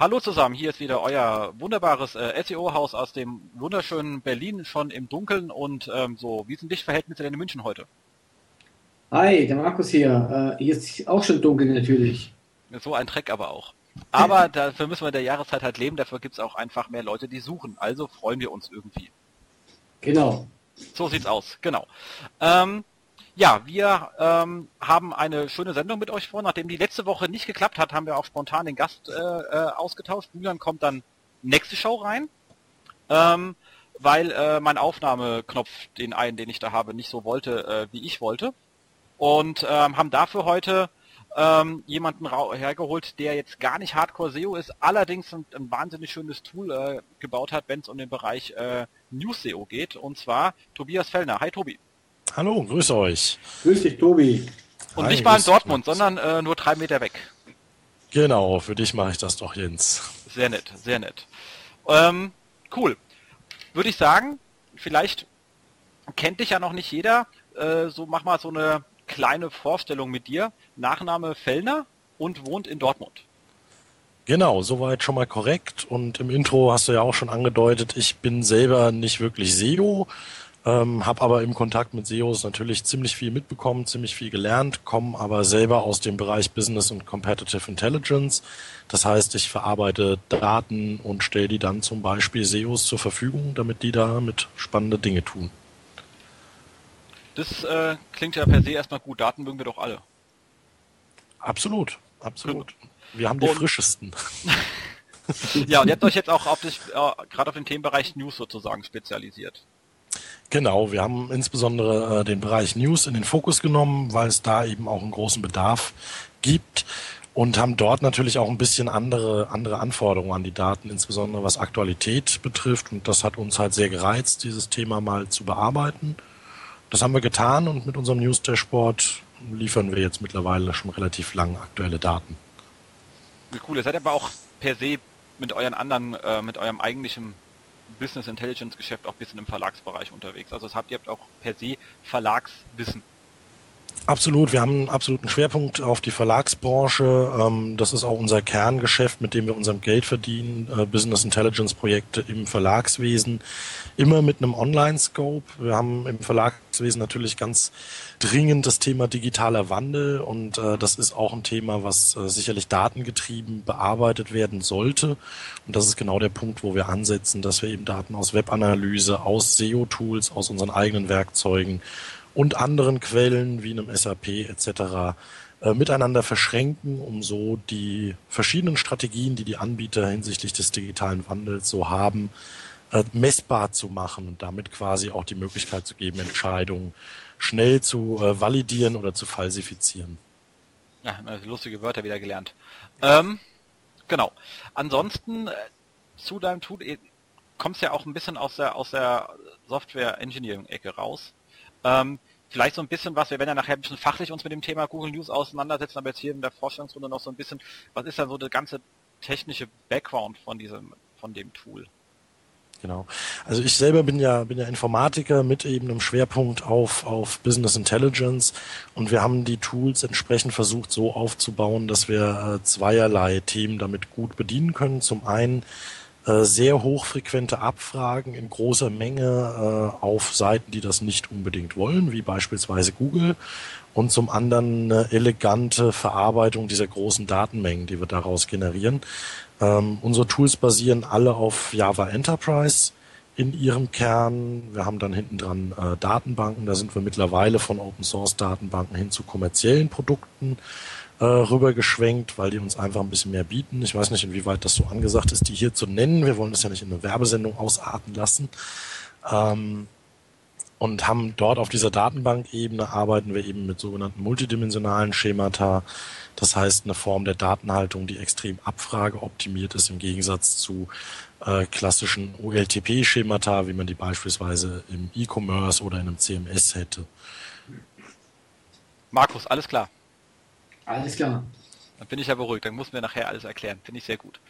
Hallo zusammen, hier ist wieder euer wunderbares äh, SEO-Haus aus dem wunderschönen Berlin, schon im Dunkeln und ähm, so. Wie sind Lichtverhältnisse denn in München heute? Hi, der Markus hier. Äh, hier ist auch schon dunkel natürlich. So ein Dreck aber auch. Aber dafür müssen wir in der Jahreszeit halt leben, dafür gibt es auch einfach mehr Leute, die suchen. Also freuen wir uns irgendwie. Genau. So sieht's aus, genau. Ähm, ja, wir ähm, haben eine schöne Sendung mit euch vor. Nachdem die letzte Woche nicht geklappt hat, haben wir auch spontan den Gast äh, äh, ausgetauscht. Julian kommt dann nächste Show rein, ähm, weil äh, mein Aufnahmeknopf, den einen, den ich da habe, nicht so wollte, äh, wie ich wollte. Und ähm, haben dafür heute ähm, jemanden hergeholt, der jetzt gar nicht Hardcore SEO ist, allerdings ein, ein wahnsinnig schönes Tool äh, gebaut hat, wenn es um den Bereich äh, News SEO geht. Und zwar Tobias Fellner. Hi Tobi. Hallo, grüße euch. Grüß dich, Tobi. Und Hi, nicht mal in Dortmund, sondern äh, nur drei Meter weg. Genau, für dich mache ich das doch, Jens. Sehr nett, sehr nett. Ähm, cool. Würde ich sagen, vielleicht kennt dich ja noch nicht jeder. Äh, so mach mal so eine kleine Vorstellung mit dir. Nachname Fellner und wohnt in Dortmund. Genau, soweit schon mal korrekt. Und im Intro hast du ja auch schon angedeutet, ich bin selber nicht wirklich SEO, ähm, habe aber im Kontakt mit SEOs natürlich ziemlich viel mitbekommen, ziemlich viel gelernt, komme aber selber aus dem Bereich Business und Competitive Intelligence. Das heißt, ich verarbeite Daten und stelle die dann zum Beispiel SEOs zur Verfügung, damit die damit spannende Dinge tun. Das äh, klingt ja per se erstmal gut. Daten mögen wir doch alle. Absolut, absolut. Wir haben die und, frischesten. ja, und ihr habt euch jetzt auch auf äh, gerade auf den Themenbereich News sozusagen spezialisiert. Genau, wir haben insbesondere äh, den Bereich News in den Fokus genommen, weil es da eben auch einen großen Bedarf gibt und haben dort natürlich auch ein bisschen andere, andere Anforderungen an die Daten, insbesondere was Aktualität betrifft. Und das hat uns halt sehr gereizt, dieses Thema mal zu bearbeiten. Das haben wir getan und mit unserem News Dashboard liefern wir jetzt mittlerweile schon relativ lang aktuelle Daten. Cool, ihr seid aber auch per se mit euren anderen, äh, mit eurem eigentlichen Business Intelligence Geschäft auch ein bisschen im Verlagsbereich unterwegs. Also das habt ihr habt auch per se Verlagswissen. Absolut, wir haben einen absoluten Schwerpunkt auf die Verlagsbranche. Ähm, das ist auch unser Kerngeschäft, mit dem wir unserem Geld verdienen. Äh, Business Intelligence Projekte im Verlagswesen, immer mit einem Online-Scope. Wir haben im Verlagswesen natürlich ganz dringend das Thema digitaler Wandel und äh, das ist auch ein Thema, was äh, sicherlich datengetrieben bearbeitet werden sollte. Und das ist genau der Punkt, wo wir ansetzen, dass wir eben Daten aus Webanalyse, aus SEO-Tools, aus unseren eigenen Werkzeugen und anderen Quellen wie einem SAP etc. Äh, miteinander verschränken, um so die verschiedenen Strategien, die die Anbieter hinsichtlich des digitalen Wandels so haben, äh, messbar zu machen und damit quasi auch die Möglichkeit zu geben, Entscheidungen schnell zu äh, validieren oder zu falsifizieren. Ja, lustige Wörter wieder gelernt. Ähm, genau. Ansonsten zu deinem Tool kommst ja auch ein bisschen aus der aus der Software Engineering Ecke raus. Ähm, vielleicht so ein bisschen was, wir werden ja nachher ein bisschen fachlich uns mit dem Thema Google News auseinandersetzen, aber jetzt hier in der Vorstellungsrunde noch so ein bisschen, was ist dann so der ganze technische Background von diesem, von dem Tool? Genau. Also ich selber bin ja bin ja Informatiker mit eben einem Schwerpunkt auf auf Business Intelligence und wir haben die Tools entsprechend versucht so aufzubauen, dass wir äh, zweierlei Themen damit gut bedienen können. Zum einen sehr hochfrequente Abfragen in großer Menge äh, auf Seiten, die das nicht unbedingt wollen, wie beispielsweise Google. Und zum anderen eine elegante Verarbeitung dieser großen Datenmengen, die wir daraus generieren. Ähm, unsere Tools basieren alle auf Java Enterprise in ihrem Kern. Wir haben dann hinten dran äh, Datenbanken. Da sind wir mittlerweile von Open Source Datenbanken hin zu kommerziellen Produkten äh, rübergeschwenkt, weil die uns einfach ein bisschen mehr bieten. Ich weiß nicht, inwieweit das so angesagt ist, die hier zu nennen. Wir wollen das ja nicht in eine Werbesendung ausarten lassen. Ähm, und haben dort auf dieser Datenbankebene arbeiten wir eben mit sogenannten multidimensionalen Schemata. Das heißt, eine Form der Datenhaltung, die extrem abfrageoptimiert ist im Gegensatz zu äh, klassischen OLTP-Schemata, wie man die beispielsweise im E-Commerce oder in einem CMS hätte. Markus, alles klar. Alles klar. Dann bin ich ja beruhigt, dann muss mir nachher alles erklären. Finde ich sehr gut.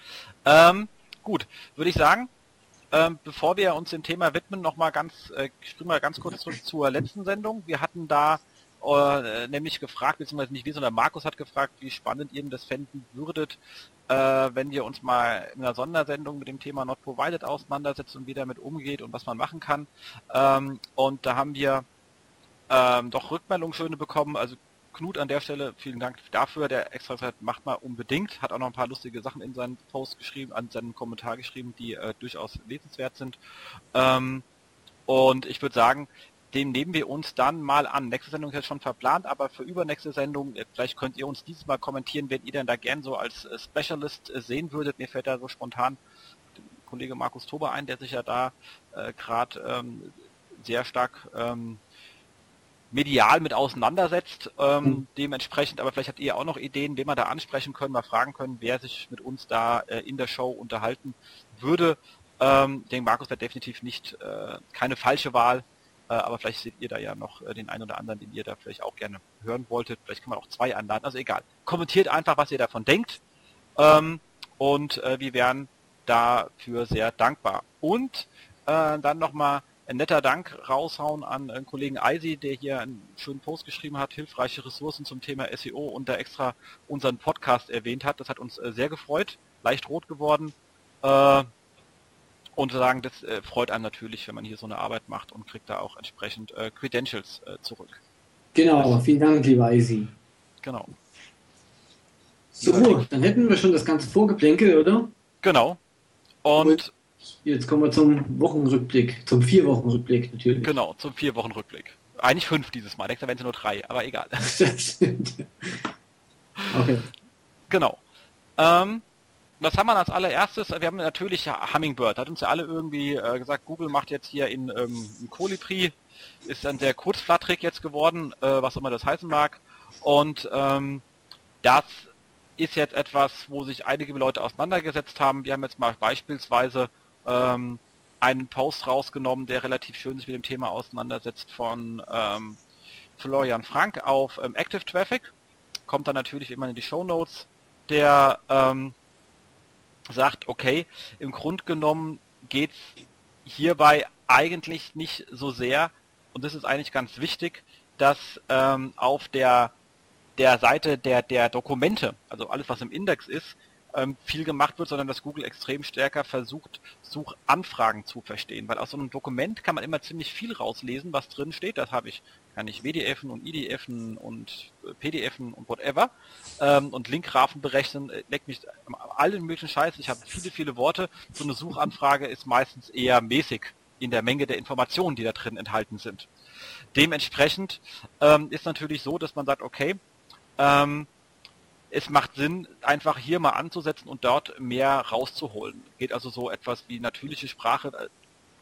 Ähm, gut, würde ich sagen, ähm, bevor wir uns dem Thema widmen, noch mal ganz, äh, ich springe mal ganz kurz zurück zur letzten Sendung. Wir hatten da äh, nämlich gefragt, beziehungsweise nicht wir, sondern Markus hat gefragt, wie spannend ihr das fänden würdet, äh, wenn wir uns mal in einer Sondersendung mit dem Thema Not Provided auseinandersetzen und wie damit umgeht und was man machen kann. Ähm, und da haben wir ähm, doch Rückmeldungen schöne bekommen. Also Knut an der Stelle, vielen Dank dafür. Der extra macht mal unbedingt. Hat auch noch ein paar lustige Sachen in seinen Post geschrieben, an seinen Kommentar geschrieben, die äh, durchaus lesenswert sind. Ähm, und ich würde sagen, den nehmen wir uns dann mal an. Nächste Sendung ist jetzt schon verplant, aber für übernächste Sendung, äh, vielleicht könnt ihr uns dieses Mal kommentieren, wenn ihr denn da gern so als äh, Specialist äh, sehen würdet. Mir fällt da so spontan Kollege Markus Tober ein, der sich ja da äh, gerade ähm, sehr stark ähm, medial mit auseinandersetzt. Ähm, mhm. Dementsprechend, aber vielleicht habt ihr auch noch Ideen, wen wir da ansprechen können, mal fragen können, wer sich mit uns da äh, in der Show unterhalten würde. Ähm, ich denke, Markus wäre definitiv nicht äh, keine falsche Wahl, äh, aber vielleicht seht ihr da ja noch äh, den einen oder anderen, den ihr da vielleicht auch gerne hören wolltet. Vielleicht kann man auch zwei anladen, also egal. Kommentiert einfach, was ihr davon denkt ähm, und äh, wir wären dafür sehr dankbar. Und äh, dann nochmal ein netter Dank raushauen an den Kollegen Eisi, der hier einen schönen Post geschrieben hat, hilfreiche Ressourcen zum Thema SEO und da extra unseren Podcast erwähnt hat. Das hat uns äh, sehr gefreut, leicht rot geworden. Äh, und sagen, das äh, freut einen natürlich, wenn man hier so eine Arbeit macht und kriegt da auch entsprechend äh, Credentials äh, zurück. Genau, das, vielen Dank, lieber Eisi. Genau. So, dann hätten wir schon das ganze Vorgeplänkel, oder? Genau. Und Jetzt kommen wir zum Wochenrückblick, zum Vier-Wochen-Rückblick natürlich. Genau, zum Vier-Wochen-Rückblick. Eigentlich fünf dieses Mal, nächstes Mal werden es nur drei, aber egal. okay. Genau. Ähm, was haben wir als allererstes? Wir haben natürlich Hummingbird. Hat uns ja alle irgendwie äh, gesagt, Google macht jetzt hier in, ähm, in Colibri, ist dann sehr kurzflattrig jetzt geworden, äh, was immer das heißen mag. Und ähm, das ist jetzt etwas, wo sich einige Leute auseinandergesetzt haben. Wir haben jetzt mal beispielsweise ähm, einen Post rausgenommen, der relativ schön sich mit dem Thema auseinandersetzt von ähm, Florian Frank auf ähm, Active Traffic. Kommt dann natürlich immer in die Show Notes. Der ähm, sagt, okay, im Grunde genommen geht's hierbei eigentlich nicht so sehr, und das ist eigentlich ganz wichtig, dass ähm, auf der der Seite der der Dokumente, also alles was im Index ist, ähm, viel gemacht wird, sondern dass Google extrem stärker versucht, Suchanfragen zu verstehen. Weil aus so einem Dokument kann man immer ziemlich viel rauslesen, was drin steht. Das habe ich, kann ich WDFen und IDFen und äh, PDFen und whatever ähm, und Linkgrafen berechnen, äh, leckt mich allen möglichen Scheiß. Ich habe viele, viele Worte. So eine Suchanfrage ist meistens eher mäßig in der Menge der Informationen, die da drin enthalten sind. Dementsprechend ähm, ist natürlich so, dass man sagt, okay, ähm, es macht Sinn, einfach hier mal anzusetzen und dort mehr rauszuholen. Geht also so etwas wie natürliche Sprache,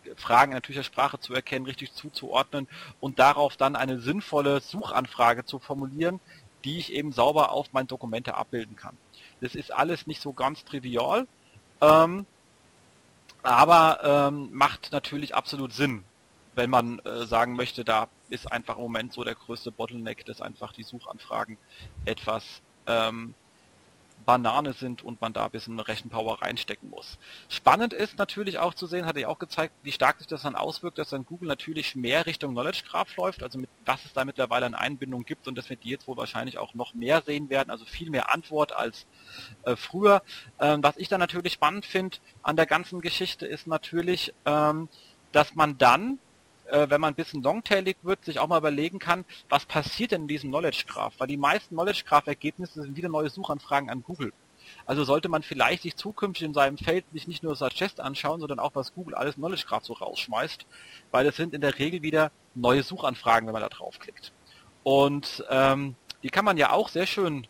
äh, Fragen in natürlicher Sprache zu erkennen, richtig zuzuordnen und darauf dann eine sinnvolle Suchanfrage zu formulieren, die ich eben sauber auf meine Dokumente abbilden kann. Das ist alles nicht so ganz trivial, ähm, aber ähm, macht natürlich absolut Sinn, wenn man äh, sagen möchte, da ist einfach im Moment so der größte Bottleneck, dass einfach die Suchanfragen etwas ähm, Banane sind und man da ein bisschen Rechenpower reinstecken muss. Spannend ist natürlich auch zu sehen, hatte ich auch gezeigt, wie stark sich das dann auswirkt, dass dann Google natürlich mehr Richtung Knowledge Graph läuft, also mit was es da mittlerweile eine Einbindung gibt und dass wir die jetzt wohl wahrscheinlich auch noch mehr sehen werden, also viel mehr Antwort als äh, früher. Ähm, was ich dann natürlich spannend finde an der ganzen Geschichte ist natürlich, ähm, dass man dann äh, wenn man ein bisschen longtailig wird, sich auch mal überlegen kann, was passiert denn in diesem Knowledge Graph? Weil die meisten Knowledge Graph Ergebnisse sind wieder neue Suchanfragen an Google. Also sollte man vielleicht sich zukünftig in seinem Feld nicht nur Suggest anschauen, sondern auch was Google alles Knowledge Graph so rausschmeißt, weil es sind in der Regel wieder neue Suchanfragen, wenn man da draufklickt. Und ähm, die kann man ja auch sehr schön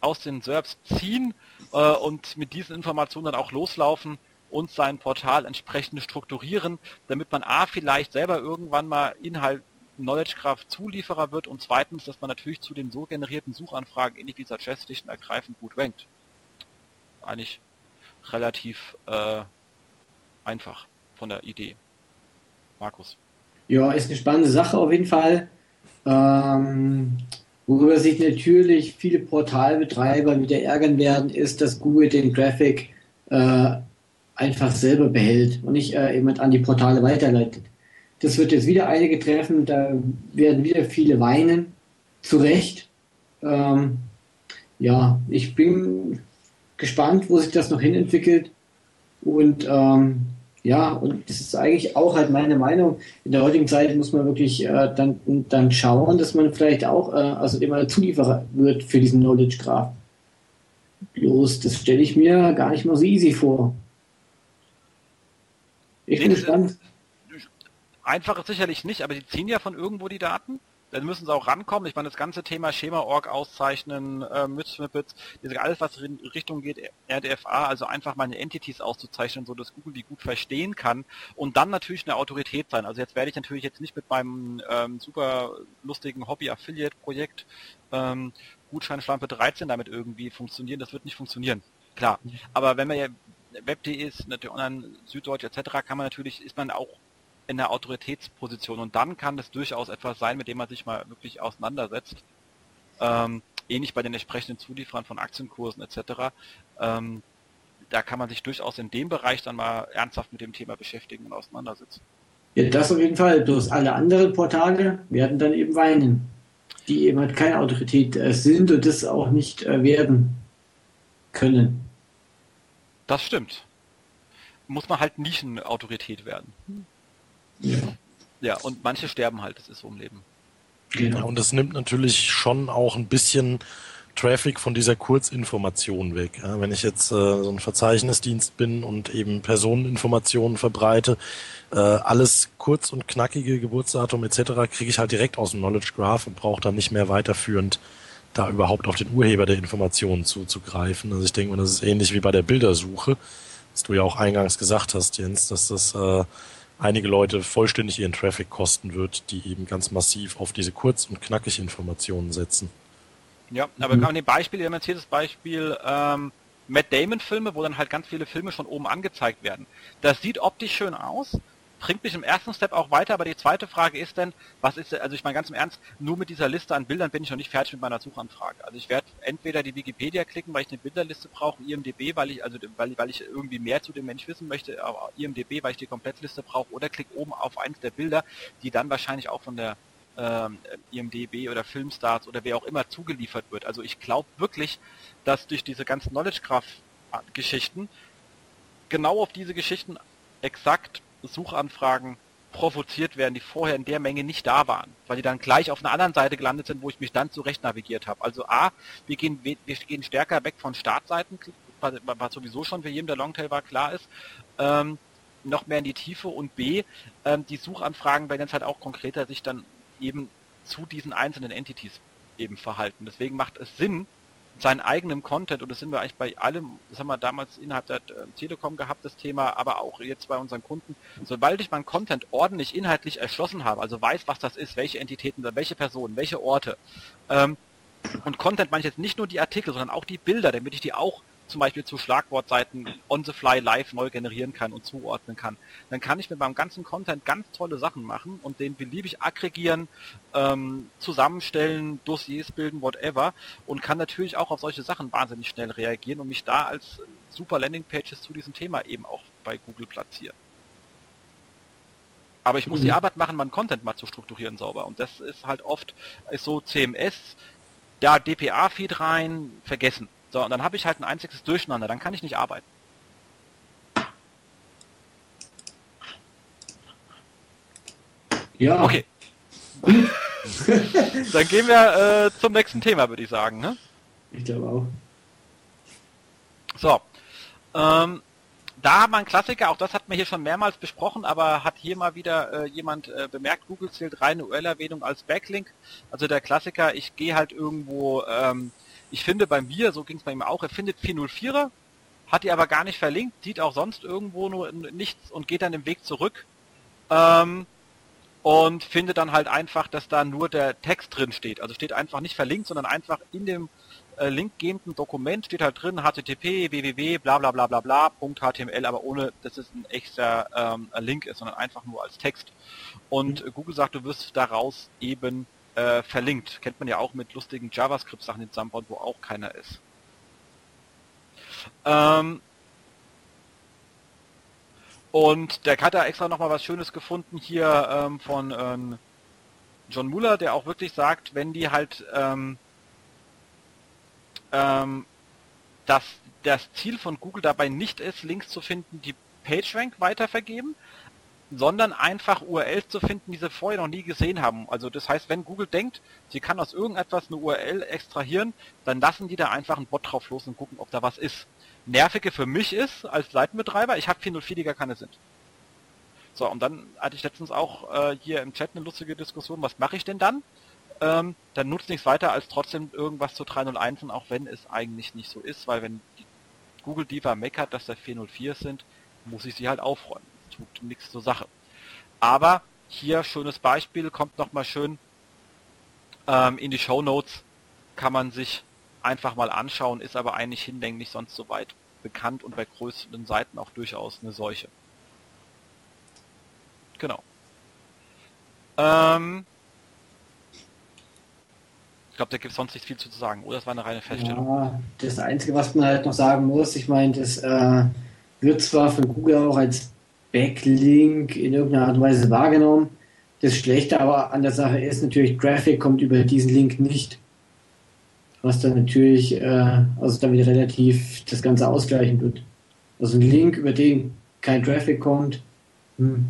aus den SERPs ziehen äh, und mit diesen Informationen dann auch loslaufen und sein Portal entsprechend strukturieren, damit man A vielleicht selber irgendwann mal Inhalt Knowledge Graph Zulieferer wird und zweitens, dass man natürlich zu den so generierten Suchanfragen ähnlich wie und ergreifend gut rankt. Eigentlich relativ äh, einfach von der Idee. Markus. Ja, ist eine spannende Sache auf jeden Fall. Ähm, worüber sich natürlich viele Portalbetreiber wieder ärgern werden, ist, dass Google den Traffic äh, einfach selber behält und nicht äh, jemand an die Portale weiterleitet. Das wird jetzt wieder einige treffen, da werden wieder viele weinen, zu Recht. Ähm, ja, ich bin gespannt, wo sich das noch hin entwickelt. Und ähm, ja, und das ist eigentlich auch halt meine Meinung. In der heutigen Zeit muss man wirklich äh, dann, dann schauen, dass man vielleicht auch, äh, also immer Zulieferer wird für diesen Knowledge Graph. Bloß, das stelle ich mir gar nicht mal so easy vor. Ich bin gespannt. Einfach ist sicherlich nicht, aber die ziehen ja von irgendwo die Daten dann müssen sie auch rankommen. Ich meine, das ganze Thema Schema-Org auszeichnen, äh, mit Snippets, alles, was in Richtung geht, RDFA, also einfach meine Entities auszuzeichnen, so dass Google die gut verstehen kann und dann natürlich eine Autorität sein. Also jetzt werde ich natürlich jetzt nicht mit meinem ähm, super lustigen Hobby-Affiliate-Projekt ähm, Gutscheinschlampe 13 damit irgendwie funktionieren. Das wird nicht funktionieren. Klar. Aber wenn man ja Web.de ist, Online, Süddeutsch etc., kann man natürlich, ist man auch in der Autoritätsposition. Und dann kann es durchaus etwas sein, mit dem man sich mal wirklich auseinandersetzt. Ähm, ähnlich bei den entsprechenden Zulieferern von Aktienkursen etc. Ähm, da kann man sich durchaus in dem Bereich dann mal ernsthaft mit dem Thema beschäftigen und auseinandersetzen. Ja, das auf jeden Fall. Bloß alle anderen Portale werden dann eben weinen, die eben halt keine Autorität äh, sind und das auch nicht äh, werden können. Das stimmt. Muss man halt Nischenautorität werden. Ja. Ja, und manche sterben halt, das ist so im Leben. Genau. Und das nimmt natürlich schon auch ein bisschen Traffic von dieser Kurzinformation weg. Ja, wenn ich jetzt äh, so ein Verzeichnisdienst bin und eben Personeninformationen verbreite, äh, alles kurz und knackige Geburtsdatum etc. kriege ich halt direkt aus dem Knowledge Graph und brauche dann nicht mehr weiterführend da überhaupt auf den Urheber der Informationen zuzugreifen. Also ich denke mal, das ist ähnlich wie bei der Bildersuche, was du ja auch eingangs gesagt hast, Jens, dass das äh, einige Leute vollständig ihren Traffic kosten wird, die eben ganz massiv auf diese kurz- und knackig Informationen setzen. Ja, aber mhm. an dem Beispiel, ihr erzählt das Beispiel ähm, Matt Damon Filme, wo dann halt ganz viele Filme schon oben angezeigt werden. Das sieht optisch schön aus, bringt mich im ersten Step auch weiter, aber die zweite Frage ist denn, was ist, also ich meine ganz im Ernst, nur mit dieser Liste an Bildern bin ich noch nicht fertig mit meiner Suchanfrage. Also ich werde entweder die Wikipedia klicken, weil ich eine Bilderliste brauche, IMDB, weil ich, also weil, weil ich irgendwie mehr zu dem Mensch wissen möchte, aber IMDB, weil ich die Komplettliste brauche, oder klick oben auf eins der Bilder, die dann wahrscheinlich auch von der ähm, IMDB oder Filmstars oder wer auch immer zugeliefert wird. Also ich glaube wirklich, dass durch diese ganzen Knowledge Graph Geschichten genau auf diese Geschichten exakt Suchanfragen provoziert werden, die vorher in der Menge nicht da waren, weil die dann gleich auf einer anderen Seite gelandet sind, wo ich mich dann zurecht navigiert habe. Also A, wir gehen, wir gehen stärker weg von Startseiten, was sowieso schon für jeden, der Longtail war, klar ist, ähm, noch mehr in die Tiefe und B, ähm, die Suchanfragen werden jetzt halt auch konkreter sich dann eben zu diesen einzelnen Entities eben verhalten. Deswegen macht es Sinn, seinen eigenen Content, und das sind wir eigentlich bei allem, das haben wir damals innerhalb der äh, Telekom gehabt, das Thema, aber auch jetzt bei unseren Kunden, sobald ich meinen Content ordentlich inhaltlich erschlossen habe, also weiß, was das ist, welche Entitäten, welche Personen, welche Orte, ähm, und Content meine ich jetzt nicht nur die Artikel, sondern auch die Bilder, damit ich die auch zum Beispiel zu Schlagwortseiten on the fly live neu generieren kann und zuordnen kann. Dann kann ich mit meinem ganzen Content ganz tolle Sachen machen und den beliebig aggregieren, ähm, zusammenstellen, Dossiers bilden, whatever und kann natürlich auch auf solche Sachen wahnsinnig schnell reagieren und mich da als super Landingpages zu diesem Thema eben auch bei Google platzieren. Aber ich muss mhm. die Arbeit machen, meinen Content mal zu strukturieren sauber. Und das ist halt oft ist so CMS, da DPA-Feed rein, vergessen. So, und dann habe ich halt ein einziges Durcheinander, dann kann ich nicht arbeiten. Ja. Okay. dann gehen wir äh, zum nächsten Thema, würde ich sagen. Ne? Ich glaube auch. So. Ähm, da haben wir einen Klassiker, auch das hat man hier schon mehrmals besprochen, aber hat hier mal wieder äh, jemand äh, bemerkt, Google zählt reine URL-Erwähnung als Backlink. Also der Klassiker, ich gehe halt irgendwo ähm, ich finde bei mir, so ging es bei ihm auch, er findet 404er, hat die aber gar nicht verlinkt, sieht auch sonst irgendwo nur nichts und geht dann den Weg zurück. Ähm, und findet dann halt einfach, dass da nur der Text drin steht. Also steht einfach nicht verlinkt, sondern einfach in dem äh, linkgebenden Dokument steht halt drin http www bla bla bla bla bla .html, aber ohne, dass es ein echter ähm, Link ist, sondern einfach nur als Text. Und mhm. Google sagt, du wirst daraus eben äh, verlinkt. Kennt man ja auch mit lustigen JavaScript-Sachen in zusammenbauen, wo auch keiner ist. Ähm, Und der hat da extra nochmal was Schönes gefunden hier ähm, von ähm, John Muller, der auch wirklich sagt, wenn die halt ähm, ähm, dass das Ziel von Google dabei nicht ist, Links zu finden, die PageRank weitervergeben, sondern einfach URLs zu finden, die sie vorher noch nie gesehen haben. Also das heißt, wenn Google denkt, sie kann aus irgendetwas eine URL extrahieren, dann lassen die da einfach einen Bot drauf los und gucken, ob da was ist. Nervige für mich ist, als Seitenbetreiber, ich habe 404, die gar keine sind. So, und dann hatte ich letztens auch äh, hier im Chat eine lustige Diskussion, was mache ich denn dann? Ähm, dann nutzt nichts weiter, als trotzdem irgendwas zu 301, auch wenn es eigentlich nicht so ist, weil wenn Google Diva meckert, dass da 404 sind, muss ich sie halt aufräumen tut nichts zur Sache. Aber hier schönes Beispiel, kommt nochmal schön ähm, in die Show Notes, kann man sich einfach mal anschauen, ist aber eigentlich hinlänglich sonst soweit bekannt und bei größeren Seiten auch durchaus eine Seuche. Genau. Ähm, ich glaube, da gibt es sonst nicht viel zu sagen, oder? Das war eine reine Feststellung. Ja, das Einzige, was man halt noch sagen muss, ich meine, das äh, wird zwar von Google auch als Backlink in irgendeiner Art und Weise wahrgenommen. Das Schlechte aber an der Sache ist natürlich, Traffic kommt über diesen Link nicht. Was dann natürlich, äh, also damit relativ das Ganze ausgleichen wird. Also ein Link, über den kein Traffic kommt, hm,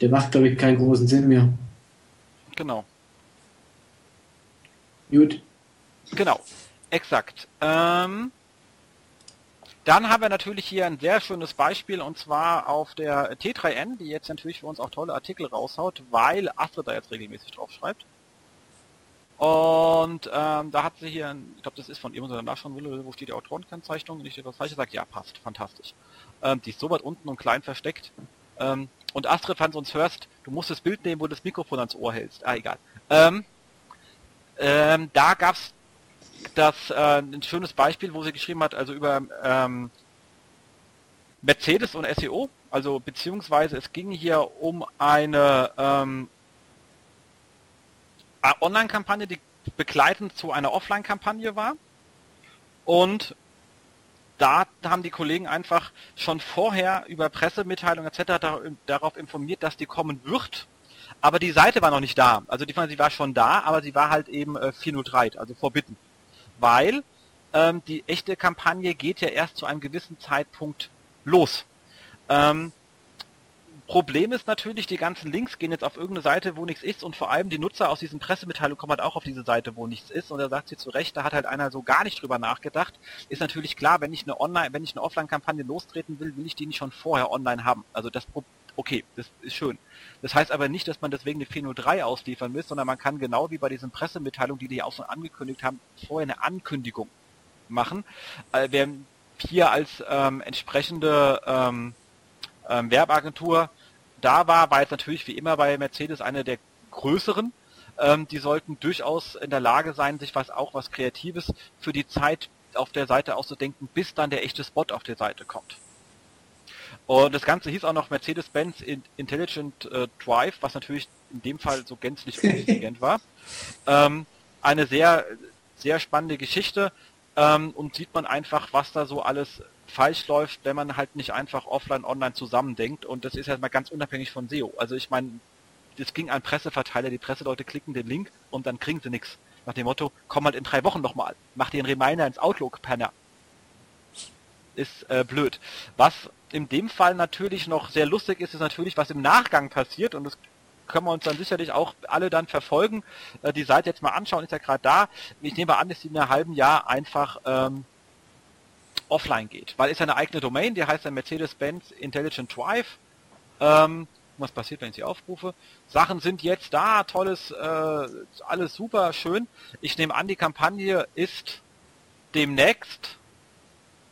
der macht, glaube ich, keinen großen Sinn mehr. Genau. Gut. Genau, exakt. Ähm, dann haben wir natürlich hier ein sehr schönes Beispiel und zwar auf der T3N, die jetzt natürlich für uns auch tolle Artikel raushaut, weil Astrid da jetzt regelmäßig drauf schreibt. Und ähm, da hat sie hier, ich glaube, das ist von irgendeiner Nachschauenwille, wo steht die Autorenkennzeichnung, nicht etwas Falsches sagt, ja, passt, fantastisch. Ähm, die ist so weit unten und klein versteckt. Ähm, und Astrid, du uns hörst, du musst das Bild nehmen, wo du das Mikrofon ans Ohr hältst. Ah, egal. Ähm, ähm, da gab's das äh, ein schönes Beispiel, wo sie geschrieben hat, also über ähm, Mercedes und SEO, also beziehungsweise es ging hier um eine ähm, Online-Kampagne, die begleitend zu einer Offline-Kampagne war. Und da haben die Kollegen einfach schon vorher über Pressemitteilungen etc. darauf informiert, dass die kommen wird. Aber die Seite war noch nicht da. Also die, sie war schon da, aber sie war halt eben äh, 403, also vorbitten weil ähm, die echte Kampagne geht ja erst zu einem gewissen Zeitpunkt los. Ähm, Problem ist natürlich, die ganzen Links gehen jetzt auf irgendeine Seite, wo nichts ist und vor allem die Nutzer aus diesen Pressemitteilungen kommen halt auch auf diese Seite, wo nichts ist und da sagt sie zu Recht, da hat halt einer so gar nicht drüber nachgedacht. Ist natürlich klar, wenn ich eine Online, wenn ich eine Offline-Kampagne lostreten will, will ich die nicht schon vorher online haben. Also das okay, das ist schön. Das heißt aber nicht, dass man deswegen eine 403 ausliefern muss, sondern man kann genau wie bei diesen Pressemitteilungen, die die auch schon angekündigt haben, vorher eine Ankündigung machen. Äh, wer hier als ähm, entsprechende ähm, ähm, Werbeagentur da war, war jetzt natürlich wie immer bei Mercedes eine der größeren. Ähm, die sollten durchaus in der Lage sein, sich was auch was Kreatives für die Zeit auf der Seite auszudenken, bis dann der echte Spot auf der Seite kommt. Und das Ganze hieß auch noch Mercedes-Benz Intelligent äh, Drive, was natürlich in dem Fall so gänzlich unintelligent war. Ähm, eine sehr, sehr spannende Geschichte ähm, und sieht man einfach, was da so alles falsch läuft, wenn man halt nicht einfach offline, online zusammendenkt. Und das ist ja mal ganz unabhängig von SEO. Also ich meine, das ging an Presseverteiler, die Presseleute klicken den Link und dann kriegen sie nichts. Nach dem Motto, komm halt in drei Wochen nochmal, mach dir einen Reminder ins Outlook, Penner. Ist äh, blöd. Was in dem Fall natürlich noch sehr lustig ist, ist natürlich, was im Nachgang passiert und das können wir uns dann sicherlich auch alle dann verfolgen. Äh, die Seite jetzt mal anschauen, ist ja gerade da. Ich nehme an, dass sie in einem halben Jahr einfach ähm, offline geht, weil ist eine eigene Domain, die heißt ja Mercedes-Benz Intelligent Drive. Ähm, was passiert, wenn ich sie aufrufe? Sachen sind jetzt da, tolles, äh, alles super, schön. Ich nehme an, die Kampagne ist demnächst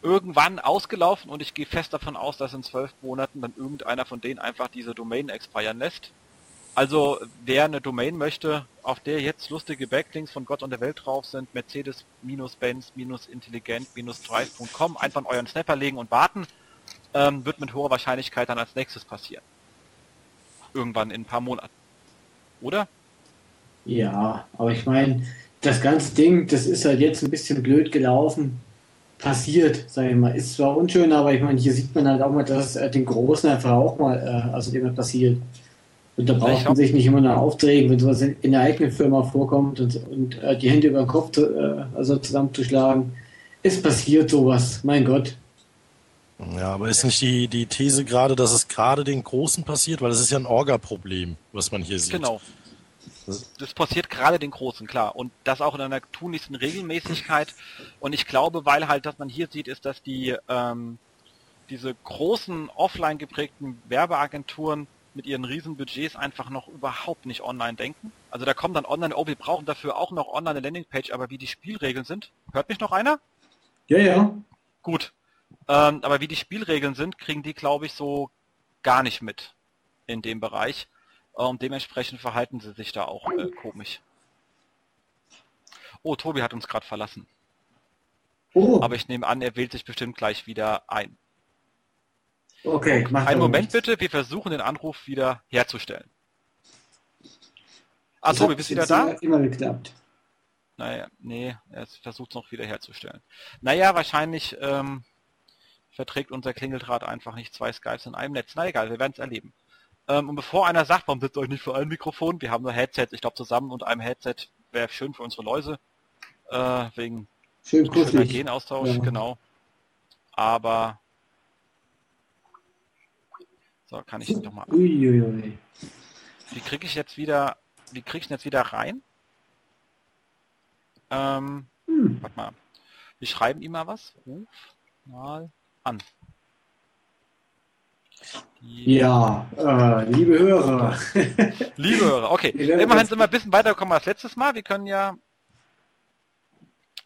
irgendwann ausgelaufen und ich gehe fest davon aus, dass in zwölf Monaten dann irgendeiner von denen einfach diese Domain expiren lässt. Also wer eine Domain möchte, auf der jetzt lustige Backlinks von Gott und der Welt drauf sind, Mercedes-Benz-Intelligent-Drive.com, einfach in euren Snapper legen und warten, ähm, wird mit hoher Wahrscheinlichkeit dann als nächstes passieren. Irgendwann in ein paar Monaten. Oder? Ja, aber ich meine, das ganze Ding, das ist halt jetzt ein bisschen blöd gelaufen passiert, sage ich mal. Ist zwar unschön, aber ich meine, hier sieht man halt auch mal, dass es äh, den Großen einfach auch mal, äh, also dem passiert. Und da braucht man sich nicht immer nur aufregen, wenn sowas in, in der eigenen Firma vorkommt und, und äh, die Hände über den Kopf zu, äh, also zusammenzuschlagen. Es passiert sowas, mein Gott. Ja, aber ist nicht die, die These gerade, dass es gerade den Großen passiert? Weil es ist ja ein Orga-Problem, was man hier sieht. Genau. Das passiert gerade den Großen, klar. Und das auch in einer tunlichsten Regelmäßigkeit. Und ich glaube, weil halt, was man hier sieht, ist, dass die ähm, diese großen offline geprägten Werbeagenturen mit ihren riesen Budgets einfach noch überhaupt nicht online denken. Also da kommt dann online, oh, wir brauchen dafür auch noch online eine Landingpage, aber wie die Spielregeln sind, hört mich noch einer? Ja, ja. Gut. Ähm, aber wie die Spielregeln sind, kriegen die, glaube ich, so gar nicht mit in dem Bereich. Und dementsprechend verhalten sie sich da auch äh, komisch. Oh, Tobi hat uns gerade verlassen. Oh. Aber ich nehme an, er wählt sich bestimmt gleich wieder ein. Okay, mach Einen Moment nicht. bitte, wir versuchen den Anruf wieder herzustellen. Tobi, bist du wieder da? Immer geklappt. Naja, nee, er versucht es noch wieder herzustellen. Naja, wahrscheinlich ähm, verträgt unser Klingeldraht einfach nicht zwei Skypes in einem Netz. Na egal, wir werden es erleben. Ähm, und bevor einer sagt, warum sitzt euch nicht für ein Mikrofon, wir haben nur Headsets, ich glaube zusammen und einem Headset wäre schön für unsere Läuse, äh, wegen schön Genaustausch, ja. genau. Aber so, kann ich doch mal. Uiuiui. Wie kriege ich jetzt wieder, wie kriege ich jetzt wieder rein? Ähm, hm. warte mal. Wir schreiben ihm mal was. Ruf mal an. Ja, äh, liebe Hörer. liebe Hörer, okay. Immerhin sind wir ein bisschen weitergekommen als letztes Mal. Wir können ja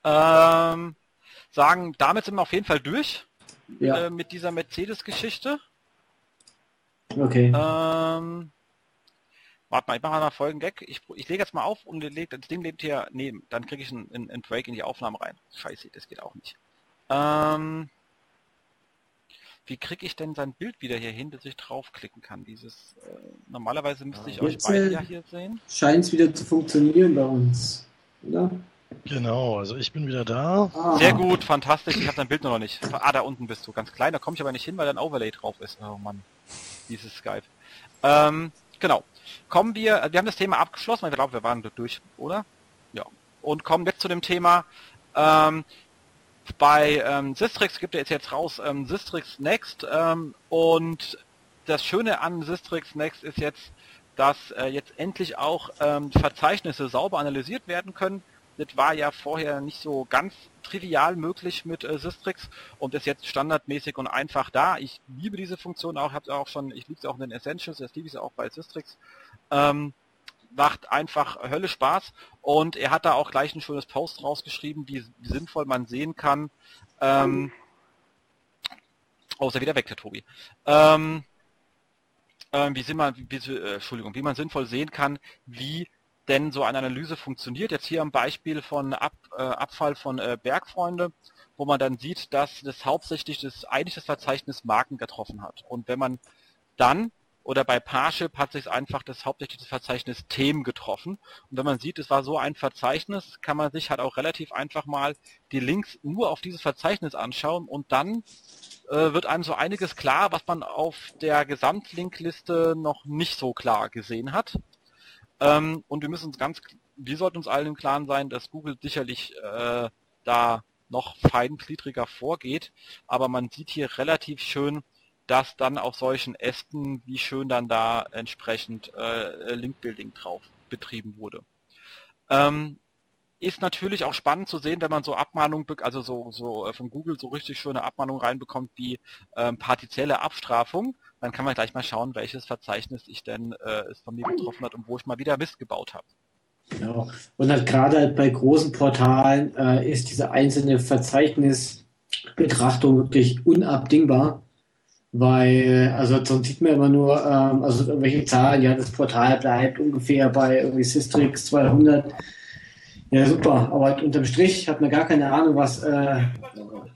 ähm, sagen, damit sind wir auf jeden Fall durch ja. äh, mit dieser Mercedes-Geschichte. Okay. Ähm, warte mal, ich mache mal folgenden Gag. Ich, ich lege jetzt mal auf und leg, das Ding lebt hier neben. Dann kriege ich einen, einen Break in die Aufnahme rein. Scheiße, das geht auch nicht. Ähm, wie kriege ich denn sein Bild wieder hier hin, dass ich draufklicken kann? Dieses äh, normalerweise müsste ich euch beide äh, ja hier sehen. Scheint es wieder zu funktionieren bei uns, oder? Genau, also ich bin wieder da. Aha. Sehr gut, fantastisch. Ich habe dein Bild noch nicht. Ah, da unten bist du, ganz klein. Da komme ich aber nicht hin, weil da ein Overlay drauf ist. Oh Mann, dieses Skype. Ähm, genau. Kommen wir, wir haben das Thema abgeschlossen, weil wir glauben, wir waren durch, oder? Ja. Und kommen jetzt zu dem Thema, ähm, bei ähm, Sistrix gibt er jetzt raus ähm, Sistrix Next ähm, und das Schöne an Sistrix Next ist jetzt, dass äh, jetzt endlich auch ähm, Verzeichnisse sauber analysiert werden können. Das war ja vorher nicht so ganz trivial möglich mit äh, Sistrix und ist jetzt standardmäßig und einfach da. Ich liebe diese Funktion auch, habe auch schon, ich liebe sie auch in den Essentials, das liebe ich auch bei Sistrix. Ähm, macht einfach Hölle Spaß und er hat da auch gleich ein schönes Post rausgeschrieben, wie, wie sinnvoll man sehen kann. Ähm, oh, ist er wieder weg, der Tobi. Ähm, äh, wie, sind man, wie, äh, Entschuldigung, wie man sinnvoll sehen kann, wie denn so eine Analyse funktioniert. Jetzt hier am Beispiel von Ab, äh, Abfall von äh, Bergfreunde, wo man dann sieht, dass das hauptsächlich das eigentlich das Verzeichnis Marken getroffen hat. Und wenn man dann oder bei Parship hat sich einfach das hauptsächliche Verzeichnis Themen getroffen. Und wenn man sieht, es war so ein Verzeichnis, kann man sich halt auch relativ einfach mal die Links nur auf dieses Verzeichnis anschauen und dann äh, wird einem so einiges klar, was man auf der Gesamtlinkliste noch nicht so klar gesehen hat. Ähm, und wir müssen uns ganz, wir sollten uns allen im Klaren sein, dass Google sicherlich äh, da noch feingliedriger vorgeht, aber man sieht hier relativ schön, dass dann auf solchen Ästen, wie schön dann da entsprechend äh, Linkbuilding drauf betrieben wurde. Ähm, ist natürlich auch spannend zu sehen, wenn man so Abmahnungen, also so, so äh, von Google so richtig schöne Abmahnungen reinbekommt wie ähm, partizielle Abstrafung, dann kann man gleich mal schauen, welches Verzeichnis ich denn äh, es von mir betroffen hat und wo ich mal wieder Mist gebaut habe. Ja, und halt gerade halt bei großen Portalen äh, ist diese einzelne Verzeichnisbetrachtung wirklich unabdingbar. Weil, also sonst sieht man immer nur, ähm, also irgendwelche Zahlen, ja, das Portal bleibt ungefähr bei irgendwie Systrix 200. Ja, super, aber unterm Strich hat man gar keine Ahnung, was, äh,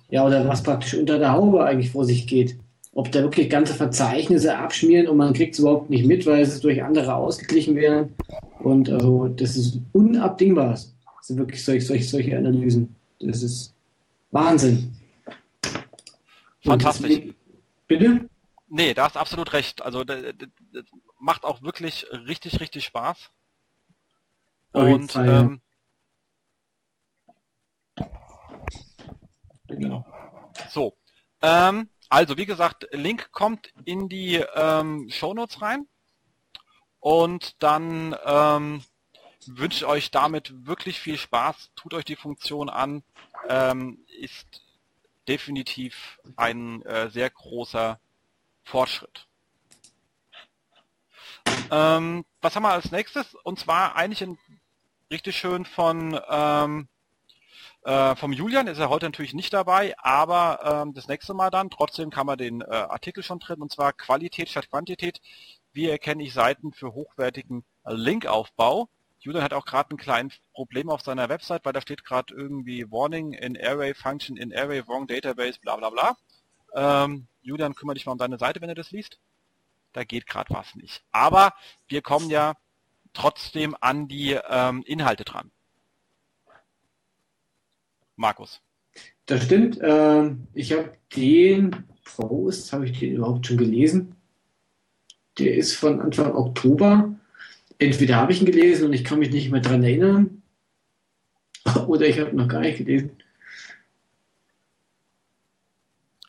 ja, oder was praktisch unter der Haube eigentlich vor sich geht. Ob da wirklich ganze Verzeichnisse abschmieren und man kriegt es überhaupt nicht mit, weil es durch andere ausgeglichen werden. Und also, das ist unabdingbar. Das sind wirklich solche, solche, solche Analysen. Das ist Wahnsinn. Fantastisch. Bitte? Nee, da hast absolut recht. Also das, macht auch wirklich richtig, richtig Spaß. Und Fall, ähm, genau. So. Ähm, also wie gesagt, Link kommt in die ähm, Shownotes rein. Und dann ähm, wünsche ich euch damit wirklich viel Spaß. Tut euch die Funktion an. Ähm, ist definitiv ein äh, sehr großer Fortschritt. Ähm, was haben wir als nächstes? Und zwar eigentlich ein, richtig schön von ähm, äh, vom Julian ist er heute natürlich nicht dabei, aber ähm, das nächste Mal dann. Trotzdem kann man den äh, Artikel schon drin und zwar Qualität statt Quantität. Wie erkenne ich Seiten für hochwertigen Linkaufbau? Julian hat auch gerade ein kleines Problem auf seiner Website, weil da steht gerade irgendwie Warning in Array Function in Array Wrong Database, bla bla bla. Ähm, Julian, kümmere dich mal um deine Seite, wenn du das liest. Da geht gerade was nicht. Aber wir kommen ja trotzdem an die ähm, Inhalte dran. Markus. Das stimmt. Ähm, ich habe den Post, habe ich den überhaupt schon gelesen? Der ist von Anfang Oktober entweder habe ich ihn gelesen und ich kann mich nicht mehr daran erinnern, oder ich habe noch gar nicht gelesen.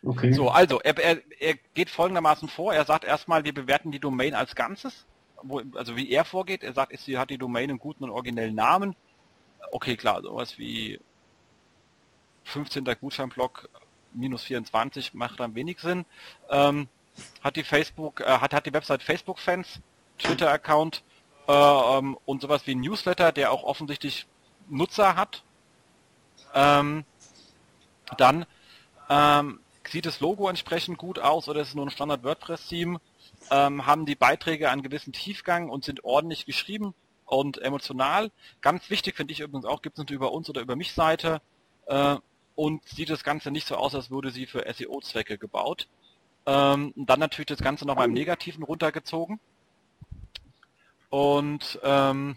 Okay. So, also er, er, er geht folgendermaßen vor. Er sagt erstmal, wir bewerten die Domain als Ganzes. Wo, also wie er vorgeht. Er sagt, sie hat die Domain einen guten und originellen Namen. Okay, klar, sowas wie 15. Gutscheinblock minus 24 macht dann wenig Sinn. Ähm, hat die Facebook, äh, hat, hat die Website Facebook-Fans, Twitter-Account, äh, ähm, und sowas wie Newsletter, der auch offensichtlich Nutzer hat. Ähm, dann ähm, sieht das Logo entsprechend gut aus oder ist es nur ein Standard WordPress-Theme, ähm, haben die Beiträge einen gewissen Tiefgang und sind ordentlich geschrieben und emotional. Ganz wichtig finde ich übrigens auch, gibt es über uns oder über mich Seite äh, und sieht das Ganze nicht so aus, als würde sie für SEO-Zwecke gebaut. Ähm, dann natürlich das Ganze nochmal im Negativen runtergezogen. Und ähm,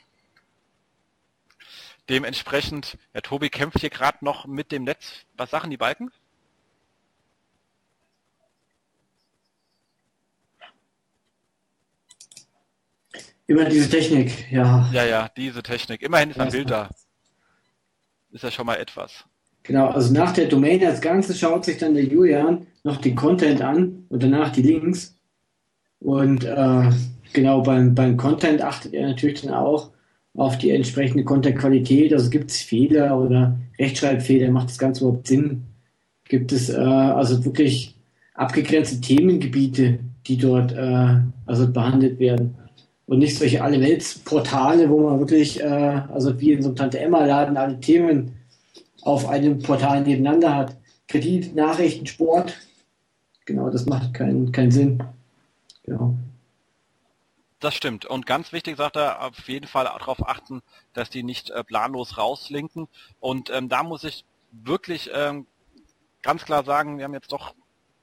dementsprechend, ja, Tobi kämpft hier gerade noch mit dem Netz. Was sagen die Balken? Immer diese Technik, ja. Ja, ja, diese Technik. Immerhin ist ein Bild da. Ist ja schon mal etwas. Genau, also nach der Domain als Ganzes schaut sich dann der Julian noch den Content an und danach die Links. Und äh, Genau, beim, beim Content achtet er natürlich dann auch auf die entsprechende Content-Qualität. Also gibt es Fehler oder Rechtschreibfehler, macht das Ganze überhaupt Sinn? Gibt es äh, also wirklich abgegrenzte Themengebiete, die dort äh, also behandelt werden? Und nicht solche Alle-Welt-Portale, wo man wirklich, äh, also wie in so einem Tante-Emma-Laden, alle Themen auf einem Portal nebeneinander hat. Kredit, Nachrichten, Sport. Genau, das macht keinen keinen Sinn. Genau. Das stimmt. Und ganz wichtig, sagt er, auf jeden Fall darauf achten, dass die nicht äh, planlos rauslinken. Und ähm, da muss ich wirklich ähm, ganz klar sagen, wir haben jetzt doch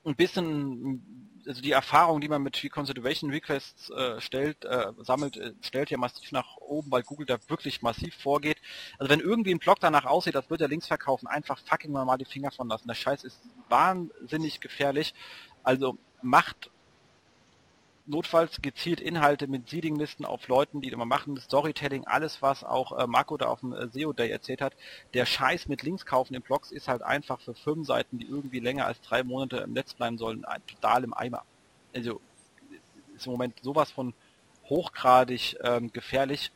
ein bisschen, also die Erfahrung, die man mit Reconsideration Requests äh, stellt, äh, sammelt, äh, stellt ja massiv nach oben, weil Google da wirklich massiv vorgeht. Also wenn irgendwie ein Blog danach aussieht, als würde er Links verkaufen, einfach fucking mal die Finger von lassen. Der Scheiß ist wahnsinnig gefährlich. Also macht notfalls gezielt Inhalte mit Seeding-Listen auf Leuten, die immer machen, Storytelling, alles was auch äh, Marco da auf dem äh, SEO Day erzählt hat. Der Scheiß mit Links kaufen in Blogs ist halt einfach für Firmenseiten, die irgendwie länger als drei Monate im Netz bleiben sollen, ein, total im Eimer. Also ist im Moment sowas von hochgradig ähm, gefährlich,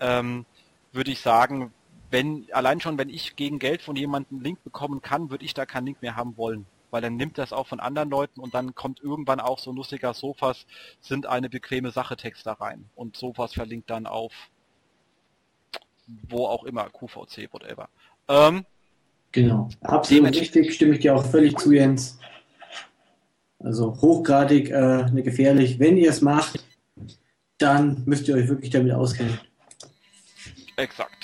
ähm, würde ich sagen, wenn, allein schon, wenn ich gegen Geld von jemandem einen Link bekommen kann, würde ich da keinen Link mehr haben wollen weil dann nimmt das auch von anderen Leuten und dann kommt irgendwann auch so lustiger Sofas sind eine bequeme Sache Text da rein und Sofas verlinkt dann auf wo auch immer, QVC, whatever. Ähm, genau, absolut richtig, stimme ich dir auch völlig zu, Jens. Also hochgradig äh, ne, gefährlich. Wenn ihr es macht, dann müsst ihr euch wirklich damit auskennen. Exakt.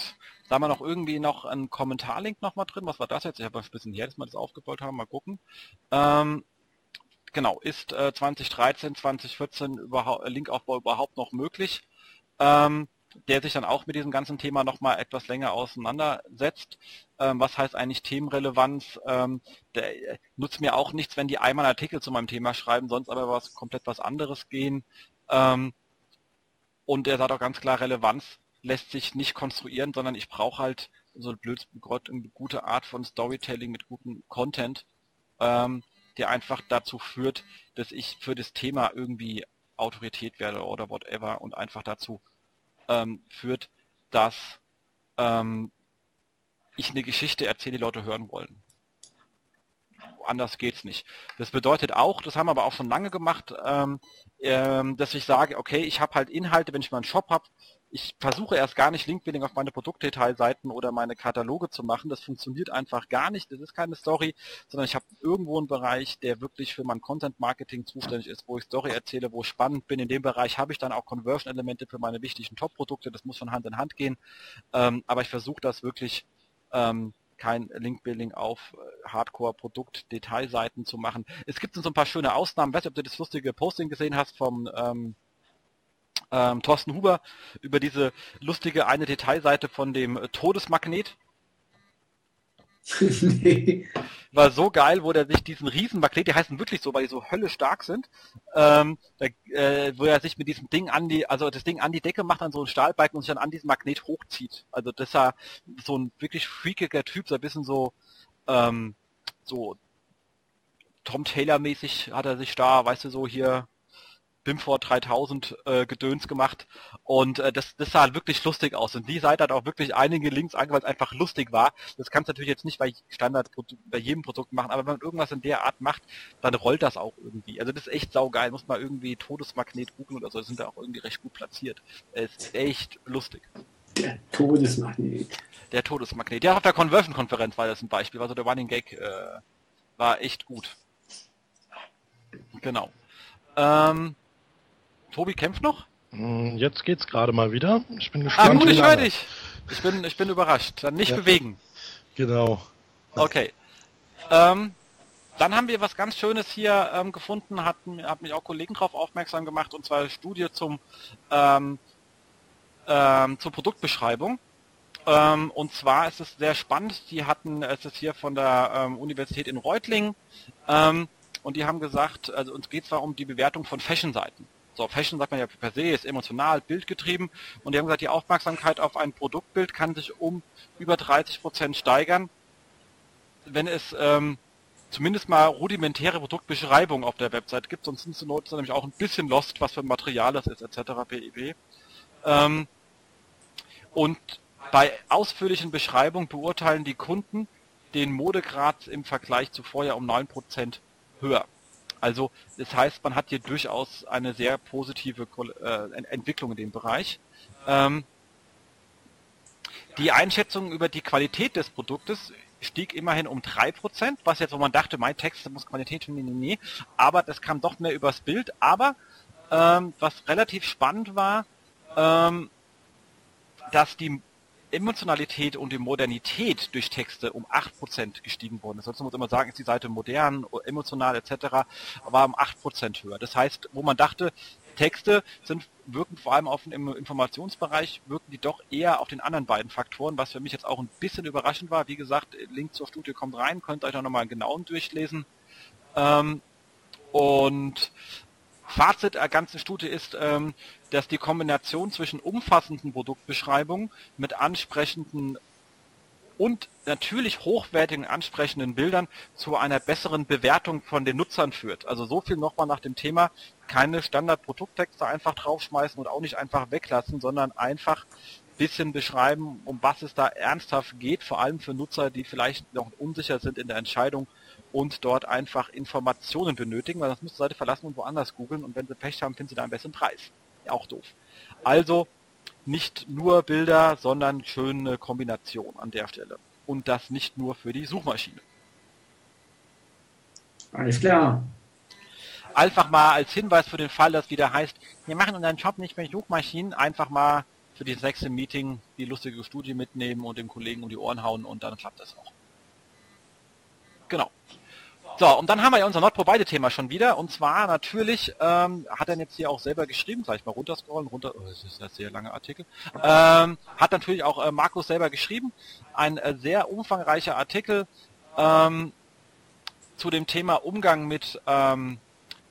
Da haben wir noch irgendwie noch einen Kommentarlink noch mal drin. Was war das jetzt? Ich habe ein bisschen her, dass wir das aufgebaut haben. Mal gucken. Ähm, genau, ist äh, 2013, 2014 überhaupt, Linkaufbau überhaupt noch möglich? Ähm, der sich dann auch mit diesem ganzen Thema nochmal etwas länger auseinandersetzt. Ähm, was heißt eigentlich Themenrelevanz? Ähm, der äh, nutzt mir auch nichts, wenn die einmal Artikel zu meinem Thema schreiben, sonst aber was komplett was anderes gehen. Ähm, und er sagt auch ganz klar, Relevanz lässt sich nicht konstruieren, sondern ich brauche halt so ein blöd, eine gute Art von Storytelling mit gutem Content, ähm, der einfach dazu führt, dass ich für das Thema irgendwie Autorität werde oder whatever und einfach dazu ähm, führt, dass ähm, ich eine Geschichte erzähle, die Leute hören wollen. Anders geht's nicht. Das bedeutet auch, das haben wir aber auch schon lange gemacht, ähm, ähm, dass ich sage, okay, ich habe halt Inhalte, wenn ich mal einen Shop habe, ich versuche erst gar nicht Linkbuilding auf meine Produktdetailseiten oder meine Kataloge zu machen. Das funktioniert einfach gar nicht. Das ist keine Story, sondern ich habe irgendwo einen Bereich, der wirklich für mein Content Marketing zuständig ist, wo ich Story erzähle, wo ich spannend bin. In dem Bereich habe ich dann auch Conversion-Elemente für meine wichtigen Top-Produkte. Das muss von Hand in Hand gehen. Ähm, aber ich versuche das wirklich ähm, kein Linkbuilding auf äh, Hardcore-Produkt-Detailseiten zu machen. Es gibt so ein paar schöne Ausnahmen. Ich weiß nicht, ob du das lustige Posting gesehen hast vom ähm, ähm, Thorsten Huber über diese lustige eine Detailseite von dem Todesmagnet. nee. War so geil, wo der sich diesen Riesenmagnet, die heißen wirklich so, weil die so Hölle stark sind, ähm, da, äh, wo er sich mit diesem Ding an die, also das Ding an die Decke macht, an so einen Stahlbalken und sich dann an diesen Magnet hochzieht. Also das ja so ein wirklich freakiger Typ, so ein bisschen so, ähm, so Tom Taylor mäßig hat er sich da, weißt du, so hier BIMFOR 3000 äh, Gedöns gemacht und äh, das, das sah halt wirklich lustig aus und die Seite hat auch wirklich einige Links weil es einfach lustig war. Das kannst du natürlich jetzt nicht bei Standard bei jedem Produkt machen, aber wenn man irgendwas in der Art macht, dann rollt das auch irgendwie. Also das ist echt saugeil, muss man irgendwie Todesmagnet googeln oder so, das sind da auch irgendwie recht gut platziert. Es ist echt lustig. Der Todesmagnet. Der Todesmagnet. Ja, auf der Conversion-Konferenz war das ein Beispiel, also der Running Gag äh, war echt gut. Genau. Ähm, Tobi kämpft noch? Hm, jetzt geht's gerade mal wieder. Ich bin gespannt. Ah gut, ich höre dich. Ich bin, ich bin überrascht. Dann nicht ja. bewegen. Genau. Okay. Ähm, dann haben wir was ganz Schönes hier ähm, gefunden, hatten, hat mich auch Kollegen darauf aufmerksam gemacht, und zwar eine Studie zum, ähm, ähm, zur Produktbeschreibung. Ähm, und zwar ist es sehr spannend, die hatten, es ist hier von der ähm, Universität in Reutlingen, und die haben gesagt, also uns geht zwar um die Bewertung von Fashion-Seiten. So, Fashion sagt man ja per se, ist emotional, bildgetrieben. Und die haben gesagt, die Aufmerksamkeit auf ein Produktbild kann sich um über 30 Prozent steigern, wenn es ähm, zumindest mal rudimentäre Produktbeschreibung auf der Website gibt. Sonst sind die Leute nämlich auch ein bisschen lost, was für ein Material das ist, etc. pp. Ähm, und bei ausführlichen Beschreibungen beurteilen die Kunden den Modegrad im Vergleich zu vorher um 9% höher. Also das heißt, man hat hier durchaus eine sehr positive äh, Entwicklung in dem Bereich. Ähm, die Einschätzung über die Qualität des Produktes stieg immerhin um 3%, was jetzt, wo man dachte, mein Text muss Qualität, nee, nee, nee, aber das kam doch mehr übers Bild. Aber ähm, was relativ spannend war, ähm, dass die Emotionalität und die Modernität durch Texte um 8% gestiegen worden ist. Sonst muss man immer sagen, ist die Seite modern, emotional etc., war um 8% höher. Das heißt, wo man dachte, Texte sind, wirken vor allem auf dem Informationsbereich, wirken die doch eher auf den anderen beiden Faktoren, was für mich jetzt auch ein bisschen überraschend war. Wie gesagt, Link zur Studie kommt rein, könnt ihr euch auch nochmal genau durchlesen. Ähm, und Fazit der ganzen Studie ist, ähm, dass die Kombination zwischen umfassenden Produktbeschreibungen mit ansprechenden und natürlich hochwertigen ansprechenden Bildern zu einer besseren Bewertung von den Nutzern führt. Also so viel nochmal nach dem Thema, keine Standard-Produkttexte einfach draufschmeißen und auch nicht einfach weglassen, sondern einfach bisschen beschreiben, um was es da ernsthaft geht, vor allem für Nutzer, die vielleicht noch unsicher sind in der Entscheidung, und dort einfach Informationen benötigen, weil sonst müssen sie die Seite verlassen und woanders googeln und wenn sie Pech haben, finden sie da einen besseren Preis. Ja, auch doof. Also nicht nur Bilder, sondern schöne Kombination an der Stelle. Und das nicht nur für die Suchmaschine. Alles klar. Einfach mal als Hinweis für den Fall, dass wieder heißt, wir machen unseren Job nicht mehr Suchmaschinen, einfach mal für das nächste Meeting die lustige Studie mitnehmen und dem Kollegen um die Ohren hauen und dann klappt das auch. Genau. So, und dann haben wir ja unser Not Provided Thema schon wieder. Und zwar natürlich, ähm, hat er jetzt hier auch selber geschrieben, gleich mal runterscrollen, runter, oh, das ist ein sehr langer Artikel. Ähm, hat natürlich auch äh, Markus selber geschrieben. Ein äh, sehr umfangreicher Artikel ähm, zu dem Thema Umgang mit ähm,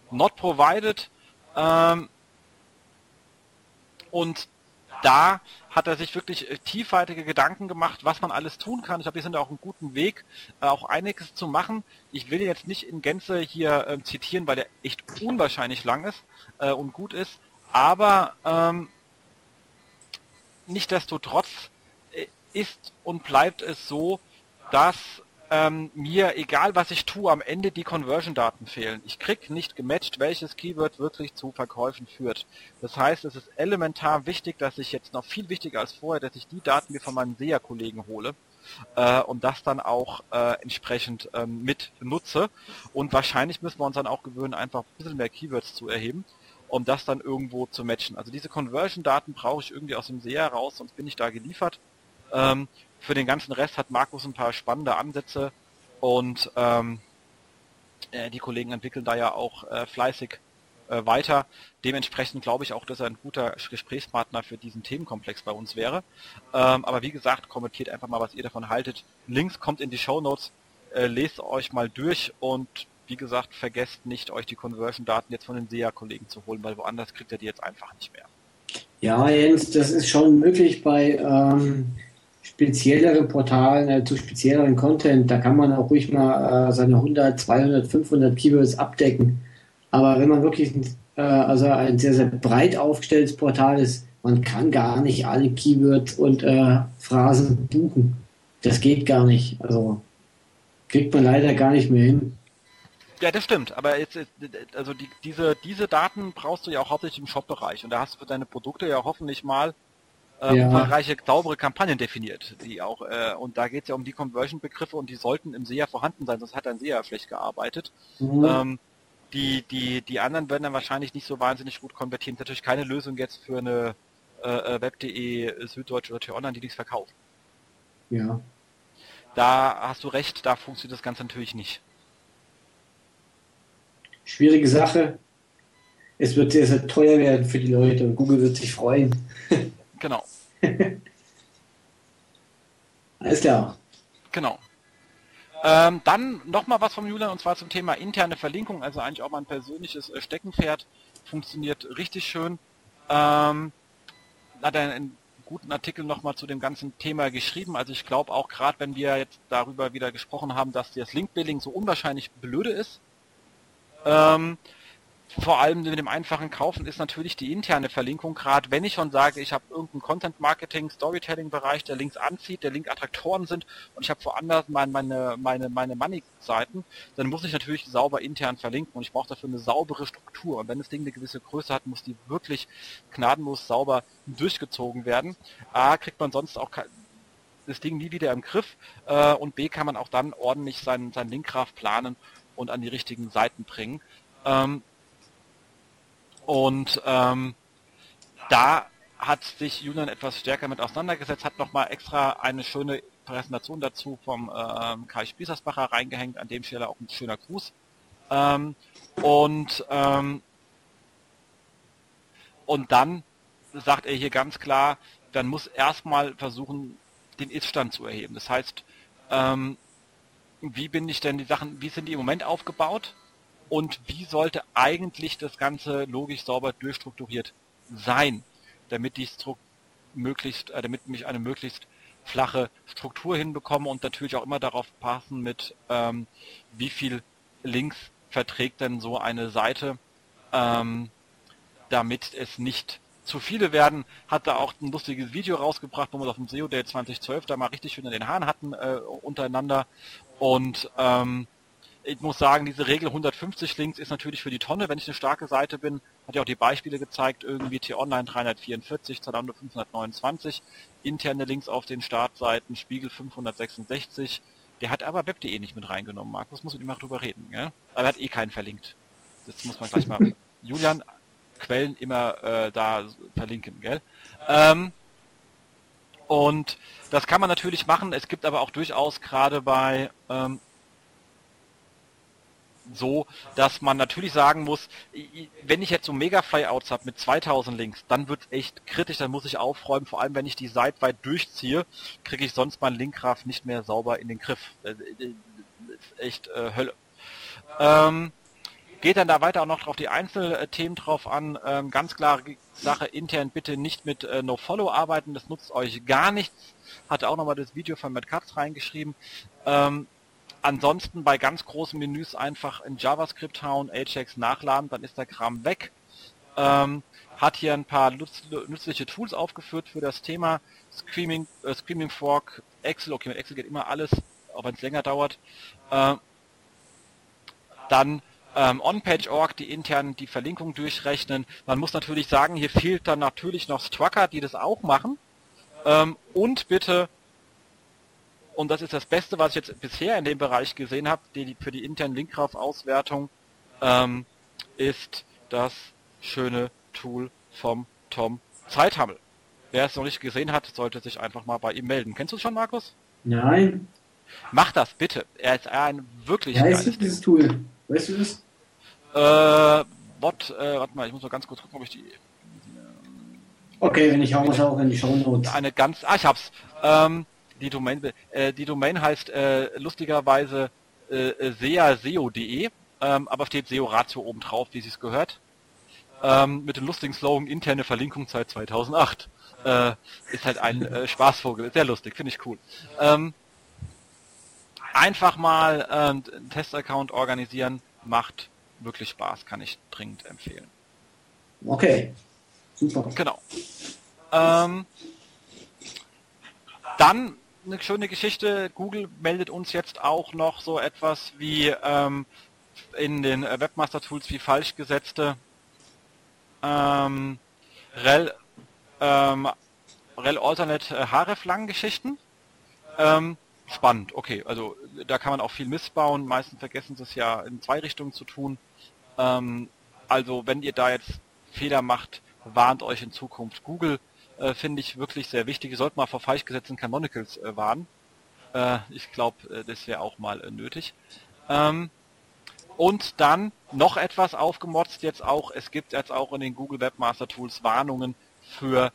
Not Provided. Ähm, und da hat er sich wirklich äh, tiefhaltige Gedanken gemacht, was man alles tun kann. Ich glaube, wir sind auf einem guten Weg, äh, auch einiges zu machen. Ich will jetzt nicht in Gänze hier äh, zitieren, weil der echt unwahrscheinlich lang ist äh, und gut ist, aber ähm, nichtdestotrotz äh, ist und bleibt es so, dass ähm, mir, egal was ich tue, am Ende die Conversion-Daten fehlen. Ich krieg nicht gematcht, welches Keyword wirklich zu Verkäufen führt. Das heißt, es ist elementar wichtig, dass ich jetzt noch viel wichtiger als vorher, dass ich die Daten mir von meinen SEA-Kollegen hole äh, und das dann auch äh, entsprechend ähm, mit nutze. Und wahrscheinlich müssen wir uns dann auch gewöhnen, einfach ein bisschen mehr Keywords zu erheben um das dann irgendwo zu matchen. Also diese Conversion-Daten brauche ich irgendwie aus dem SEA raus, sonst bin ich da geliefert. Ähm, für den ganzen Rest hat Markus ein paar spannende Ansätze und ähm, äh, die Kollegen entwickeln da ja auch äh, fleißig äh, weiter. Dementsprechend glaube ich auch, dass er ein guter Gesprächspartner für diesen Themenkomplex bei uns wäre. Ähm, aber wie gesagt, kommentiert einfach mal, was ihr davon haltet. Links kommt in die Show Notes, äh, lest euch mal durch und wie gesagt, vergesst nicht, euch die Conversion-Daten jetzt von den SEA-Kollegen zu holen, weil woanders kriegt ihr die jetzt einfach nicht mehr. Ja, Jens, das ist schon möglich bei ähm, spezielleren Portalen, äh, zu spezielleren Content, da kann man auch ruhig mal äh, seine 100, 200, 500 Keywords abdecken. Aber wenn man wirklich äh, also ein sehr, sehr breit aufgestelltes Portal ist, man kann gar nicht alle Keywords und äh, Phrasen buchen. Das geht gar nicht. Also kriegt man leider gar nicht mehr hin. Ja, das stimmt. Aber jetzt, also die, diese, diese Daten brauchst du ja auch hauptsächlich im Shop-Bereich. Und da hast du für deine Produkte ja hoffentlich mal äh, ja. umfangreiche, saubere Kampagnen definiert, die auch, äh, und da geht es ja um die Conversion-Begriffe und die sollten im SEA vorhanden sein, sonst hat ein SEA schlecht gearbeitet. Mhm. Ähm, die, die, die anderen werden dann wahrscheinlich nicht so wahnsinnig gut konvertieren. Das ist natürlich keine Lösung jetzt für eine äh, äh Web.de, Süddeutsche oder T-Online, die nichts verkaufen. Ja. Da hast du recht, da funktioniert das Ganze natürlich nicht. Schwierige Sache. Es wird sehr, sehr teuer werden für die Leute und Google wird sich freuen. Genau. Alles klar. Genau. Ähm, dann nochmal was vom Julian und zwar zum Thema interne Verlinkung, also eigentlich auch mein persönliches äh, Steckenpferd. Funktioniert richtig schön. Ähm, hat er einen guten Artikel nochmal zu dem ganzen Thema geschrieben. Also ich glaube auch gerade, wenn wir jetzt darüber wieder gesprochen haben, dass das Link-Building so unwahrscheinlich blöde ist, ähm, vor allem mit dem einfachen Kaufen ist natürlich die interne Verlinkung, gerade wenn ich schon sage, ich habe irgendeinen Content Marketing, Storytelling Bereich, der Links anzieht, der Link Attraktoren sind und ich habe woanders meine, meine, meine, meine Money-Seiten, dann muss ich natürlich sauber intern verlinken und ich brauche dafür eine saubere Struktur. Und wenn das Ding eine gewisse Größe hat, muss die wirklich gnadenlos sauber durchgezogen werden. A, kriegt man sonst auch das Ding nie wieder im Griff äh, und B, kann man auch dann ordentlich seinen, seinen Linkgraph planen und an die richtigen Seiten bringen. Ähm, und ähm, da hat sich Julian etwas stärker mit auseinandergesetzt, hat nochmal extra eine schöne Präsentation dazu vom ähm, Kai Spießersbacher reingehängt, an dem Stelle auch ein schöner Gruß. Ähm, und, ähm, und dann sagt er hier ganz klar, dann muss erstmal versuchen, den Ist-Stand zu erheben. Das heißt, ähm, wie bin ich denn die Sachen, wie sind die im Moment aufgebaut? Und wie sollte eigentlich das Ganze logisch sauber durchstrukturiert sein, damit die möglichst, äh, damit ich eine möglichst flache Struktur hinbekomme und natürlich auch immer darauf passen mit, ähm, wie viel Links verträgt denn so eine Seite, ähm, damit es nicht zu viele werden, hat da auch ein lustiges Video rausgebracht, wo wir auf dem SEO Day 2012 da mal richtig schön in den Haaren hatten äh, untereinander. Und ähm, ich muss sagen, diese Regel 150 Links ist natürlich für die Tonne, wenn ich eine starke Seite bin. Hat ja auch die Beispiele gezeigt, irgendwie T-Online 344, Zalando 529, interne Links auf den Startseiten, Spiegel 566. Der hat aber Web.de nicht mit reingenommen, Markus, muss mit ihm mal drüber reden, gell? Aber er hat eh keinen verlinkt. Das muss man gleich mal. Julian, Quellen immer äh, da verlinken, gell? Ähm, und das kann man natürlich machen. Es gibt aber auch durchaus gerade bei ähm, so, dass man natürlich sagen muss, wenn ich jetzt so Mega-Flyouts habe mit 2000 Links, dann wird echt kritisch, dann muss ich aufräumen, vor allem wenn ich die Seite weit durchziehe, kriege ich sonst meinen Linkgraph nicht mehr sauber in den Griff. Das ist echt äh, Hölle. Ähm, geht dann da weiter auch noch drauf die Einzelthemen drauf an. Ähm, ganz klare Sache, intern bitte nicht mit äh, NoFollow arbeiten, das nutzt euch gar nichts. Hatte auch nochmal das Video von Matt Katz reingeschrieben. Ähm, ansonsten bei ganz großen Menüs einfach in JavaScript hauen, Ajax nachladen, dann ist der Kram weg. Ähm, hat hier ein paar nützliche Tools aufgeführt für das Thema Screaming, äh, Screaming Fork, Excel, okay, mit Excel geht immer alles, auch wenn es länger dauert. Äh, dann ähm, OnPage.org, die intern die Verlinkung durchrechnen. Man muss natürlich sagen, hier fehlt dann natürlich noch Strucker, die das auch machen. Ähm, und bitte, und das ist das Beste, was ich jetzt bisher in dem Bereich gesehen habe, die, für die internen Linkgraph-Auswertung, ähm, ist das schöne Tool vom Tom Zeithammel. Wer es noch nicht gesehen hat, sollte sich einfach mal bei ihm melden. Kennst du es schon, Markus? Nein. Mach das, bitte. Er ist ein wirklich ja, geiles dieses Tool. Weißt du das? Äh, Bot, äh, warte mal, ich muss mal ganz kurz gucken, ob ich die. Okay, wenn ich hau es auch in die Show Notes. Eine ganz, ah, ich hab's. Ähm, die Domain, äh, die Domain heißt äh, lustigerweise äh, seaseo.de, ähm, aber steht SEO Ratio oben drauf, wie sie es gehört. Ähm, mit dem lustigen Slogan interne Verlinkung seit 2008. Äh, ist halt ein äh, Spaßvogel, sehr lustig, finde ich cool. Ähm, einfach mal äh, einen Testaccount organisieren, macht wirklich Spaß, kann ich dringend empfehlen. Okay, super. Genau. Ähm, dann eine schöne Geschichte. Google meldet uns jetzt auch noch so etwas wie ähm, in den Webmaster Tools wie falsch gesetzte ähm, rel, ähm, rel alternate hreflang Geschichten. Ähm, spannend, okay. Also da kann man auch viel missbauen. Meistens vergessen sie es ja in zwei Richtungen zu tun. Ähm, also wenn ihr da jetzt Fehler macht, warnt euch in Zukunft. Google äh, finde ich wirklich sehr wichtig. Ihr sollt mal vor falsch gesetzten Canonicals äh, warnen. Äh, ich glaube, äh, das wäre auch mal äh, nötig. Ähm, und dann noch etwas aufgemotzt jetzt auch. Es gibt jetzt auch in den Google Webmaster Tools Warnungen für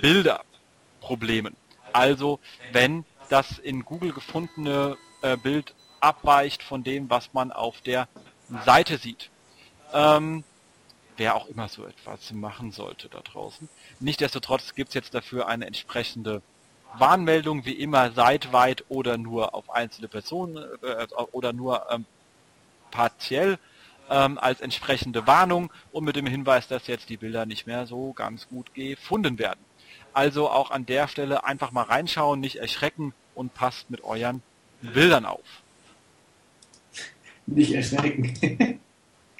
Bilderproblemen. Also wenn das in Google gefundene äh, Bild abweicht von dem, was man auf der Seite sieht ähm, wer auch immer so etwas machen sollte da draußen. Nichtsdestotrotz gibt es jetzt dafür eine entsprechende Warnmeldung, wie immer seitweit oder nur auf einzelne Personen äh, oder nur ähm, partiell ähm, als entsprechende Warnung und mit dem Hinweis, dass jetzt die Bilder nicht mehr so ganz gut gefunden werden. Also auch an der Stelle einfach mal reinschauen, nicht erschrecken und passt mit euren Bildern auf. Nicht erschrecken.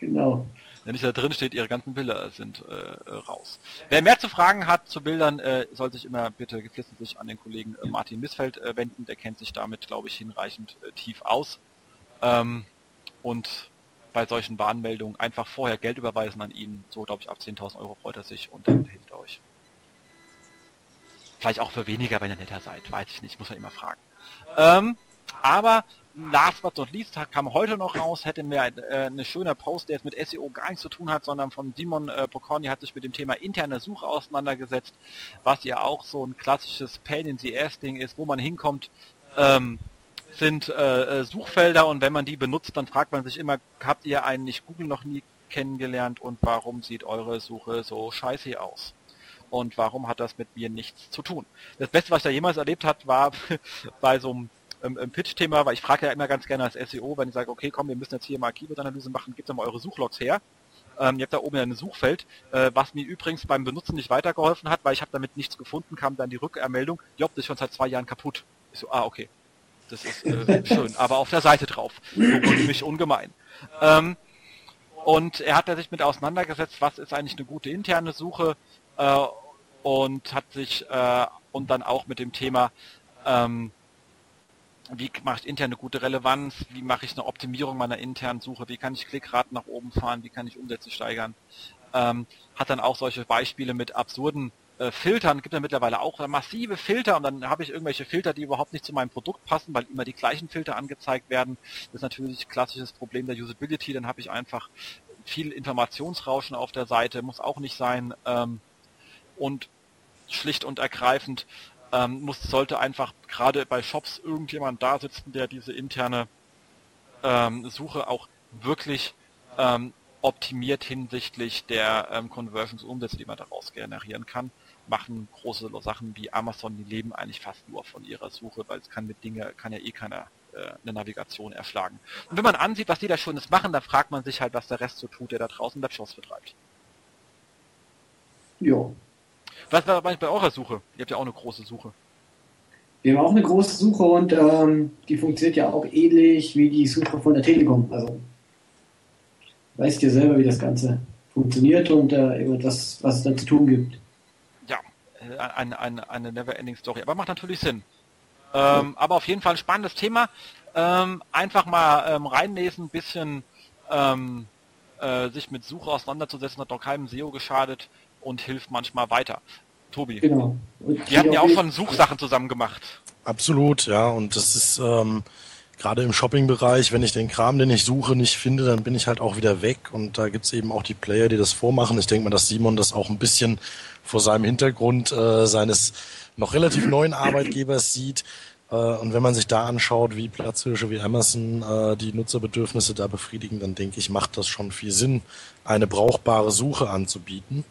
Genau. Nicht da drin steht, ihre ganzen Bilder sind äh, raus. Wer mehr zu fragen hat zu Bildern, äh, soll sich immer bitte geflissentlich an den Kollegen äh, Martin Missfeld äh, wenden. Der kennt sich damit, glaube ich, hinreichend äh, tief aus. Ähm, und bei solchen Warnmeldungen einfach vorher Geld überweisen an ihn. So, glaube ich, ab 10.000 Euro freut er sich und dann hilft er euch. Vielleicht auch für weniger, wenn ihr netter seid. Weiß ich nicht, muss man immer fragen. Ähm, aber last but not least kam heute noch raus, hätte mir äh, eine schöne Post, der jetzt mit SEO gar nichts zu tun hat, sondern von Simon äh, Pocorni hat sich mit dem Thema interne Suche auseinandergesetzt, was ja auch so ein klassisches Pain in the Ass Ding ist, wo man hinkommt, ähm, sind äh, äh, Suchfelder und wenn man die benutzt, dann fragt man sich immer, habt ihr eigentlich Google noch nie kennengelernt und warum sieht eure Suche so scheiße aus? Und warum hat das mit mir nichts zu tun? Das Beste, was ich da jemals erlebt hat, war bei so einem ähm, ähm, Pitch-Thema, weil ich frage ja immer ganz gerne als SEO, wenn ich sage, okay, komm, wir müssen jetzt hier mal Keyword-Analyse machen, gebt doch mal eure Suchlogs her. Ähm, ihr habt da oben ja ein Suchfeld, äh, was mir übrigens beim Benutzen nicht weitergeholfen hat, weil ich habe damit nichts gefunden, kam dann die Rückermeldung, Job, das ist schon seit zwei Jahren kaputt. Ich so, ah, okay. Das ist äh, schön, aber auf der Seite drauf. Beruhigt mich ungemein. Ähm, und er hat sich mit auseinandergesetzt, was ist eigentlich eine gute interne Suche äh, und hat sich äh, und dann auch mit dem Thema ähm, wie mache ich interne gute Relevanz, wie mache ich eine Optimierung meiner internen Suche, wie kann ich Klickraten nach oben fahren, wie kann ich Umsätze steigern. Ähm, hat dann auch solche Beispiele mit absurden äh, Filtern gibt ja mittlerweile auch massive Filter und dann habe ich irgendwelche Filter, die überhaupt nicht zu meinem Produkt passen, weil immer die gleichen Filter angezeigt werden. Das ist natürlich ein klassisches Problem der Usability. Dann habe ich einfach viel Informationsrauschen auf der Seite, muss auch nicht sein. Ähm, und schlicht und ergreifend ähm, muss, sollte einfach gerade bei Shops irgendjemand da sitzen, der diese interne ähm, Suche auch wirklich ähm, optimiert hinsichtlich der ähm, Conversions Umsätze, die man daraus generieren kann. Machen große Sachen wie Amazon, die leben eigentlich fast nur von ihrer Suche, weil es kann mit Dinge, kann ja eh keiner äh, eine Navigation erschlagen. Und wenn man ansieht, was die da Schönes machen, dann fragt man sich halt, was der Rest so tut, der da draußen Webshops betreibt. Ja. Was war bei eurer Suche? Ihr habt ja auch eine große Suche. Wir haben auch eine große Suche und ähm, die funktioniert ja auch ähnlich wie die Suche von der Telekom. Also weißt ja selber, wie das Ganze funktioniert und äh, das, was es da zu tun gibt. Ja, äh, eine, eine, eine never-ending Story. Aber macht natürlich Sinn. Ähm, aber auf jeden Fall ein spannendes Thema. Ähm, einfach mal ähm, reinlesen, ein bisschen ähm, äh, sich mit Suche auseinanderzusetzen, hat doch keinem SEO geschadet und hilft manchmal weiter. Tobi. Genau. Wir hatten ja auch schon Suchsachen zusammen gemacht. Absolut, ja. Und das ist ähm, gerade im Shopping-Bereich, wenn ich den Kram, den ich suche, nicht finde, dann bin ich halt auch wieder weg. Und da gibt's eben auch die Player, die das vormachen. Ich denke mal, dass Simon das auch ein bisschen vor seinem Hintergrund äh, seines noch relativ neuen Arbeitgebers sieht. Äh, und wenn man sich da anschaut, wie Platzhirsche wie Amazon äh, die Nutzerbedürfnisse da befriedigen, dann denke ich, macht das schon viel Sinn, eine brauchbare Suche anzubieten.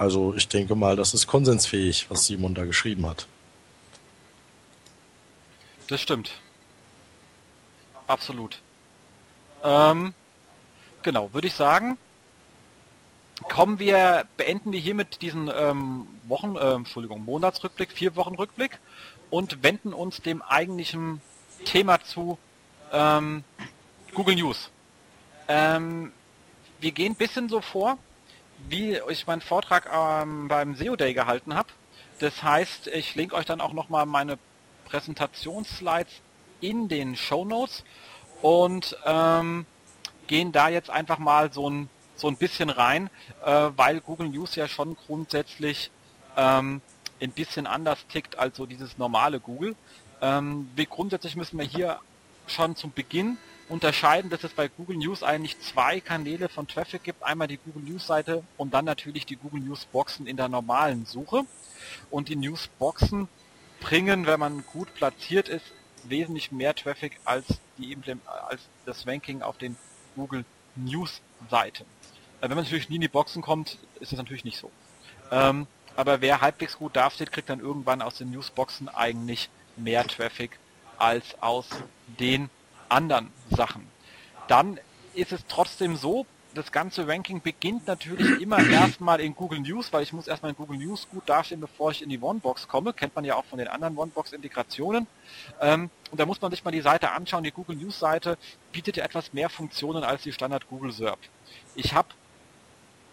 Also ich denke mal, das ist konsensfähig, was Simon da geschrieben hat. Das stimmt. Absolut. Ähm, genau, würde ich sagen, kommen wir, beenden wir hiermit diesen ähm, Wochen, äh, Entschuldigung, Monatsrückblick, vier Wochen Rückblick und wenden uns dem eigentlichen Thema zu ähm, Google News. Ähm, wir gehen ein bisschen so vor, wie ich meinen Vortrag ähm, beim SEO Day gehalten habe. Das heißt, ich link euch dann auch nochmal meine Präsentationsslides in den Show Notes und ähm, gehen da jetzt einfach mal so ein, so ein bisschen rein, äh, weil Google News ja schon grundsätzlich ähm, ein bisschen anders tickt als so dieses normale Google. Ähm, wir grundsätzlich müssen wir hier schon zum Beginn unterscheiden, dass es bei Google News eigentlich zwei Kanäle von Traffic gibt. Einmal die Google News Seite und dann natürlich die Google News Boxen in der normalen Suche. Und die News Boxen bringen, wenn man gut platziert ist, wesentlich mehr Traffic als, die, als das Ranking auf den Google News Seiten. Äh, wenn man natürlich nie in die Boxen kommt, ist das natürlich nicht so. Ähm, aber wer halbwegs gut dasteht, kriegt dann irgendwann aus den Newsboxen eigentlich mehr Traffic als aus den anderen Sachen. Dann ist es trotzdem so, das ganze Ranking beginnt natürlich immer erstmal in Google News, weil ich muss erstmal in Google News gut dastehen, bevor ich in die OneBox komme. Kennt man ja auch von den anderen OneBox-Integrationen. Ähm, und da muss man sich mal die Seite anschauen. Die Google News-Seite bietet ja etwas mehr Funktionen als die Standard Google SERP. Ich habe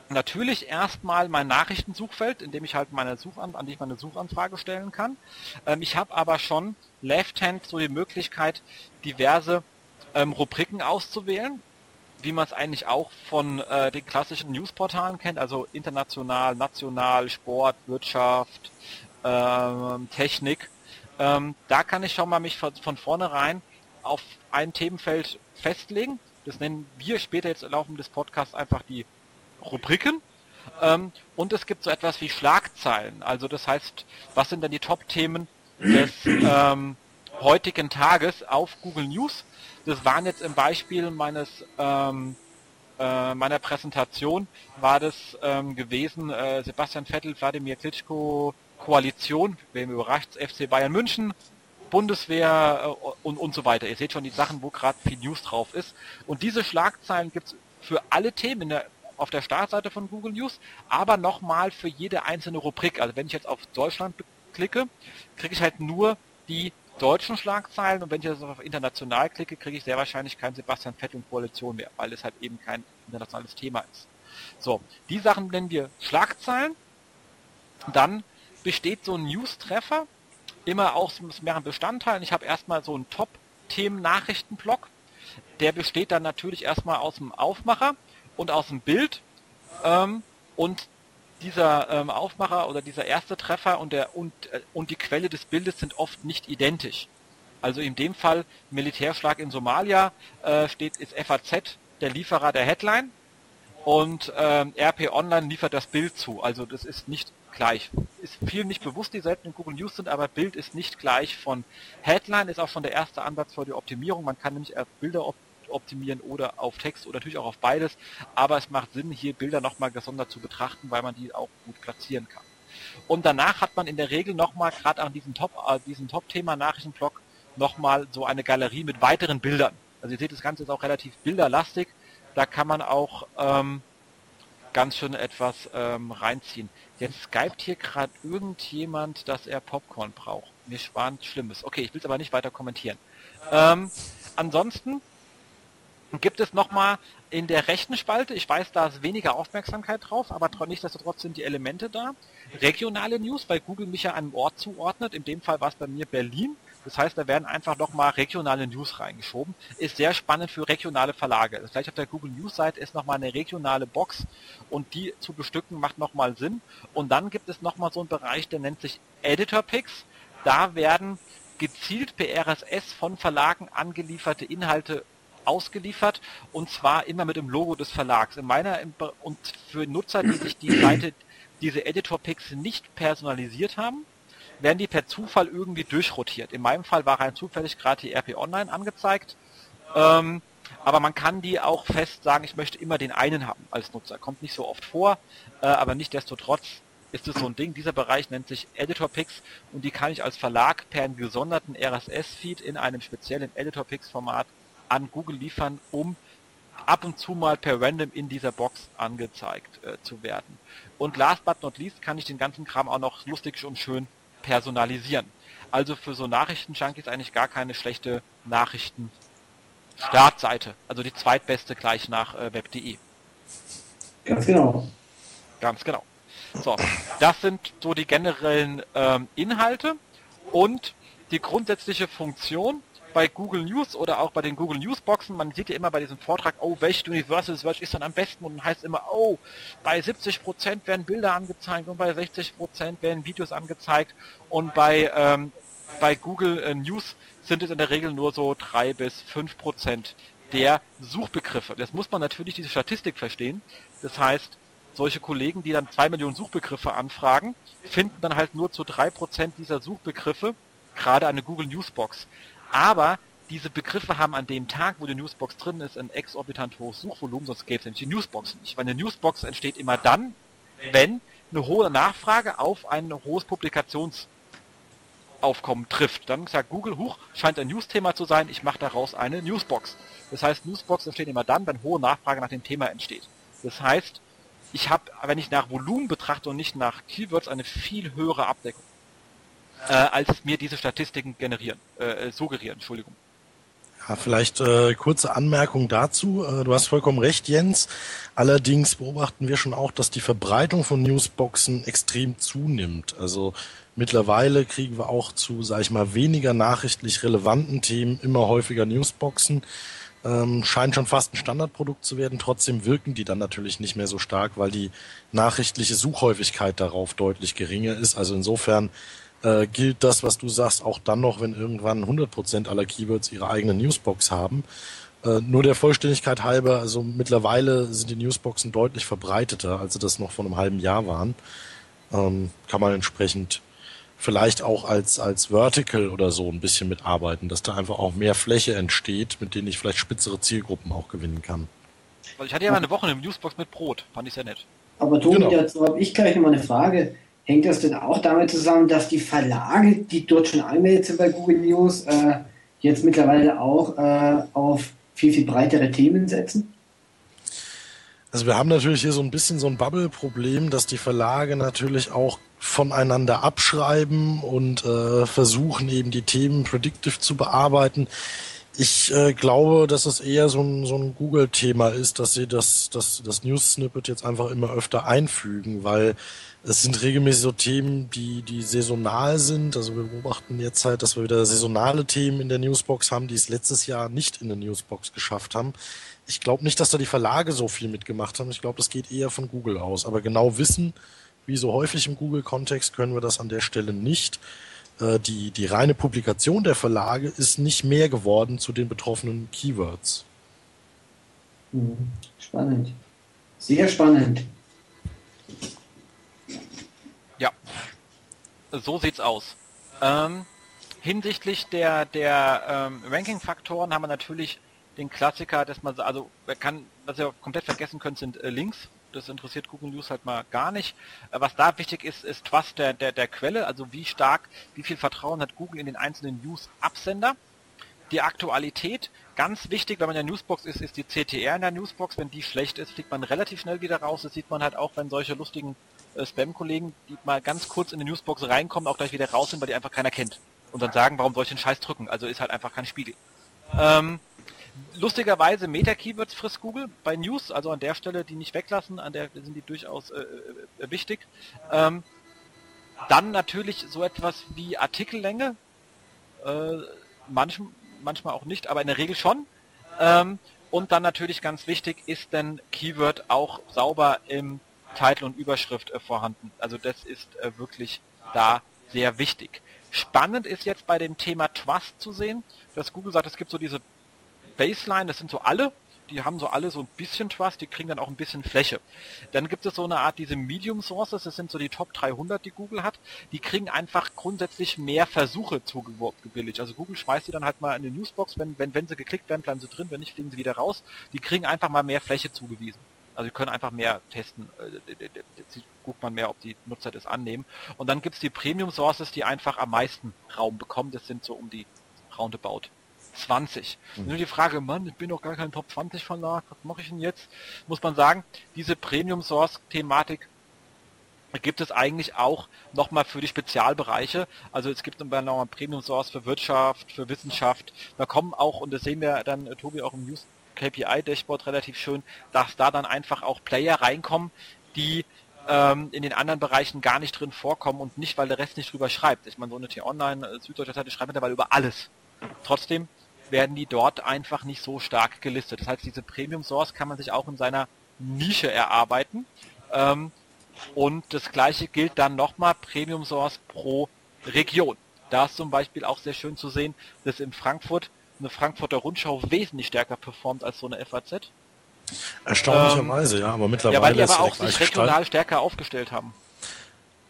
natürlich erstmal mein Nachrichtensuchfeld, in dem ich halt meine Suchan an die ich meine Suchanfrage stellen kann. Ähm, ich habe aber schon Left-Hand so die Möglichkeit, diverse ähm, Rubriken auszuwählen, wie man es eigentlich auch von äh, den klassischen Newsportalen kennt, also international, national, Sport, Wirtschaft, ähm, Technik. Ähm, da kann ich schon mal mich von, von vornherein auf ein Themenfeld festlegen. Das nennen wir später jetzt im Laufe des Podcasts einfach die Rubriken. Ähm, und es gibt so etwas wie Schlagzeilen. Also das heißt, was sind denn die Top-Themen des ähm, heutigen Tages auf Google News? Das waren jetzt im Beispiel meines ähm, äh, meiner Präsentation war das ähm, gewesen äh, Sebastian Vettel, Wladimir Klitschko, Koalition, wem überrascht, FC Bayern München, Bundeswehr äh, und, und so weiter. Ihr seht schon die Sachen, wo gerade viel News drauf ist. Und diese Schlagzeilen gibt's für alle Themen in der auf der Startseite von Google News, aber nochmal für jede einzelne Rubrik. Also wenn ich jetzt auf Deutschland klicke, kriege ich halt nur die deutschen Schlagzeilen und wenn ich jetzt auf international klicke, kriege ich sehr wahrscheinlich kein Sebastian Vettel und Koalition mehr, weil es halt eben kein internationales Thema ist. So, die Sachen nennen wir Schlagzeilen. Dann besteht so ein News-Treffer immer aus mehreren Bestandteilen. Ich habe erstmal so einen Top-Themen-Nachrichtenblock. Der besteht dann natürlich erstmal aus dem Aufmacher und aus dem Bild. Ähm, und dieser ähm, Aufmacher oder dieser erste Treffer und, der, und, äh, und die Quelle des Bildes sind oft nicht identisch. Also in dem Fall Militärschlag in Somalia äh, steht ist FAZ der Lieferer der Headline und ähm, RP Online liefert das Bild zu. Also das ist nicht gleich. Ist vielen nicht bewusst, die selten in Google News sind, aber Bild ist nicht gleich von Headline, ist auch schon der erste Ansatz für die Optimierung. Man kann nämlich erst Bilder op optimieren oder auf Text oder natürlich auch auf beides, aber es macht Sinn, hier Bilder nochmal gesondert zu betrachten, weil man die auch gut platzieren kann. Und danach hat man in der Regel nochmal, gerade an diesem Top, äh, diesem Top-Thema Nachrichtenblog, nochmal so eine Galerie mit weiteren Bildern. Also ihr seht, das Ganze ist auch relativ bilderlastig. Da kann man auch ähm, ganz schön etwas ähm, reinziehen. Jetzt skypt hier gerade irgendjemand, dass er Popcorn braucht. Mir spart Schlimmes. Okay, ich will es aber nicht weiter kommentieren. Ähm, ansonsten gibt es nochmal in der rechten Spalte, ich weiß, da ist weniger Aufmerksamkeit drauf, aber nichtsdestotrotz sind die Elemente da. Regionale News, weil Google mich ja einem Ort zuordnet. In dem Fall war es bei mir Berlin. Das heißt, da werden einfach nochmal regionale News reingeschoben. Ist sehr spannend für regionale Verlage. Das gleich auf der Google News Seite ist nochmal eine regionale Box und die zu bestücken macht nochmal Sinn. Und dann gibt es nochmal so einen Bereich, der nennt sich Editor Picks. Da werden gezielt per RSS von Verlagen angelieferte Inhalte ausgeliefert und zwar immer mit dem Logo des Verlags. In meiner und für Nutzer, die sich die Seite diese Editor Picks nicht personalisiert haben, werden die per Zufall irgendwie durchrotiert. In meinem Fall war rein zufällig gerade die RP Online angezeigt. Ähm, aber man kann die auch fest sagen, ich möchte immer den einen haben als Nutzer. Kommt nicht so oft vor, äh, aber nicht desto trotz ist es so ein Ding. Dieser Bereich nennt sich Editor Picks und die kann ich als Verlag per einen gesonderten RSS-Feed in einem speziellen Editor Picks Format an Google liefern, um ab und zu mal per random in dieser Box angezeigt äh, zu werden. Und last but not least kann ich den ganzen Kram auch noch lustig und schön personalisieren. Also für so Nachrichten-Junkies eigentlich gar keine schlechte Nachrichten-Startseite. Also die zweitbeste gleich nach äh, web.de. Ganz genau. Ganz genau. So, das sind so die generellen ähm, Inhalte und die grundsätzliche Funktion bei Google News oder auch bei den Google News Boxen, man sieht ja immer bei diesem Vortrag, oh, welche Universal Search ist dann am besten und heißt immer, oh, bei 70% werden Bilder angezeigt und bei 60% werden Videos angezeigt und bei, ähm, bei Google äh, News sind es in der Regel nur so 3 bis 5% der Suchbegriffe. Das muss man natürlich diese Statistik verstehen. Das heißt, solche Kollegen, die dann zwei Millionen Suchbegriffe anfragen, finden dann halt nur zu drei Prozent dieser Suchbegriffe gerade eine Google Newsbox. Aber diese Begriffe haben an dem Tag, wo die Newsbox drin ist, ein exorbitant hohes Suchvolumen, sonst gäbe es nämlich die Newsbox nicht. Weil eine Newsbox entsteht immer dann, wenn eine hohe Nachfrage auf ein hohes Publikationsaufkommen trifft. Dann sagt Google, huch, scheint ein News-Thema zu sein, ich mache daraus eine Newsbox. Das heißt, Newsbox entsteht immer dann, wenn hohe Nachfrage nach dem Thema entsteht. Das heißt, ich habe, wenn ich nach Volumen betrachte und nicht nach Keywords, eine viel höhere Abdeckung äh, als mir diese Statistiken generieren, äh, suggerieren, Entschuldigung. Ja, vielleicht äh, kurze Anmerkung dazu. Äh, du hast vollkommen recht, Jens. Allerdings beobachten wir schon auch, dass die Verbreitung von Newsboxen extrem zunimmt. Also mittlerweile kriegen wir auch zu, sag ich mal, weniger nachrichtlich relevanten Themen immer häufiger Newsboxen. Ähm, scheint schon fast ein Standardprodukt zu werden. Trotzdem wirken die dann natürlich nicht mehr so stark, weil die nachrichtliche Suchhäufigkeit darauf deutlich geringer ist. Also insofern äh, gilt das, was du sagst, auch dann noch, wenn irgendwann 100% aller Keywords ihre eigene Newsbox haben. Äh, nur der Vollständigkeit halber, also mittlerweile sind die Newsboxen deutlich verbreiteter, als sie das noch vor einem halben Jahr waren. Ähm, kann man entsprechend vielleicht auch als, als Vertical oder so ein bisschen mitarbeiten, dass da einfach auch mehr Fläche entsteht, mit denen ich vielleicht spitzere Zielgruppen auch gewinnen kann. Also ich hatte ja mal eine Woche eine Newsbox mit Brot, fand ich sehr nett. Aber Tobi, genau. dazu habe ich gleich noch mal eine Frage. Hängt das denn auch damit zusammen, dass die Verlage, die dort schon angemeldet sind bei Google News, äh, jetzt mittlerweile auch äh, auf viel, viel breitere Themen setzen? Also wir haben natürlich hier so ein bisschen so ein Bubble-Problem, dass die Verlage natürlich auch voneinander abschreiben und äh, versuchen eben die Themen predictive zu bearbeiten. Ich äh, glaube, dass es eher so ein, so ein Google-Thema ist, dass sie das, das, das News-Snippet jetzt einfach immer öfter einfügen, weil es sind regelmäßig so Themen, die, die saisonal sind. Also wir beobachten jetzt halt, dass wir wieder saisonale Themen in der Newsbox haben, die es letztes Jahr nicht in der Newsbox geschafft haben. Ich glaube nicht, dass da die Verlage so viel mitgemacht haben. Ich glaube, das geht eher von Google aus. Aber genau wissen wie so häufig im Google-Kontext können wir das an der Stelle nicht. Äh, die, die reine Publikation der Verlage ist nicht mehr geworden zu den betroffenen Keywords. Mhm. Spannend. Sehr spannend. Ja, so sieht's aus. Ähm, hinsichtlich der, der ähm, Ranking-Faktoren haben wir natürlich den Klassiker, dass man, also wer kann, was ihr komplett vergessen könnt, sind äh, Links. Das interessiert Google News halt mal gar nicht. Äh, was da wichtig ist, ist Trust der, der, der Quelle, also wie stark, wie viel Vertrauen hat Google in den einzelnen News-Absender. Die Aktualität, ganz wichtig, wenn man in der Newsbox ist, ist die CTR in der Newsbox. Wenn die schlecht ist, fliegt man relativ schnell wieder raus. Das sieht man halt auch, wenn solche lustigen äh, Spam-Kollegen, die mal ganz kurz in die Newsbox reinkommen, auch gleich wieder raus sind, weil die einfach keiner kennt. Und dann sagen, warum soll ich den Scheiß drücken? Also ist halt einfach kein Spiegel. Ähm, lustigerweise Meta-Keywords frisst Google bei News, also an der Stelle die nicht weglassen, an der sind die durchaus äh, äh, wichtig. Ähm, dann natürlich so etwas wie Artikellänge, äh, manch, manchmal auch nicht, aber in der Regel schon. Ähm, und dann natürlich ganz wichtig, ist denn Keyword auch sauber im Titel und Überschrift äh, vorhanden. Also das ist äh, wirklich da sehr wichtig. Spannend ist jetzt bei dem Thema Trust zu sehen, dass Google sagt, es gibt so diese Baseline, das sind so alle, die haben so alle so ein bisschen Trust, die kriegen dann auch ein bisschen Fläche. Dann gibt es so eine Art diese Medium Sources, das sind so die Top 300, die Google hat, die kriegen einfach grundsätzlich mehr Versuche zugebilligt. Also Google schmeißt die dann halt mal in die Newsbox, wenn, wenn, wenn sie geklickt werden, bleiben sie drin, wenn nicht, fliegen sie wieder raus. Die kriegen einfach mal mehr Fläche zugewiesen. Also sie können einfach mehr testen, äh, guckt man mehr, ob die Nutzer das annehmen. Und dann gibt's die Premium Sources, die einfach am meisten Raum bekommen. Das sind so um die roundabout 20. Mhm. Nur die Frage, Mann, ich bin doch gar kein Top 20 Verlag, was mache ich denn jetzt? Muss man sagen, diese Premium Source Thematik gibt es eigentlich auch nochmal für die Spezialbereiche. Also es gibt nochmal noch Premium Source für Wirtschaft, für Wissenschaft. Da kommen auch, und das sehen wir dann, äh, Tobi, auch im News KPI Dashboard relativ schön, dass da dann einfach auch Player reinkommen, die ähm, in den anderen Bereichen gar nicht drin vorkommen und nicht, weil der Rest nicht drüber schreibt. Ich meine, so eine T-Online, äh, Süddeutsche Zeitung schreibt mittlerweile über alles. Trotzdem werden die dort einfach nicht so stark gelistet. Das heißt, diese Premium Source kann man sich auch in seiner Nische erarbeiten. Ähm, und das gleiche gilt dann nochmal Premium Source pro Region. Da ist zum Beispiel auch sehr schön zu sehen, dass in Frankfurt eine Frankfurter Rundschau wesentlich stärker performt als so eine FAZ. Erstaunlicherweise, ähm, ja, aber mittlerweile. Ja, weil die aber auch sich regional Stall. stärker aufgestellt haben.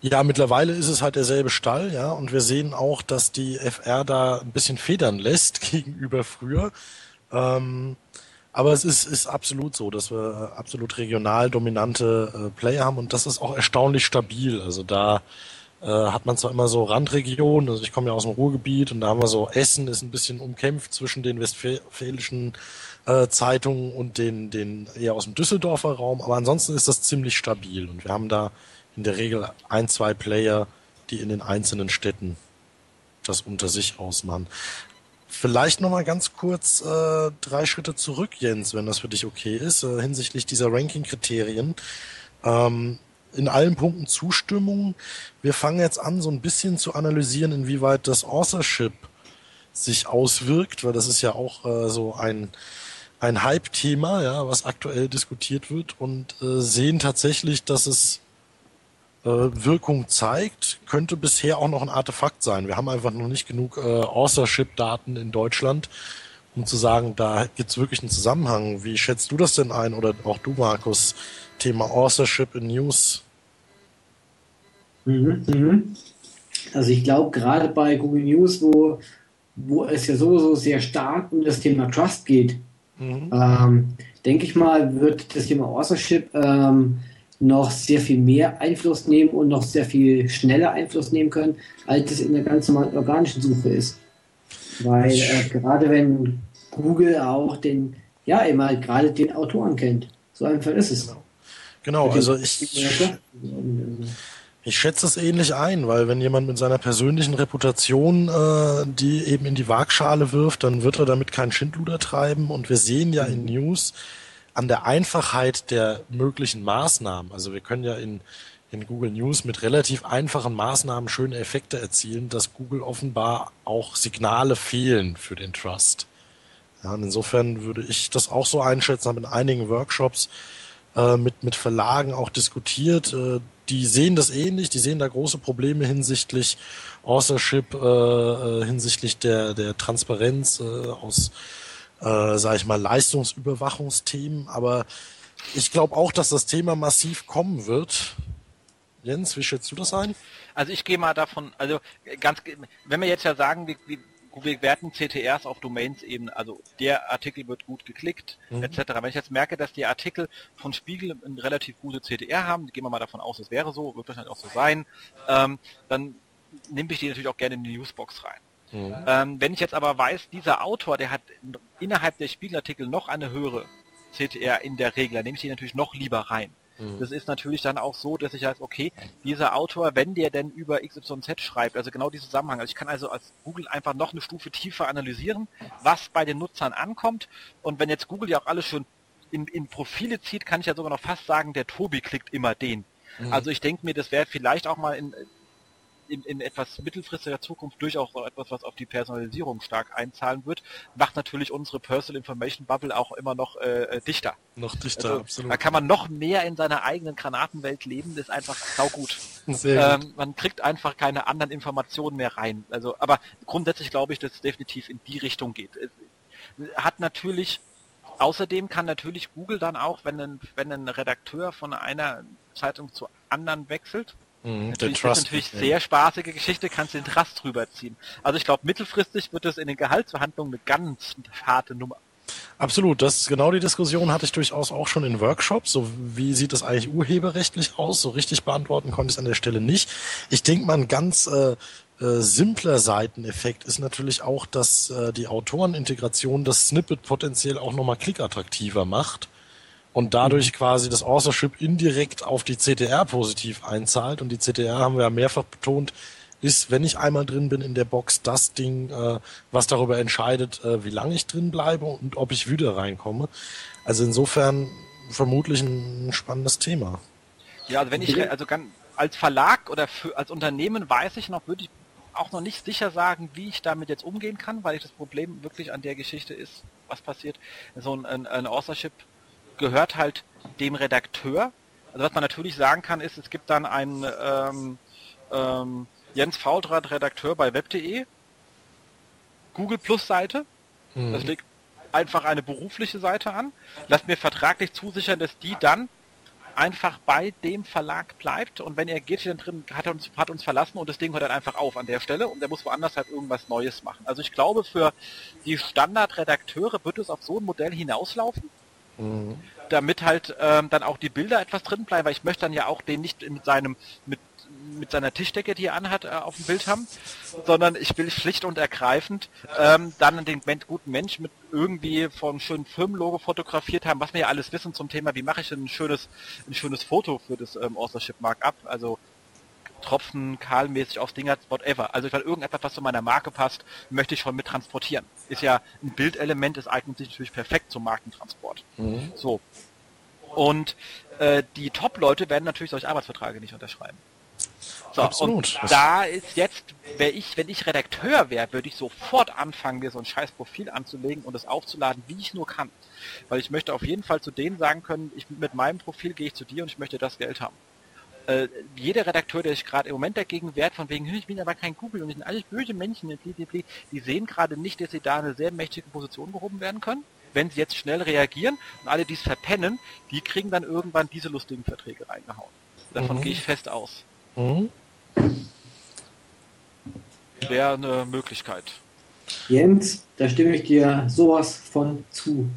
Ja, mittlerweile ist es halt derselbe Stall, ja, und wir sehen auch, dass die FR da ein bisschen federn lässt gegenüber früher. Ähm, aber es ist, ist absolut so, dass wir absolut regional dominante äh, Player haben und das ist auch erstaunlich stabil. Also da äh, hat man zwar immer so Randregionen, also ich komme ja aus dem Ruhrgebiet und da haben wir so Essen ist ein bisschen umkämpft zwischen den westfälischen äh, Zeitungen und den, den eher aus dem Düsseldorfer Raum, aber ansonsten ist das ziemlich stabil und wir haben da in der Regel ein, zwei Player, die in den einzelnen Städten das unter sich ausmachen. Vielleicht nochmal ganz kurz äh, drei Schritte zurück, Jens, wenn das für dich okay ist, äh, hinsichtlich dieser Ranking-Kriterien. Ähm, in allen Punkten Zustimmung. Wir fangen jetzt an, so ein bisschen zu analysieren, inwieweit das Authorship sich auswirkt, weil das ist ja auch äh, so ein ein Hype-Thema, ja, was aktuell diskutiert wird und äh, sehen tatsächlich, dass es äh, Wirkung zeigt, könnte bisher auch noch ein Artefakt sein. Wir haben einfach noch nicht genug äh, Authorship-Daten in Deutschland, um zu sagen, da gibt's wirklich einen Zusammenhang. Wie schätzt du das denn ein oder auch du, Markus? Thema Authorship in News. Mhm, mhm. Also ich glaube, gerade bei Google News, wo, wo es ja sowieso sehr stark um das Thema Trust geht, mhm. ähm, denke ich mal, wird das Thema Authorship ähm, noch sehr viel mehr Einfluss nehmen und noch sehr viel schneller Einfluss nehmen können, als es in der ganz normalen organischen Suche ist. Weil äh, gerade wenn Google auch den, ja, immer gerade den Autoren kennt. So einfach ist es. Genau. Genau, also ich, ich schätze es ähnlich ein, weil wenn jemand mit seiner persönlichen Reputation äh, die eben in die Waagschale wirft, dann wird er damit keinen Schindluder treiben. Und wir sehen ja in. News an der Einfachheit der möglichen Maßnahmen. Also wir können ja in, in Google News mit relativ einfachen Maßnahmen schöne Effekte erzielen, dass Google offenbar auch Signale fehlen für den Trust. Ja, und insofern würde ich das auch so einschätzen, habe in einigen Workshops äh, mit, mit Verlagen auch diskutiert. Äh, die sehen das ähnlich, die sehen da große Probleme hinsichtlich Authorship, äh, äh, hinsichtlich der, der Transparenz äh, aus, äh, sage ich mal, Leistungsüberwachungsthemen. Aber ich glaube auch, dass das Thema massiv kommen wird. Jens, wie schätzt du das ein? Also ich gehe mal davon, also ganz, wenn wir jetzt ja sagen, wir, wir, werten CTRs auf Domains eben, also der Artikel wird gut geklickt, mhm. etc. Wenn ich jetzt merke, dass die Artikel von Spiegel eine relativ gute CTR haben, gehen wir mal davon aus, es wäre so, wird wahrscheinlich auch so sein, ähm, dann nehme ich die natürlich auch gerne in die Newsbox rein. Mhm. Ähm, wenn ich jetzt aber weiß, dieser Autor, der hat innerhalb der Spiegelartikel noch eine höhere CTR in der Regel, dann nehme ich die natürlich noch lieber rein. Mhm. Das ist natürlich dann auch so, dass ich heißt, okay, dieser Autor, wenn der denn über XYZ schreibt, also genau diesen Zusammenhang, also ich kann also als Google einfach noch eine Stufe tiefer analysieren, was bei den Nutzern ankommt und wenn jetzt Google ja auch alles schon in, in Profile zieht, kann ich ja sogar noch fast sagen, der Tobi klickt immer den. Mhm. Also ich denke mir, das wäre vielleicht auch mal in, in, in etwas mittelfristiger Zukunft durchaus auch etwas, was auf die Personalisierung stark einzahlen wird, macht natürlich unsere Personal Information Bubble auch immer noch äh, äh dichter. Noch dichter, also, absolut. Da kann man noch mehr in seiner eigenen Granatenwelt leben, das ist einfach saugut. Sehr ähm, man kriegt einfach keine anderen Informationen mehr rein. Also, aber grundsätzlich glaube ich, dass es definitiv in die Richtung geht. Es hat natürlich Außerdem kann natürlich Google dann auch, wenn ein, wenn ein Redakteur von einer Zeitung zu anderen wechselt, Mhm, natürlich, das ist natürlich ja. sehr spaßige Geschichte, kannst du den Trust drüber ziehen. Also ich glaube, mittelfristig wird es in den Gehaltsverhandlungen eine ganz harte Nummer. Absolut, das genau die Diskussion hatte ich durchaus auch schon in Workshops. So wie sieht es eigentlich urheberrechtlich aus? So richtig beantworten konnte ich es an der Stelle nicht. Ich denke mal, ein ganz äh, äh, simpler Seiteneffekt ist natürlich auch, dass äh, die Autorenintegration das Snippet potenziell auch nochmal klickattraktiver macht und dadurch quasi das Authorship indirekt auf die CTR positiv einzahlt. Und die CTR haben wir ja mehrfach betont, ist, wenn ich einmal drin bin in der Box, das Ding, äh, was darüber entscheidet, äh, wie lange ich drin bleibe und ob ich wieder reinkomme. Also insofern vermutlich ein spannendes Thema. Ja, also wenn ich also ganz, als Verlag oder für, als Unternehmen weiß ich noch, würde ich auch noch nicht sicher sagen, wie ich damit jetzt umgehen kann, weil ich das Problem wirklich an der Geschichte ist, was passiert. So ein, ein, ein Authorship gehört halt dem Redakteur. Also was man natürlich sagen kann, ist, es gibt dann einen ähm, ähm, Jens Faultrat, Redakteur bei web.de, Google Plus Seite. Mhm. Das legt einfach eine berufliche Seite an. Lasst mir vertraglich zusichern, dass die dann einfach bei dem Verlag bleibt und wenn er geht hier drin, hat er uns, hat uns verlassen und das Ding hört dann einfach auf an der Stelle und er muss woanders halt irgendwas Neues machen. Also ich glaube, für die Standardredakteure wird es auf so ein Modell hinauslaufen. Mhm. Damit halt ähm, dann auch die Bilder etwas drin bleiben, weil ich möchte dann ja auch den nicht mit seinem, mit, mit seiner Tischdecke, die er anhat, äh, auf dem Bild haben, sondern ich will schlicht und ergreifend ähm, dann den guten Mensch mit irgendwie vom schönen Firmenlogo fotografiert haben, was wir ja alles wissen zum Thema, wie mache ich ein schönes, ein schönes Foto für das ähm, Authorship Markup, also Tropfen, kahlmäßig aufs Ding hat, whatever. Also ich weil irgendetwas, was zu meiner Marke passt, möchte ich schon mit transportieren. Ist ja ein Bildelement, es eignet sich natürlich perfekt zum Markentransport. Mhm. So. Und äh, die Top-Leute werden natürlich solche Arbeitsverträge nicht unterschreiben. So, Absolut. und da ist jetzt, wenn ich, wenn ich Redakteur wäre, würde ich sofort anfangen, mir so ein scheiß Profil anzulegen und es aufzuladen, wie ich nur kann. Weil ich möchte auf jeden Fall zu denen sagen können, ich mit meinem Profil gehe ich zu dir und ich möchte das Geld haben äh, jeder Redakteur, der sich gerade im Moment dagegen wehrt, von wegen, ich bin aber kein Google und die sind alles böse Menschen, die sehen gerade nicht, dass sie da in eine sehr mächtige Position gehoben werden können. Wenn sie jetzt schnell reagieren und alle, die es verpennen, die kriegen dann irgendwann diese lustigen Verträge reingehauen. Davon mhm. gehe ich fest aus. Mhm. Wäre eine Möglichkeit. Jens, da stimme ich dir sowas von zu.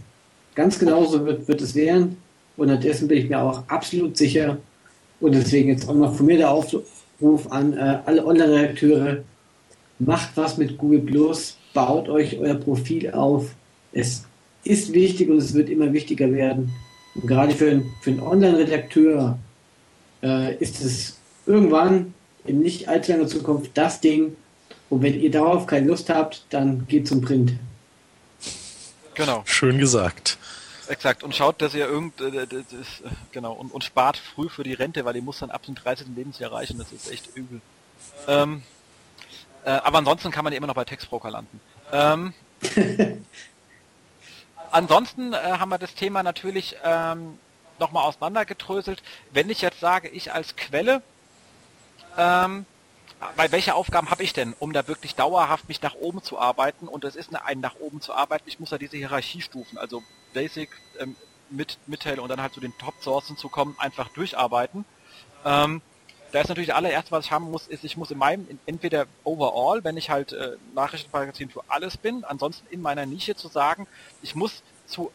Ganz genauso wird, wird es werden. Und dessen bin ich mir auch absolut sicher, und deswegen jetzt auch noch von mir der Aufruf an äh, alle Online-Redakteure, macht was mit Google Plus, baut euch euer Profil auf. Es ist wichtig und es wird immer wichtiger werden. Und gerade für, einen, für einen Online-Redakteur äh, ist es irgendwann in nicht allzu langer Zukunft das Ding. Und wenn ihr darauf keine Lust habt, dann geht zum Print. Genau. Schön gesagt. Exakt. Und schaut, dass ihr irgend, äh, das, äh, genau, und, und spart früh für die Rente, weil ihr muss dann ab dem 13. Lebensjahr erreichen. Das ist echt übel. Ähm, äh, aber ansonsten kann man ja immer noch bei Textbroker landen. Ähm, ansonsten äh, haben wir das Thema natürlich ähm, nochmal auseinandergedröselt. Wenn ich jetzt sage, ich als Quelle, ähm, bei welche Aufgaben habe ich denn, um da wirklich dauerhaft mich nach oben zu arbeiten? Und es ist eine, ein nach oben zu arbeiten. Ich muss ja diese Hierarchiestufen, also Basic, ähm, mit Mittail und dann halt zu den Top-Sourcen zu kommen, einfach durcharbeiten. Ähm, da ist natürlich das allererste, was ich haben muss, ist, ich muss in meinem, entweder overall, wenn ich halt äh, Nachrichtenmagazin für alles bin, ansonsten in meiner Nische zu sagen, ich muss zu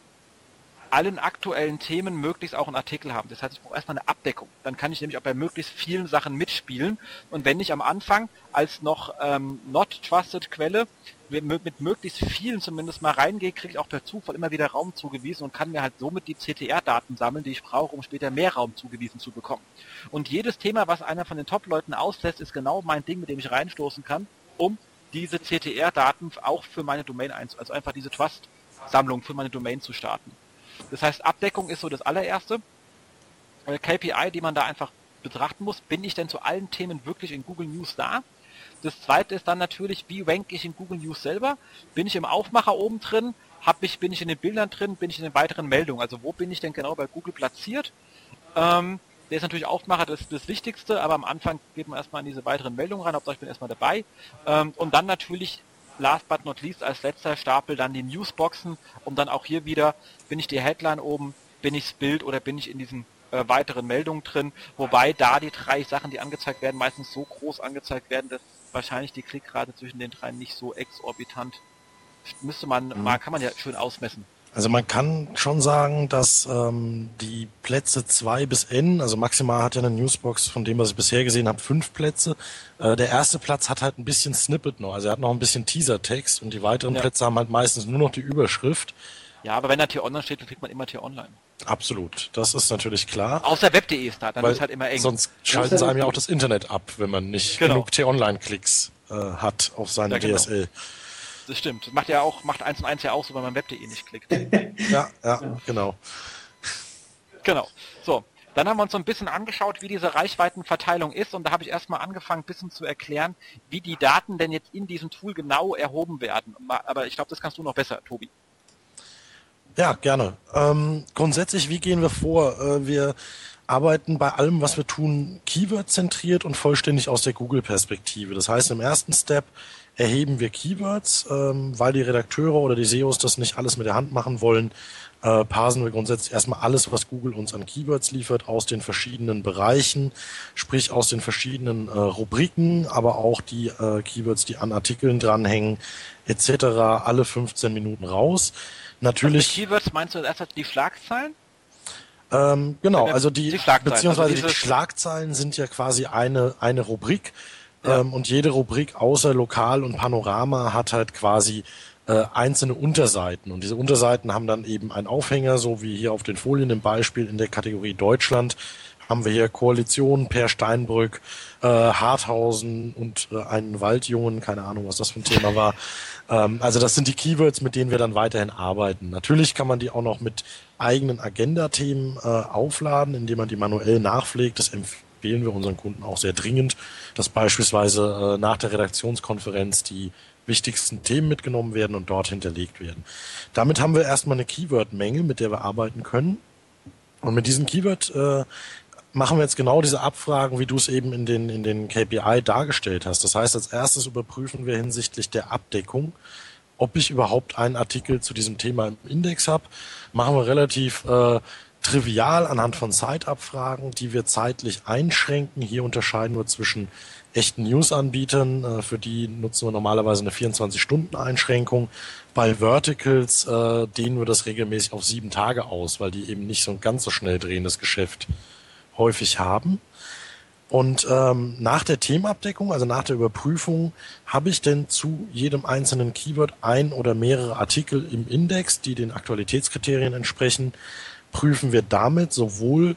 allen aktuellen Themen möglichst auch einen Artikel haben. Das heißt, ich brauche erstmal eine Abdeckung. Dann kann ich nämlich auch bei möglichst vielen Sachen mitspielen. Und wenn ich am Anfang als noch ähm, not trusted Quelle mit, möglichst vielen zumindest mal reingehe, kriege ich auch per Zufall immer wieder Raum zugewiesen und kann mir halt somit die CTR-Daten sammeln, die ich brauche, um später mehr Raum zugewiesen zu bekommen. Und jedes Thema, was einer von den Top-Leuten auslässt, ist genau mein Ding, mit dem ich reinstoßen kann, um diese CTR-Daten auch für meine Domain einzu, also einfach diese Trust-Sammlung für meine Domain zu starten. Das heißt, Abdeckung ist so das allererste. KPI, die man da einfach betrachten muss, bin ich denn zu allen Themen wirklich in Google News da? Das zweite ist dann natürlich, wie rank ich in Google News selber? Bin ich im Aufmacher oben drin? Hab ich, bin ich in den Bildern drin? Bin ich in den weiteren Meldungen? Also wo bin ich denn genau bei Google platziert? Ähm, der ist natürlich Aufmacher das, das Wichtigste, aber am Anfang geht man erstmal in diese weiteren Meldungen rein, Hauptsache ich bin erstmal dabei. Ähm, und dann natürlich last but not least als letzter Stapel dann die Newsboxen, um dann auch hier wieder, bin ich die Headline oben, bin ich das Bild oder bin ich in diesen äh, weiteren Meldungen drin, wobei da die drei Sachen, die angezeigt werden, meistens so groß angezeigt werden, dass wahrscheinlich die Klickrate zwischen den dreien nicht so exorbitant müsste man, mhm. mal kann man ja schön ausmessen. Also man kann schon sagen, dass ähm, die Plätze 2 bis N, also maximal hat ja eine Newsbox, von dem was ich bisher gesehen habe, fünf Plätze. Äh, der erste Platz hat halt ein bisschen Snippet noch, also er hat noch ein bisschen Teaser-Text und die weiteren ja. Plätze haben halt meistens nur noch die Überschrift. Ja, aber wenn da T-Online steht, dann kriegt man immer T-Online. Absolut, das ist natürlich klar. Außer web.de ist da, dann ist halt immer eng. Sonst schalten sie einem ja auch das Internet ab, wenn man nicht genau. genug T-Online-Klicks äh, hat auf seine ja, genau. DSL das stimmt. Das macht ja auch, macht eins und eins ja auch so, wenn man web.de nicht klickt. ja, ja, genau. Genau. So. Dann haben wir uns so ein bisschen angeschaut, wie diese Reichweitenverteilung ist und da habe ich erstmal angefangen, ein bisschen zu erklären, wie die Daten denn jetzt in diesem Tool genau erhoben werden. Aber ich glaube, das kannst du noch besser, Tobi. Ja, gerne. Ähm, grundsätzlich, wie gehen wir vor? Äh, wir arbeiten bei allem, was wir tun, Keyword-zentriert und vollständig aus der Google-Perspektive. Das heißt, im ersten Step erheben wir Keywords, ähm, weil die Redakteure oder die SEOs das nicht alles mit der Hand machen wollen, äh, parsen wir grundsätzlich erstmal alles, was Google uns an Keywords liefert, aus den verschiedenen Bereichen, sprich aus den verschiedenen äh, Rubriken, aber auch die äh, Keywords, die an Artikeln dranhängen, etc. alle 15 Minuten raus. Natürlich. Also Keywords meinst du erst die Schlagzeilen? Ähm, genau, also die, die beziehungsweise also die Schlagzeilen sind ja quasi eine, eine Rubrik ja. Ähm, und jede Rubrik außer Lokal und Panorama hat halt quasi äh, einzelne Unterseiten. Und diese Unterseiten haben dann eben einen Aufhänger, so wie hier auf den Folien im Beispiel in der Kategorie Deutschland haben wir hier Koalition, Per Steinbrück, äh, Harthausen und äh, einen Waldjungen, keine Ahnung, was das für ein Thema war. Ähm, also das sind die Keywords, mit denen wir dann weiterhin arbeiten. Natürlich kann man die auch noch mit eigenen Agenda-Themen äh, aufladen, indem man die manuell nachpflegt. Das empfehlen wir unseren Kunden auch sehr dringend, dass beispielsweise äh, nach der Redaktionskonferenz die wichtigsten Themen mitgenommen werden und dort hinterlegt werden. Damit haben wir erstmal eine Keyword-Menge, mit der wir arbeiten können. Und mit diesem Keyword äh, machen wir jetzt genau diese Abfragen, wie du es eben in den, in den KPI dargestellt hast. Das heißt, als erstes überprüfen wir hinsichtlich der Abdeckung, ob ich überhaupt einen Artikel zu diesem Thema im Index habe. Machen wir relativ äh, trivial anhand von Zeitabfragen, die wir zeitlich einschränken. Hier unterscheiden wir zwischen echten News-Anbietern, äh, für die nutzen wir normalerweise eine 24-Stunden-Einschränkung. Bei Verticals äh, dehnen wir das regelmäßig auf sieben Tage aus, weil die eben nicht so ein ganz so schnell drehendes Geschäft häufig haben. Und ähm, nach der Themenabdeckung, also nach der Überprüfung, habe ich denn zu jedem einzelnen Keyword ein oder mehrere Artikel im Index, die den Aktualitätskriterien entsprechen, prüfen wir damit sowohl,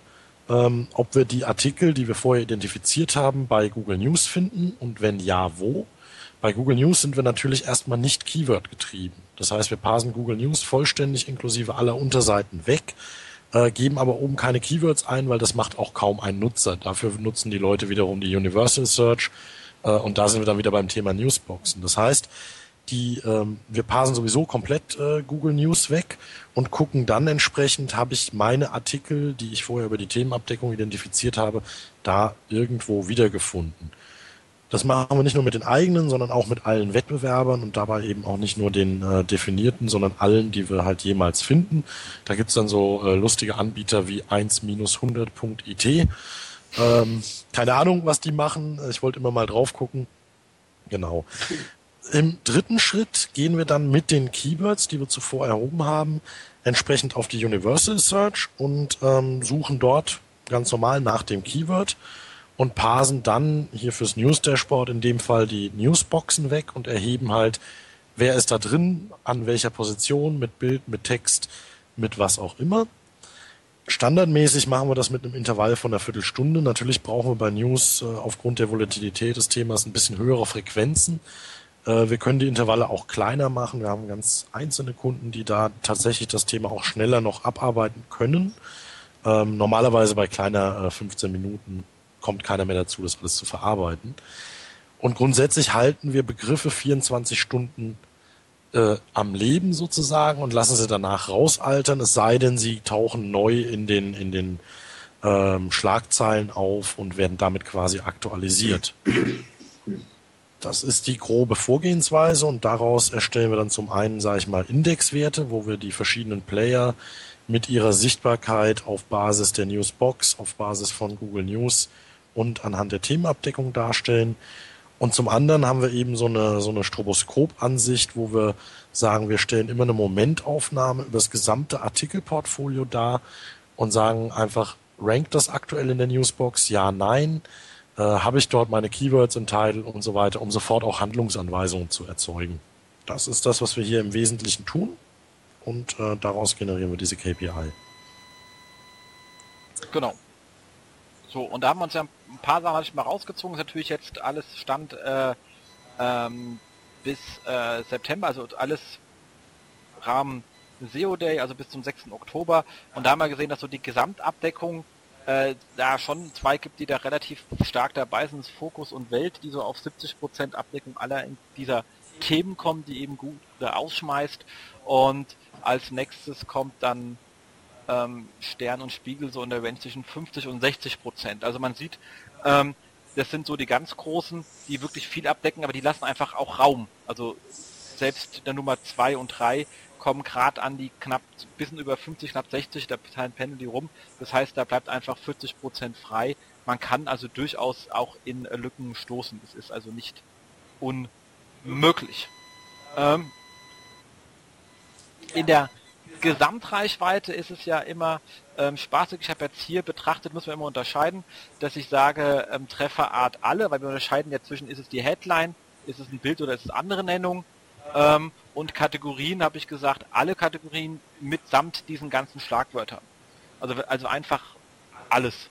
ähm, ob wir die Artikel, die wir vorher identifiziert haben, bei Google News finden und wenn ja, wo. Bei Google News sind wir natürlich erstmal nicht Keyword getrieben. Das heißt, wir parsen Google News vollständig inklusive aller Unterseiten weg, äh, geben aber oben keine Keywords ein, weil das macht auch kaum ein Nutzer. Dafür nutzen die Leute wiederum die Universal Search äh, und da sind wir dann wieder beim Thema Newsboxen. Das heißt, die ähm, wir parsen sowieso komplett äh, Google News weg und gucken dann entsprechend, habe ich meine Artikel, die ich vorher über die Themenabdeckung identifiziert habe, da irgendwo wiedergefunden. Das machen wir nicht nur mit den eigenen, sondern auch mit allen Wettbewerbern und dabei eben auch nicht nur den äh, definierten, sondern allen, die wir halt jemals finden. Da gibt's dann so äh, lustige Anbieter wie 1-100.it. Ähm, keine Ahnung, was die machen. Ich wollte immer mal drauf gucken. Genau. Im dritten Schritt gehen wir dann mit den Keywords, die wir zuvor erhoben haben, entsprechend auf die Universal Search und ähm, suchen dort ganz normal nach dem Keyword und parsen dann hier fürs News Dashboard in dem Fall die Newsboxen weg und erheben halt, wer ist da drin, an welcher Position, mit Bild, mit Text, mit was auch immer. Standardmäßig machen wir das mit einem Intervall von einer Viertelstunde. Natürlich brauchen wir bei News äh, aufgrund der Volatilität des Themas ein bisschen höhere Frequenzen. Äh, wir können die Intervalle auch kleiner machen. Wir haben ganz einzelne Kunden, die da tatsächlich das Thema auch schneller noch abarbeiten können. Ähm, normalerweise bei kleiner äh, 15 Minuten kommt keiner mehr dazu, das alles zu verarbeiten. Und grundsätzlich halten wir Begriffe 24 Stunden äh, am Leben sozusagen und lassen sie danach rausaltern, es sei denn, sie tauchen neu in den, in den ähm, Schlagzeilen auf und werden damit quasi aktualisiert. Das ist die grobe Vorgehensweise und daraus erstellen wir dann zum einen, sage ich mal, Indexwerte, wo wir die verschiedenen Player mit ihrer Sichtbarkeit auf Basis der Newsbox, auf Basis von Google News und anhand der Themenabdeckung darstellen. Und zum anderen haben wir eben so eine, so eine Stroboskop-Ansicht, wo wir sagen, wir stellen immer eine Momentaufnahme über das gesamte Artikelportfolio dar und sagen einfach, rankt das aktuell in der Newsbox? Ja, nein. Äh, Habe ich dort meine Keywords im Title und so weiter, um sofort auch Handlungsanweisungen zu erzeugen. Das ist das, was wir hier im Wesentlichen tun und äh, daraus generieren wir diese KPI. Genau. So, und da haben wir uns ja ein paar Sachen ich mal rausgezogen. Ist natürlich jetzt alles Stand äh, ähm, bis äh, September, also alles Rahmen SEO Day, also bis zum 6. Oktober. Und da haben wir gesehen, dass so die Gesamtabdeckung äh, da schon zwei gibt, die da relativ stark dabei sind, Fokus und Welt, die so auf 70% Abdeckung aller dieser Themen kommen, die eben gut ausschmeißt. Und als nächstes kommt dann ähm, Stern und Spiegel so in der Range zwischen 50 und 60 Prozent. Also man sieht, ähm, das sind so die ganz großen, die wirklich viel abdecken, aber die lassen einfach auch Raum. Also selbst der Nummer 2 und 3 kommen gerade an die knapp bisschen über 50, knapp 60, da pendeln die rum. Das heißt, da bleibt einfach 40 Prozent frei. Man kann also durchaus auch in Lücken stoßen. Das ist also nicht unmöglich. Ähm, in der Gesamtreichweite ist es ja immer ähm, spaßig. Ich habe jetzt hier betrachtet, muss man immer unterscheiden, dass ich sage ähm, Trefferart alle, weil wir unterscheiden ja zwischen, ist es die Headline, ist es ein Bild oder ist es andere Nennung. Ähm, und Kategorien habe ich gesagt, alle Kategorien mitsamt diesen ganzen Schlagwörtern. Also, also einfach alles.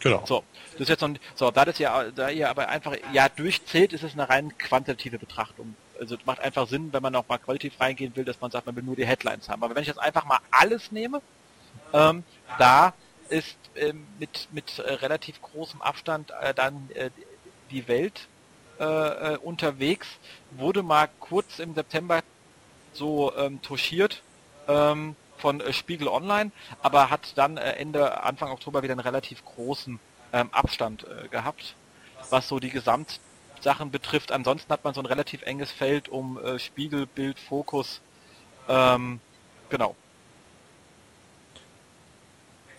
Genau. So, das ist jetzt noch, so, da das ja, da ihr aber einfach ja durchzählt, ist es eine rein quantitative Betrachtung also macht einfach Sinn, wenn man auch mal qualitativ reingehen will, dass man sagt, man will nur die Headlines haben. Aber wenn ich jetzt einfach mal alles nehme, ähm, da ist ähm, mit, mit äh, relativ großem Abstand äh, dann äh, die Welt äh, äh, unterwegs, wurde mal kurz im September so ähm, touchiert ähm, von äh, Spiegel Online, aber hat dann Ende, Anfang Oktober wieder einen relativ großen ähm, Abstand gehabt, was so die Gesamt Sachen betrifft. Ansonsten hat man so ein relativ enges Feld um äh, Spiegel, Bild, Fokus. Ähm, genau.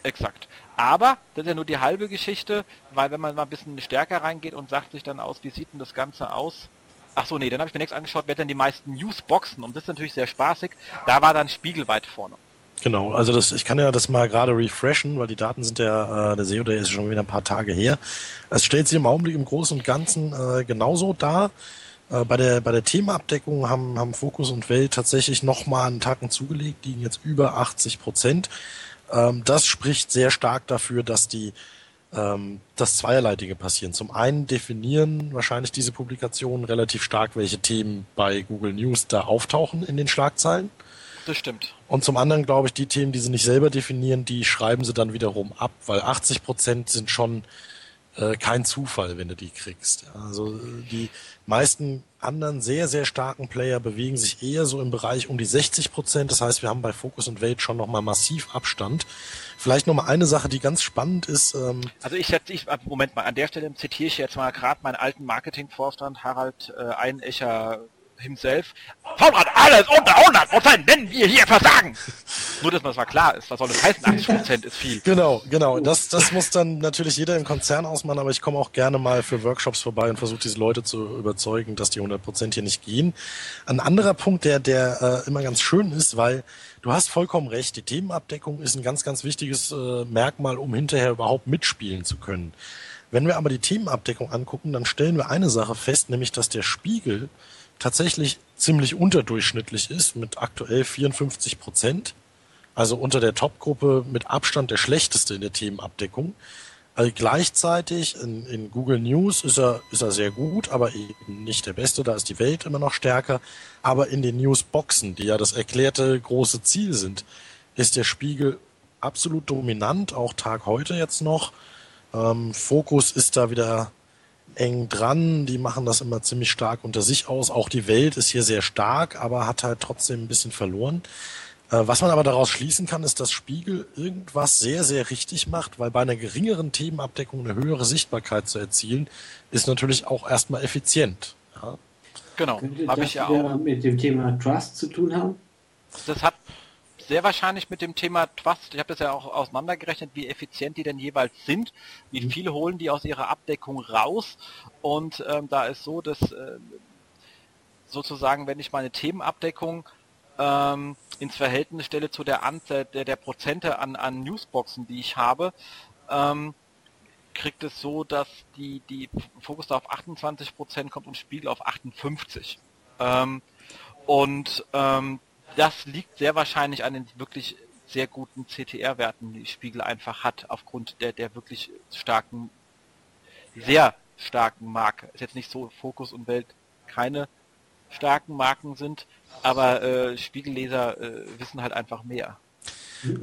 Exakt. Aber das ist ja nur die halbe Geschichte, weil wenn man mal ein bisschen stärker reingeht und sagt sich dann aus, wie sieht denn das Ganze aus? Ach so, nee, dann habe ich mir nichts angeschaut, wer denn die meisten Newsboxen und das ist natürlich sehr spaßig. Da war dann Spiegel weit vorne. Genau, also das, ich kann ja das mal gerade refreshen, weil die Daten sind ja, äh, der SEO, der ist schon wieder ein paar Tage her. Es stellt sich im Augenblick im Großen und Ganzen äh, genauso dar. Äh, bei der, bei der Themaabdeckung haben, haben Fokus und Welt tatsächlich nochmal einen Tacken zugelegt, liegen jetzt über 80 Prozent. Ähm, das spricht sehr stark dafür, dass die ähm, das zweierlei Dinge passieren. Zum einen definieren wahrscheinlich diese Publikationen relativ stark, welche Themen bei Google News da auftauchen in den Schlagzeilen. Das stimmt. Und zum anderen glaube ich, die Themen, die sie nicht selber definieren, die schreiben sie dann wiederum ab, weil 80 Prozent sind schon äh, kein Zufall, wenn du die kriegst. Also die meisten anderen sehr, sehr starken Player bewegen sich eher so im Bereich um die 60 Prozent. Das heißt, wir haben bei Focus und Wade schon nochmal massiv Abstand. Vielleicht nochmal eine Sache, die ganz spannend ist. Ähm also ich setze, ich, Moment mal, an der Stelle zitiere ich jetzt mal gerade meinen alten Marketingvorstand Harald äh, Einecher himself. Vorrat alles unter 100 Prozent, wenn wir hier versagen. Nur, dass man das mal klar ist. Was soll das heißen? 80 Prozent ist viel. Genau, genau. Das, das muss dann natürlich jeder im Konzern ausmachen, aber ich komme auch gerne mal für Workshops vorbei und versuche diese Leute zu überzeugen, dass die 100 Prozent hier nicht gehen. Ein anderer Punkt, der, der äh, immer ganz schön ist, weil du hast vollkommen recht, die Themenabdeckung ist ein ganz, ganz wichtiges äh, Merkmal, um hinterher überhaupt mitspielen zu können. Wenn wir aber die Themenabdeckung angucken, dann stellen wir eine Sache fest, nämlich dass der Spiegel tatsächlich ziemlich unterdurchschnittlich ist, mit aktuell 54 Prozent. Also unter der Top-Gruppe mit Abstand der schlechteste in der Themenabdeckung. Also gleichzeitig in, in, Google News ist er, ist er sehr gut, aber eben nicht der Beste. Da ist die Welt immer noch stärker. Aber in den Newsboxen, die ja das erklärte große Ziel sind, ist der Spiegel absolut dominant, auch Tag heute jetzt noch. Ähm, Fokus ist da wieder eng dran. Die machen das immer ziemlich stark unter sich aus. Auch die Welt ist hier sehr stark, aber hat halt trotzdem ein bisschen verloren. Äh, was man aber daraus schließen kann, ist, dass Spiegel irgendwas sehr, sehr richtig macht, weil bei einer geringeren Themenabdeckung eine höhere Sichtbarkeit zu erzielen, ist natürlich auch erstmal effizient. Ja. Genau. Könnte das ich ja auch mit dem Thema Trust zu tun haben? Das hat sehr wahrscheinlich mit dem Thema Trust, ich habe das ja auch auseinandergerechnet, wie effizient die denn jeweils sind, wie mhm. viele holen die aus ihrer Abdeckung raus und ähm, da ist so, dass äh, sozusagen, wenn ich meine Themenabdeckung ähm, ins Verhältnis stelle zu der Anzahl der, der Prozente an, an Newsboxen, die ich habe, ähm, kriegt es so, dass die, die Fokus da auf 28% kommt und Spiegel auf 58%. Ähm, und ähm, das liegt sehr wahrscheinlich an den wirklich sehr guten CTR-Werten, die Spiegel einfach hat, aufgrund der, der wirklich starken, sehr starken Marke. Ist jetzt nicht so, Fokus und Welt keine starken Marken sind, aber äh, Spiegelleser äh, wissen halt einfach mehr.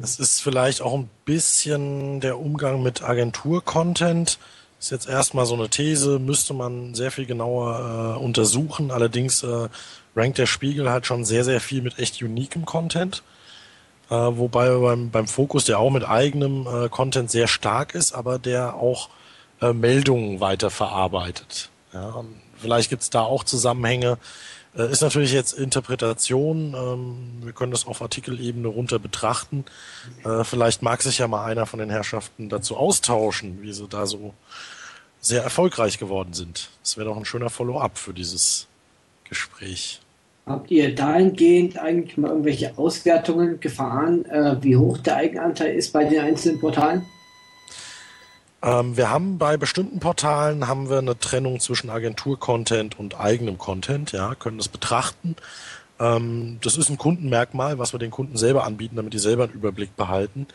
Es ist vielleicht auch ein bisschen der Umgang mit Agentur-Content. Ist jetzt erstmal so eine These, müsste man sehr viel genauer äh, untersuchen. Allerdings äh, rankt der Spiegel halt schon sehr, sehr viel mit echt unikem Content. Äh, wobei beim, beim Fokus, der auch mit eigenem äh, Content sehr stark ist, aber der auch äh, Meldungen weiterverarbeitet. Ja, vielleicht gibt's da auch Zusammenhänge. Äh, ist natürlich jetzt Interpretation. Ähm, wir können das auf Artikelebene runter betrachten. Äh, vielleicht mag sich ja mal einer von den Herrschaften dazu austauschen, wie sie da so sehr erfolgreich geworden sind. Das wäre doch ein schöner Follow-up für dieses Gespräch. Habt ihr dahingehend eigentlich mal irgendwelche Auswertungen gefahren, äh, wie hoch der Eigenanteil ist bei den einzelnen Portalen? Ähm, wir haben bei bestimmten Portalen haben wir eine Trennung zwischen Agentur-Content und eigenem Content, ja, können das betrachten. Ähm, das ist ein Kundenmerkmal, was wir den Kunden selber anbieten, damit die selber einen Überblick behalten.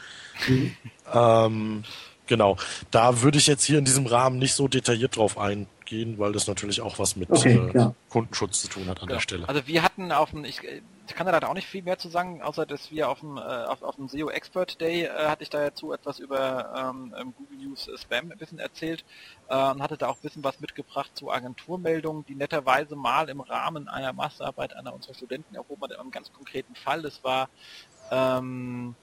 Mhm. Ähm, genau. Da würde ich jetzt hier in diesem Rahmen nicht so detailliert drauf eingehen gehen, weil das natürlich auch was mit okay, äh, Kundenschutz zu tun hat an ja. der Stelle. Also wir hatten auf dem, ich, ich kann da leider auch nicht viel mehr zu sagen, außer dass wir auf dem, äh, auf, auf dem SEO Expert Day äh, hatte ich da dazu etwas über ähm, Google News Spam ein bisschen erzählt äh, und hatte da auch ein bisschen was mitgebracht zu Agenturmeldungen, die netterweise mal im Rahmen einer Masterarbeit einer unserer Studenten erhoben hat, in einem ganz konkreten Fall. Das war, ähm,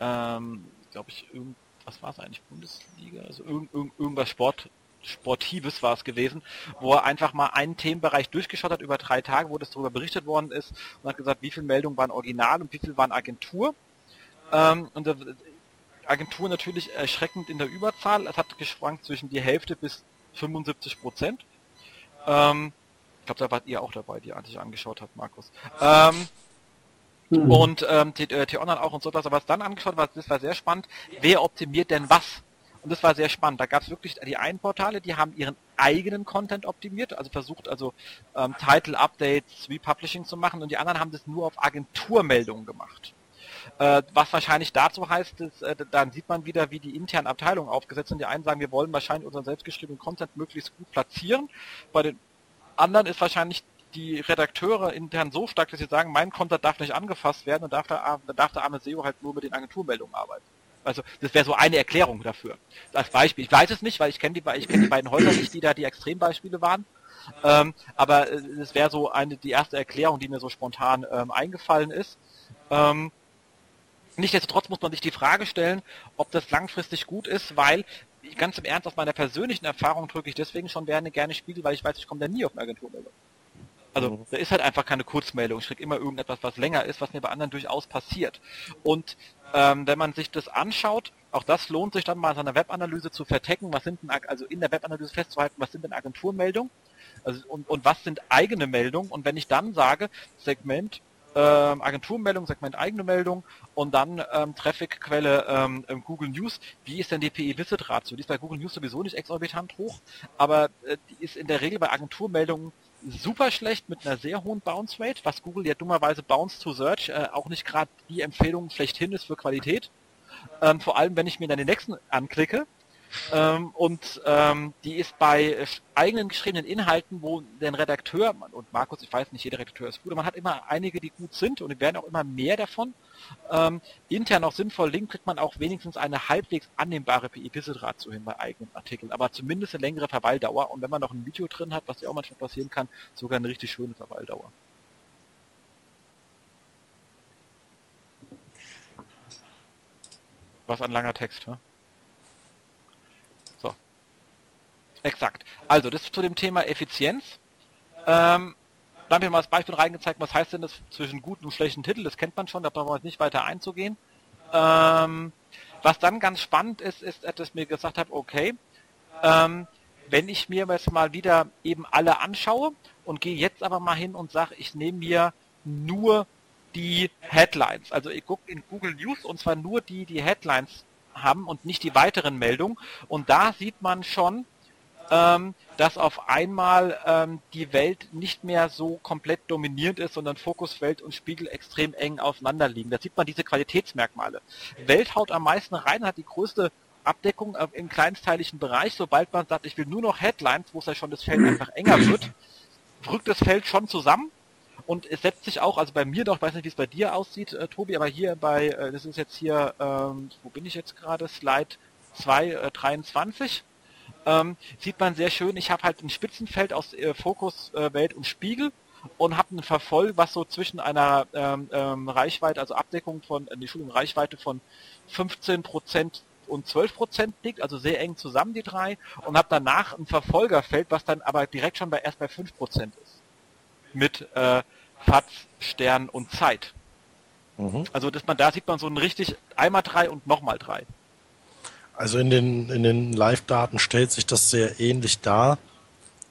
ähm, glaube ich, irgend, was war es eigentlich, Bundesliga, also irgend, irgend, irgendwas Sport Sportives war es gewesen, wo er einfach mal einen Themenbereich durchgeschaut hat über drei Tage, wo das darüber berichtet worden ist und hat gesagt, wie viele Meldungen waren Original und wie viel waren Agentur. Ähm, und Agentur natürlich erschreckend in der Überzahl. Es hat geschwankt zwischen die Hälfte bis 75 Prozent. Ähm, ich glaube, da wart ihr auch dabei, die ihr sich angeschaut habt, Markus. Ähm, hm. Und ähm, T-Online auch und so was. Aber was dann angeschaut war, das war sehr spannend. Wer optimiert denn was? Und das war sehr spannend. Da gab es wirklich die einen Portale, die haben ihren eigenen Content optimiert, also versucht also ähm, Title Updates, Republishing zu machen und die anderen haben das nur auf Agenturmeldungen gemacht. Äh, was wahrscheinlich dazu heißt, ist, äh, dann sieht man wieder, wie die internen Abteilungen aufgesetzt sind. Die einen sagen, wir wollen wahrscheinlich unseren selbstgeschriebenen Content möglichst gut platzieren. Bei den anderen ist wahrscheinlich die Redakteure intern so stark, dass sie sagen, mein Content darf nicht angefasst werden und darf der, darf der arme SEO halt nur mit den Agenturmeldungen arbeiten. Also das wäre so eine Erklärung dafür. Als Beispiel. Ich weiß es nicht, weil ich kenne die, ich kenne die beiden Häuser nicht, die da die Extrembeispiele waren. Ähm, aber es wäre so eine die erste Erklärung, die mir so spontan ähm, eingefallen ist. Ähm, Nichtsdestotrotz muss man sich die Frage stellen, ob das langfristig gut ist, weil ganz im Ernst aus meiner persönlichen Erfahrung drücke ich deswegen schon gerne gerne Spiegel, weil ich weiß, ich komme da nie auf eine Agenturmeldung. Also mhm. da ist halt einfach keine Kurzmeldung. Ich kriege immer irgendetwas, was länger ist, was mir bei anderen durchaus passiert. Und ähm, wenn man sich das anschaut, auch das lohnt sich dann mal in seiner Webanalyse zu vertecken, was sind denn, also in der Webanalyse festzuhalten, was sind denn Agenturmeldungen also, und, und was sind eigene Meldungen. Und wenn ich dann sage, Segment ähm, Agenturmeldung, Segment eigene Meldung und dann ähm, Traffic-Quelle ähm, Google News. Wie ist denn die PE-Visit-Ratio? Die ist bei Google News sowieso nicht exorbitant hoch, aber äh, die ist in der Regel bei Agenturmeldungen super schlecht mit einer sehr hohen Bounce Rate, was Google ja dummerweise Bounce to Search äh, auch nicht gerade die Empfehlung schlechthin ist für Qualität. Ähm, vor allem, wenn ich mir dann den nächsten anklicke, ähm, und ähm, die ist bei eigenen geschriebenen Inhalten, wo der Redakteur, und Markus, ich weiß nicht, jeder Redakteur ist gut, aber man hat immer einige, die gut sind und werden auch immer mehr davon. Ähm, intern auch sinnvoll linkt, kriegt man auch wenigstens eine halbwegs annehmbare PI-Visit-Ratio hin bei eigenen Artikeln, aber zumindest eine längere Verweildauer und wenn man noch ein Video drin hat, was ja auch manchmal passieren kann, sogar eine richtig schöne Verweildauer. Was ein langer Text, ja? Exakt. Also, das zu dem Thema Effizienz. Ähm, da habe ich mal das Beispiel reingezeigt, was heißt denn das zwischen guten und schlechten Titeln, das kennt man schon, da brauchen wir jetzt nicht weiter einzugehen. Ähm, was dann ganz spannend ist, ist, dass ich mir gesagt habe, okay, ähm, wenn ich mir jetzt mal wieder eben alle anschaue und gehe jetzt aber mal hin und sage, ich nehme mir nur die Headlines. Also ich gucke in Google News und zwar nur die, die Headlines haben und nicht die weiteren Meldungen. Und da sieht man schon, ähm, dass auf einmal ähm, die Welt nicht mehr so komplett dominierend ist, sondern Fokus, Welt und Spiegel extrem eng aufeinander liegen. Da sieht man diese Qualitätsmerkmale. Welt haut am meisten rein, hat die größte Abdeckung äh, im kleinsteiligen Bereich. Sobald man sagt, ich will nur noch Headlines, wo es ja schon das Feld einfach enger wird, rückt das Feld schon zusammen. Und es setzt sich auch, also bei mir doch, weiß nicht, wie es bei dir aussieht, äh, Tobi, aber hier bei, äh, das ist jetzt hier, ähm, wo bin ich jetzt gerade, Slide 2, äh, 23 ähm, sieht man sehr schön, ich habe halt ein Spitzenfeld aus äh, Fokus, äh, Welt und Spiegel und habe ein Verfolg, was so zwischen einer ähm, ähm, Reichweite, also Abdeckung von, äh, Entschuldigung, Reichweite von 15% und 12% liegt, also sehr eng zusammen die drei und habe danach ein Verfolgerfeld, was dann aber direkt schon bei erst bei 5% ist. Mit äh, FATS, Stern und Zeit. Mhm. Also dass man da sieht man so ein richtig einmal drei und nochmal drei. Also in den, in den Live-Daten stellt sich das sehr ähnlich dar.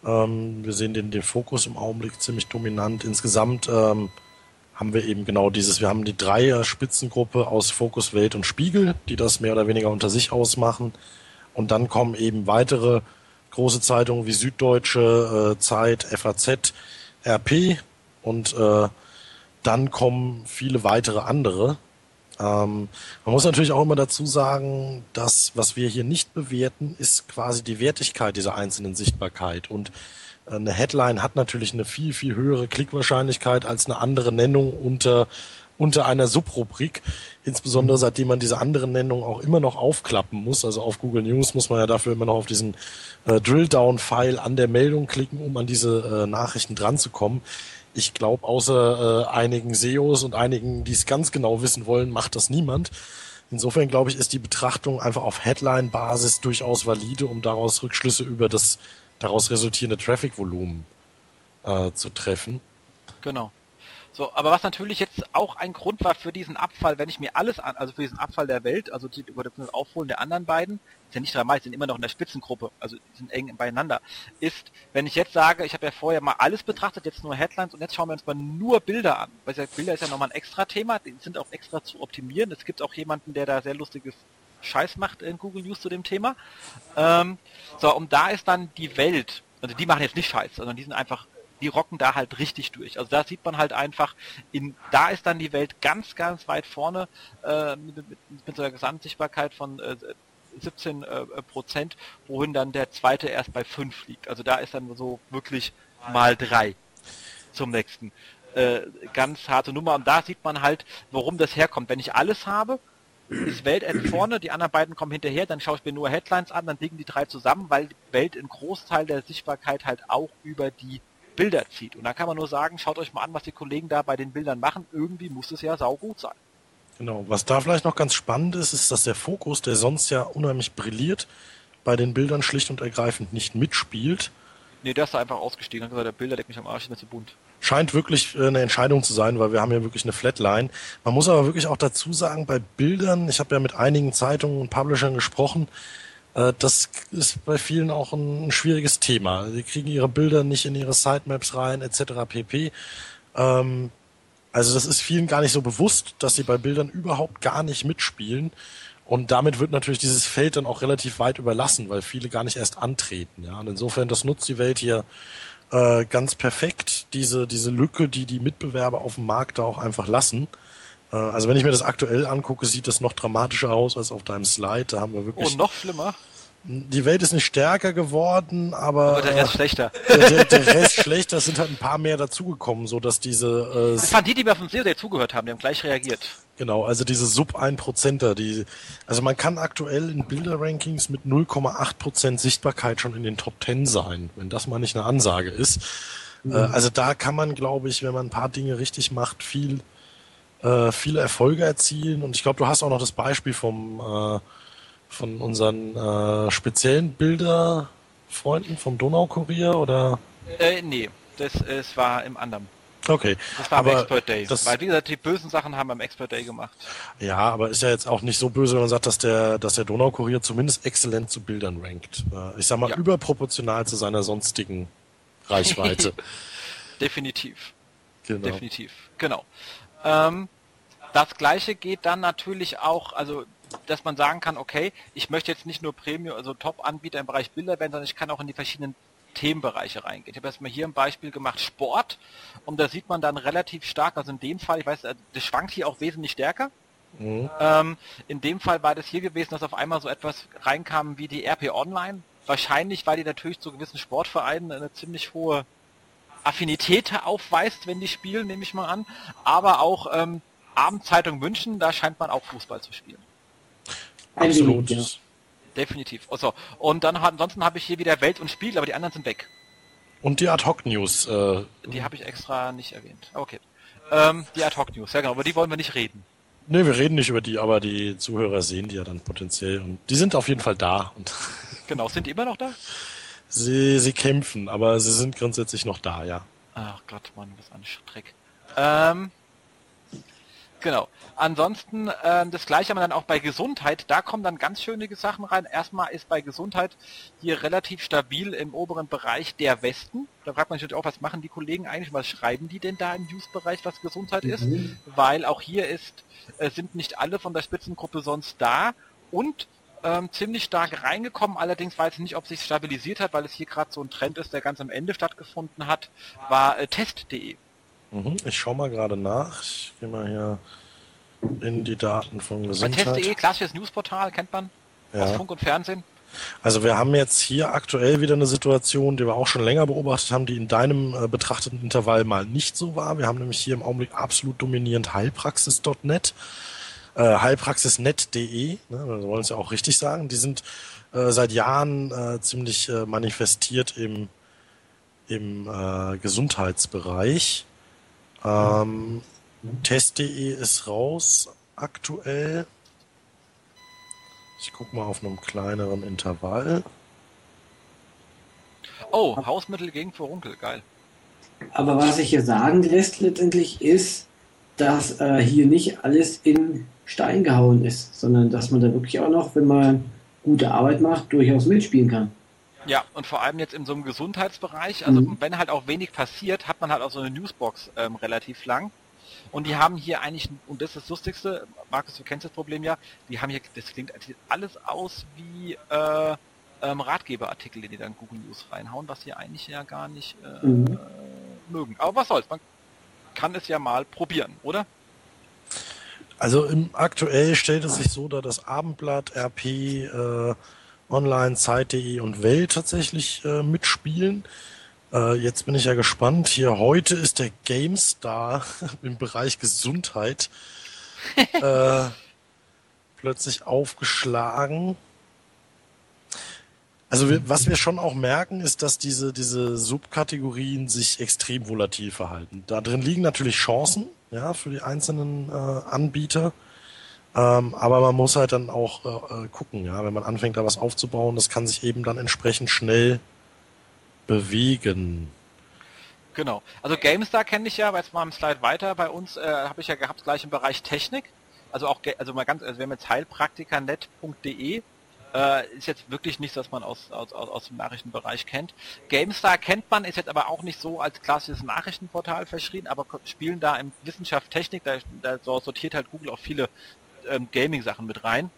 Ähm, wir sehen den, den Fokus im Augenblick ziemlich dominant. Insgesamt ähm, haben wir eben genau dieses, wir haben die Dreier-Spitzengruppe aus Fokus, Welt und Spiegel, die das mehr oder weniger unter sich ausmachen. Und dann kommen eben weitere große Zeitungen wie Süddeutsche, äh, Zeit, FAZ, RP und äh, dann kommen viele weitere andere. Ähm, man muss natürlich auch immer dazu sagen, dass was wir hier nicht bewerten, ist quasi die Wertigkeit dieser einzelnen Sichtbarkeit. Und äh, eine Headline hat natürlich eine viel, viel höhere Klickwahrscheinlichkeit als eine andere Nennung unter, unter einer Subrubrik. Insbesondere seitdem man diese anderen Nennungen auch immer noch aufklappen muss. Also auf Google News muss man ja dafür immer noch auf diesen äh, Drill-Down-File an der Meldung klicken, um an diese äh, Nachrichten dran zu kommen ich glaube, außer äh, einigen SEOs und einigen, die es ganz genau wissen wollen, macht das niemand. Insofern glaube ich, ist die Betrachtung einfach auf Headline-Basis durchaus valide, um daraus Rückschlüsse über das daraus resultierende Traffic-Volumen äh, zu treffen. Genau. So, aber was natürlich jetzt auch ein Grund war für diesen Abfall, wenn ich mir alles an, also für diesen Abfall der Welt, also die, über das Aufholen der anderen beiden, ist ja nicht dreimal, sind immer noch in der Spitzengruppe, also sind eng beieinander, ist, wenn ich jetzt sage, ich habe ja vorher mal alles betrachtet, jetzt nur Headlines und jetzt schauen wir uns mal nur Bilder an. Weil ja, Bilder ist ja nochmal ein extra Thema, die sind auch extra zu optimieren. Es gibt auch jemanden, der da sehr lustiges Scheiß macht in Google News zu dem Thema. Ähm, so, und da ist dann die Welt, also die machen jetzt nicht Scheiß, sondern die sind einfach die rocken da halt richtig durch. Also da sieht man halt einfach, in, da ist dann die Welt ganz, ganz weit vorne äh, mit, mit, mit so einer Gesamtsichtbarkeit von äh, 17 äh, Prozent, wohin dann der zweite erst bei 5 liegt. Also da ist dann so wirklich mal drei zum nächsten. Äh, ganz harte Nummer. Und da sieht man halt, warum das herkommt. Wenn ich alles habe, ist Welt vorne, die anderen beiden kommen hinterher, dann schaue ich mir nur Headlines an, dann liegen die drei zusammen, weil Welt einen Großteil der Sichtbarkeit halt auch über die Bilder zieht. Und da kann man nur sagen, schaut euch mal an, was die Kollegen da bei den Bildern machen. Irgendwie muss es ja saugut sein. Genau. Was da vielleicht noch ganz spannend ist, ist, dass der Fokus, der sonst ja unheimlich brilliert, bei den Bildern schlicht und ergreifend nicht mitspielt. Nee, der ist da einfach ausgestiegen. Hat gesagt, der Bilder deckt mich am Arsch, ist mir zu bunt. Scheint wirklich äh, eine Entscheidung zu sein, weil wir haben ja wirklich eine Flatline. Man muss aber wirklich auch dazu sagen, bei Bildern, ich habe ja mit einigen Zeitungen und Publishern gesprochen, das ist bei vielen auch ein, ein schwieriges Thema. Sie kriegen ihre Bilder nicht in ihre Sitemaps rein, etc. pp. Ähm, also das ist vielen gar nicht so bewusst, dass sie bei Bildern überhaupt gar nicht mitspielen. Und damit wird natürlich dieses Feld dann auch relativ weit überlassen, weil viele gar nicht erst antreten. Ja, und insofern, das nutzt die Welt hier äh, ganz perfekt, diese, diese Lücke, die die Mitbewerber auf dem Markt da auch einfach lassen. Äh, also wenn ich mir das aktuell angucke, sieht das noch dramatischer aus als auf deinem Slide. Da haben wir wirklich. Oh, noch schlimmer. Die Welt ist nicht stärker geworden, aber, aber der Rest schlechter. Der, der, der Rest schlechter, es sind halt ein paar mehr dazugekommen, so dass diese. Äh, das waren die, die mir von sehr, sehr zugehört haben, die haben gleich reagiert. Genau, also diese Sub 1%er, die, also man kann aktuell in Bilder-Rankings mit 0,8% Sichtbarkeit schon in den Top 10 sein, wenn das mal nicht eine Ansage ist. Mhm. Äh, also da kann man, glaube ich, wenn man ein paar Dinge richtig macht, viel, äh, viele Erfolge erzielen. Und ich glaube, du hast auch noch das Beispiel vom äh, von unseren äh, speziellen Bilderfreunden vom Donaukurier oder? Äh, nee, das, es war im anderen. Okay. Das war aber am Expert Day. Das, Weil wie gesagt, die bösen Sachen haben wir am Expert Day gemacht. Ja, aber ist ja jetzt auch nicht so böse, wenn man sagt, dass der, dass der Donaukurier zumindest exzellent zu Bildern rankt. Äh, ich sag mal, ja. überproportional zu seiner sonstigen Reichweite. Definitiv. Genau. Definitiv. Genau. Ähm, das gleiche geht dann natürlich auch, also dass man sagen kann, okay, ich möchte jetzt nicht nur Premium, also Top-Anbieter im Bereich Bilder werden, sondern ich kann auch in die verschiedenen Themenbereiche reingehen. Ich habe erstmal hier ein Beispiel gemacht, Sport, und da sieht man dann relativ stark, also in dem Fall, ich weiß, äh, das schwankt hier auch wesentlich stärker. Mhm. Ähm, in dem Fall war das hier gewesen, dass auf einmal so etwas reinkam wie die RP Online. Wahrscheinlich, weil die natürlich zu gewissen Sportvereinen eine ziemlich hohe Affinität aufweist, wenn die spielen, nehme ich mal an. Aber auch ähm, Abendzeitung München, da scheint man auch Fußball zu spielen. Absolut. Ja. Definitiv. Also, und dann ansonsten habe ich hier wieder Welt und Spiel, aber die anderen sind weg. Und die Ad-Hoc-News. Äh, die habe ich extra nicht erwähnt. Okay. Ähm, die Ad-Hoc-News, ja genau, über die wollen wir nicht reden. Nee, wir reden nicht über die, aber die Zuhörer sehen die ja dann potenziell. Und die sind auf jeden Fall da. Und genau, sind die immer noch da? Sie, sie kämpfen, aber sie sind grundsätzlich noch da, ja. Ach Gott, Mann, was ein Dreck. Ähm, Genau. Ansonsten äh, das gleiche haben wir dann auch bei Gesundheit. Da kommen dann ganz schöne Sachen rein. Erstmal ist bei Gesundheit hier relativ stabil im oberen Bereich der Westen. Da fragt man sich natürlich auch, was machen die Kollegen eigentlich? Was schreiben die denn da im News-Bereich, was Gesundheit mhm. ist? Weil auch hier ist, äh, sind nicht alle von der Spitzengruppe sonst da und ähm, ziemlich stark reingekommen. Allerdings weiß ich nicht, ob sich stabilisiert hat, weil es hier gerade so ein Trend ist, der ganz am Ende stattgefunden hat, war äh, test.de. Mhm. Ich schau mal gerade nach. Ich gehe mal hier in die Daten von Gesundheit. Bei Test.de, klassisches Newsportal, kennt man ja. aus Funk und Fernsehen. Also wir haben jetzt hier aktuell wieder eine Situation, die wir auch schon länger beobachtet haben, die in deinem äh, betrachteten Intervall mal nicht so war. Wir haben nämlich hier im Augenblick absolut dominierend heilpraxis.net, äh, heilpraxisnet.de, ne, wir wollen es ja auch richtig sagen. Die sind äh, seit Jahren äh, ziemlich äh, manifestiert im, im äh, Gesundheitsbereich. Ähm, Test.de ist raus aktuell. Ich guck mal auf einem kleineren Intervall. Oh, Hausmittel gegen Furunkel, geil. Aber was sich hier sagen lässt letztendlich ist, dass äh, hier nicht alles in Stein gehauen ist, sondern dass man da wirklich auch noch, wenn man gute Arbeit macht, durchaus mitspielen kann. Ja, und vor allem jetzt in so einem Gesundheitsbereich, also mhm. wenn halt auch wenig passiert, hat man halt auch so eine Newsbox ähm, relativ lang. Und die haben hier eigentlich, und das ist das Lustigste, Markus, du kennst das Problem ja, die haben hier, das klingt alles aus wie äh, ähm, Ratgeberartikel, die dann Google News reinhauen, was sie eigentlich ja gar nicht äh, mhm. mögen. Aber was soll's, man kann es ja mal probieren, oder? Also im aktuell stellt es sich so dar, dass Abendblatt, RP, äh, Online, Zeit.de und Welt tatsächlich äh, mitspielen. Äh, jetzt bin ich ja gespannt. Hier heute ist der GameStar im Bereich Gesundheit. äh, plötzlich aufgeschlagen. Also wir, was wir schon auch merken, ist, dass diese, diese Subkategorien sich extrem volatil verhalten. Da drin liegen natürlich Chancen, ja, für die einzelnen äh, Anbieter. Ähm, aber man muss halt dann auch äh, äh, gucken, ja, wenn man anfängt, da was aufzubauen, das kann sich eben dann entsprechend schnell bewegen. Genau. Also GameStar kenne ich ja, weil jetzt mal im Slide weiter bei uns, äh, habe ich ja gehabt gleich im Bereich Technik. Also auch, also mal ganz, also wir haben jetzt heilpraktikernet.de, äh, ist jetzt wirklich nichts, was man aus, aus, aus dem Nachrichtenbereich kennt. GameStar kennt man, ist jetzt aber auch nicht so als klassisches Nachrichtenportal verschrien, aber spielen da in Wissenschaft, Technik, da, da sortiert halt Google auch viele ähm, Gaming-Sachen mit rein.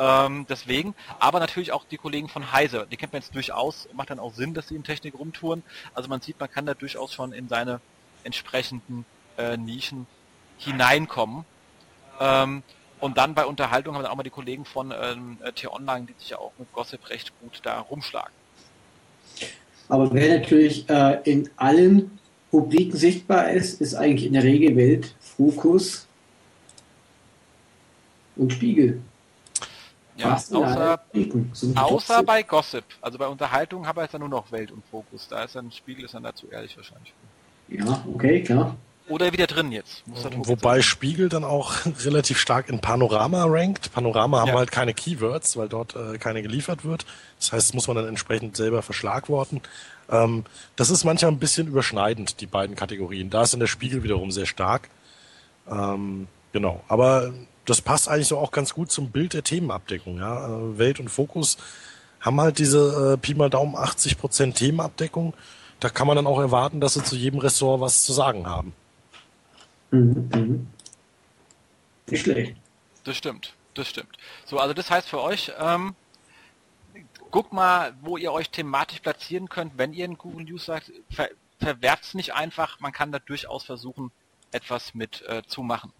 Ähm, deswegen, aber natürlich auch die Kollegen von Heise, die kennt man jetzt durchaus, macht dann auch Sinn, dass sie in Technik rumtouren. Also man sieht, man kann da durchaus schon in seine entsprechenden äh, Nischen hineinkommen. Ähm, und dann bei Unterhaltung haben wir auch mal die Kollegen von ähm, T-Online, die sich ja auch mit Gossip recht gut da rumschlagen. Aber wer natürlich äh, in allen Rubriken sichtbar ist, ist eigentlich in der Regel Welt, Fokus, und Spiegel. Ja, außer, außer bei Gossip. Also bei Unterhaltung habe ich dann nur noch Welt und Fokus. Da ist dann Spiegel ist dann dazu ehrlich wahrscheinlich. Ja, okay, klar. Oder wieder drin jetzt. Wobei sein. Spiegel dann auch relativ stark in Panorama rankt. Panorama ja. haben halt keine Keywords, weil dort äh, keine geliefert wird. Das heißt, das muss man dann entsprechend selber verschlagworten. Ähm, das ist manchmal ein bisschen überschneidend, die beiden Kategorien. Da ist dann der Spiegel wiederum sehr stark. Ähm, genau. Aber das passt eigentlich so auch ganz gut zum Bild der Themenabdeckung. Ja? Äh, Welt und Fokus haben halt diese äh, Pi mal Daumen 80 Prozent Themenabdeckung. Da kann man dann auch erwarten, dass sie zu jedem Ressort was zu sagen haben. Mhm, mhm. Nicht schlecht. Das stimmt, das stimmt. So, also das heißt für euch, ähm, guckt mal, wo ihr euch thematisch platzieren könnt, wenn ihr in Google News sagt, ver verwerft nicht einfach, man kann da durchaus versuchen, etwas mit äh, zu machen.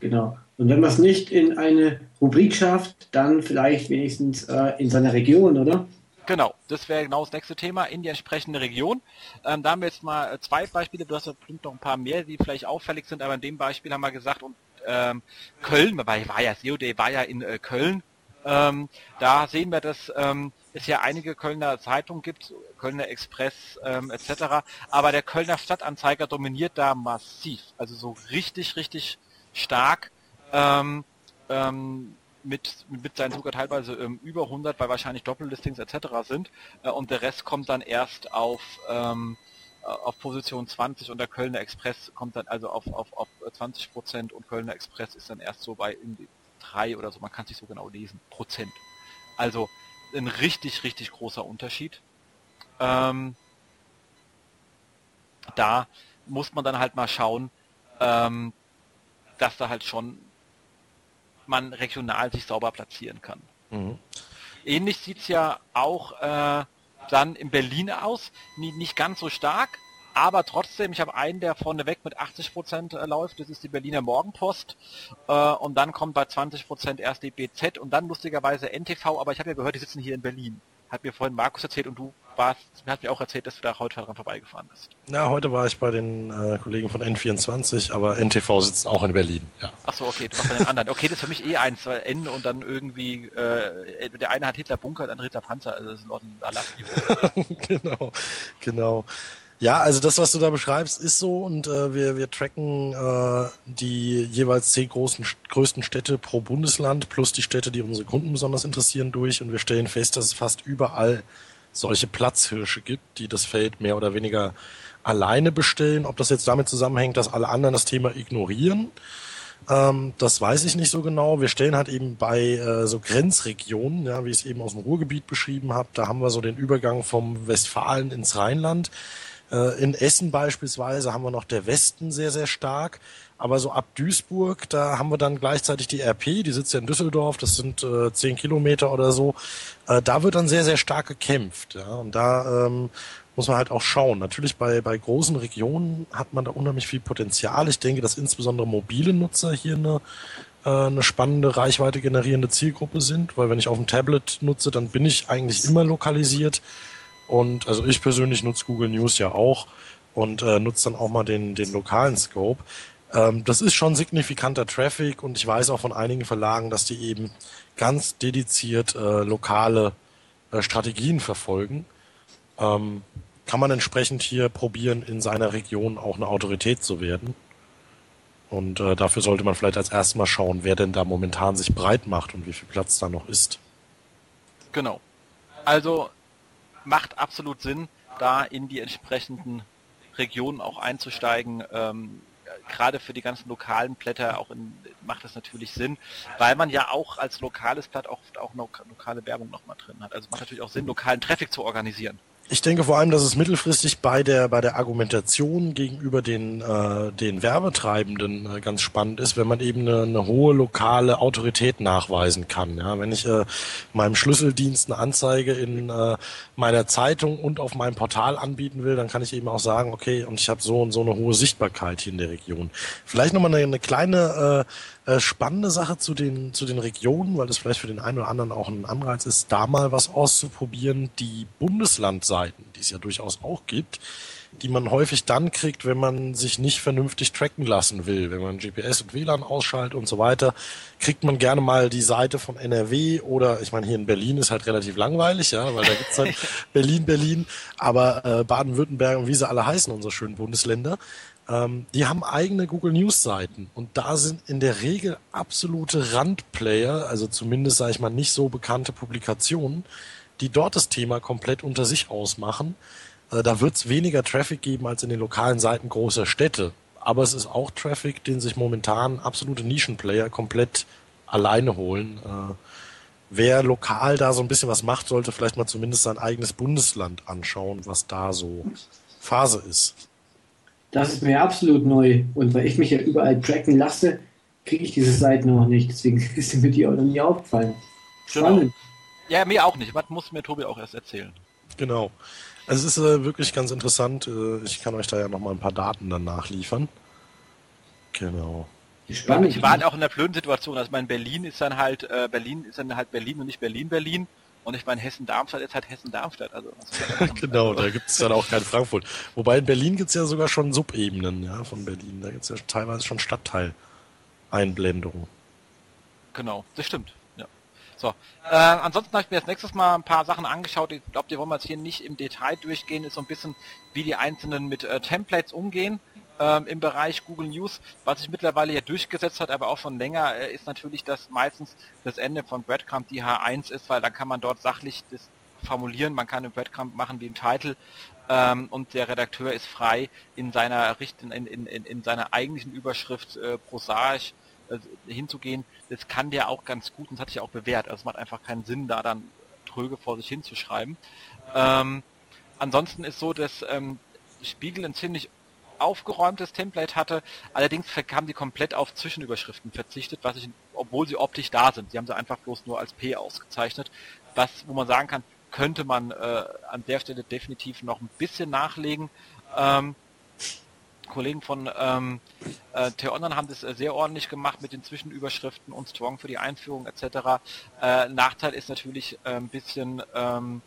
Genau. Und wenn man es nicht in eine Rubrik schafft, dann vielleicht wenigstens äh, in seiner Region, oder? Genau, das wäre genau das nächste Thema in die entsprechende Region. Ähm, da haben wir jetzt mal äh, zwei Beispiele, du hast ja bestimmt noch ein paar mehr, die vielleicht auffällig sind, aber in dem Beispiel haben wir gesagt, und ähm, Köln, weil war ja COD war ja in äh, Köln, ähm, da sehen wir, dass ähm, es ja einige Kölner Zeitungen gibt, Kölner Express ähm, etc., aber der Kölner Stadtanzeiger dominiert da massiv, also so richtig, richtig stark ähm, ähm, mit, mit seinen sogar teilweise ähm, über 100, weil wahrscheinlich Doppellistings etc. sind äh, und der Rest kommt dann erst auf ähm, äh, auf Position 20 und der Kölner Express kommt dann also auf, auf, auf 20 Prozent und Kölner Express ist dann erst so bei 3 oder so, man kann es nicht so genau lesen, Prozent. Also ein richtig, richtig großer Unterschied. Ähm, da muss man dann halt mal schauen, ähm, dass da halt schon man regional sich sauber platzieren kann. Mhm. Ähnlich sieht's ja auch äh, dann in Berlin aus, nie, nicht ganz so stark, aber trotzdem, ich habe einen, der vorneweg mit 80% äh, läuft, das ist die Berliner Morgenpost äh, und dann kommt bei 20% erst die BZ und dann lustigerweise NTV, aber ich habe ja gehört, die sitzen hier in Berlin. Hat mir vorhin Markus erzählt und du warst, hat mir auch erzählt, dass du da heute dran vorbeigefahren bist. Na, heute war ich bei den äh, Kollegen von N24, aber NTV sitzen auch in Berlin, ja. Achso, okay, du warst bei den anderen. Okay, das ist für mich eh eins, weil N und dann irgendwie, äh, der eine hat Hitler Bunker, der andere Hitler Panzer, also das ist ein Alaski. genau, genau. Ja, also das, was du da beschreibst, ist so und äh, wir, wir tracken äh, die jeweils zehn großen, größten Städte pro Bundesland plus die Städte, die unsere Kunden besonders interessieren, durch und wir stellen fest, dass es fast überall solche Platzhirsche gibt, die das Feld mehr oder weniger alleine bestellen. Ob das jetzt damit zusammenhängt, dass alle anderen das Thema ignorieren, ähm, das weiß ich nicht so genau. Wir stellen halt eben bei äh, so Grenzregionen, ja, wie ich es eben aus dem Ruhrgebiet beschrieben habe, da haben wir so den Übergang vom Westfalen ins Rheinland. Äh, in Essen beispielsweise haben wir noch der Westen sehr, sehr stark. Aber so ab Duisburg, da haben wir dann gleichzeitig die RP, die sitzt ja in Düsseldorf, das sind äh, zehn Kilometer oder so. Äh, da wird dann sehr, sehr stark gekämpft. Ja? Und da ähm, muss man halt auch schauen. Natürlich bei, bei großen Regionen hat man da unheimlich viel Potenzial. Ich denke, dass insbesondere mobile Nutzer hier eine, äh, eine spannende, Reichweite generierende Zielgruppe sind, weil wenn ich auf dem Tablet nutze, dann bin ich eigentlich immer lokalisiert. Und also ich persönlich nutze Google News ja auch und äh, nutze dann auch mal den, den lokalen Scope. Ähm, das ist schon signifikanter Traffic und ich weiß auch von einigen Verlagen, dass die eben ganz dediziert äh, lokale äh, Strategien verfolgen. Ähm, kann man entsprechend hier probieren, in seiner Region auch eine Autorität zu werden. Und äh, dafür sollte man vielleicht als erstes mal schauen, wer denn da momentan sich breit macht und wie viel Platz da noch ist. Genau. Also macht absolut Sinn, da in die entsprechenden Regionen auch einzusteigen. Ähm, gerade für die ganzen lokalen Blätter auch in, macht das natürlich Sinn, weil man ja auch als lokales Blatt oft auch lokale Werbung nochmal drin hat. Also macht natürlich auch Sinn, lokalen Traffic zu organisieren. Ich denke vor allem, dass es mittelfristig bei der bei der Argumentation gegenüber den äh, den Werbetreibenden äh, ganz spannend ist, wenn man eben eine, eine hohe lokale Autorität nachweisen kann. Ja, wenn ich äh, meinem Schlüsseldienst eine Anzeige in äh, meiner Zeitung und auf meinem Portal anbieten will, dann kann ich eben auch sagen, okay, und ich habe so und so eine hohe Sichtbarkeit hier in der Region. Vielleicht nochmal eine, eine kleine äh, äh, spannende Sache zu den, zu den Regionen, weil das vielleicht für den einen oder anderen auch ein Anreiz ist, da mal was auszuprobieren. Die Bundeslandseiten, die es ja durchaus auch gibt, die man häufig dann kriegt, wenn man sich nicht vernünftig tracken lassen will. Wenn man GPS und WLAN ausschaltet und so weiter, kriegt man gerne mal die Seite von NRW oder, ich meine, hier in Berlin ist halt relativ langweilig, ja, weil da gibt's halt Berlin, Berlin, aber äh, Baden-Württemberg und wie sie alle heißen, unsere schönen Bundesländer. Ähm, die haben eigene Google News Seiten und da sind in der Regel absolute Randplayer, also zumindest sage ich mal nicht so bekannte Publikationen, die dort das Thema komplett unter sich ausmachen. Äh, da wird es weniger Traffic geben als in den lokalen Seiten großer Städte. Aber es ist auch Traffic, den sich momentan absolute Nischenplayer komplett alleine holen. Äh, wer lokal da so ein bisschen was macht, sollte vielleicht mal zumindest sein eigenes Bundesland anschauen, was da so Phase ist. Das ist mir absolut neu. Und weil ich mich ja überall tracken lasse, kriege ich diese Seiten noch nicht. Deswegen ist mir die auch noch nie aufgefallen. Genau. Spannend. Genau. Ja, mir auch nicht. Was muss mir Tobi auch erst erzählen? Genau. Also es ist äh, wirklich ganz interessant. Äh, ich kann euch da ja noch mal ein paar Daten dann nachliefern. Genau. Spannend. Ich war halt auch in der blöden Situation. Also mein Berlin ist dann halt äh, Berlin ist dann halt Berlin und nicht Berlin Berlin. Und ich meine, Hessen-Darmstadt ist halt Hessen-Darmstadt. Also, genau, da gibt es dann auch kein Frankfurt. Wobei in Berlin gibt es ja sogar schon Subebenen ja, von Berlin. Da gibt es ja teilweise schon Stadtteileinblendungen. Genau, das stimmt. Ja. So, äh, ansonsten habe ich mir als nächstes mal ein paar Sachen angeschaut. Ich glaube, die wollen wir jetzt hier nicht im Detail durchgehen. Ist so ein bisschen, wie die Einzelnen mit äh, Templates umgehen ähm, im Bereich Google News. Was sich mittlerweile ja durchgesetzt hat, aber auch schon länger, äh, ist natürlich, dass meistens das Ende von Breadcrumb die H1 ist, weil dann kann man dort sachlich das formulieren, man kann im Breadcrumb machen wie im Titel ähm, und der Redakteur ist frei in seiner in, in, in, in seiner eigentlichen Überschrift äh, prosaisch äh, hinzugehen. Das kann der auch ganz gut und das hat sich auch bewährt. Also es macht einfach keinen Sinn, da dann tröge vor sich hinzuschreiben. Ähm, ansonsten ist so, dass ähm, Spiegel ein ziemlich aufgeräumtes Template hatte. Allerdings haben sie komplett auf Zwischenüberschriften verzichtet, was ich, obwohl sie optisch da sind. Sie haben sie einfach bloß nur als P ausgezeichnet. Was, wo man sagen kann, könnte man äh, an der Stelle definitiv noch ein bisschen nachlegen. Ähm, Kollegen von ähm, äh, T-Online haben das äh, sehr ordentlich gemacht mit den Zwischenüberschriften und Strong für die Einführung etc. Äh, Nachteil ist natürlich äh, ein bisschen ähm,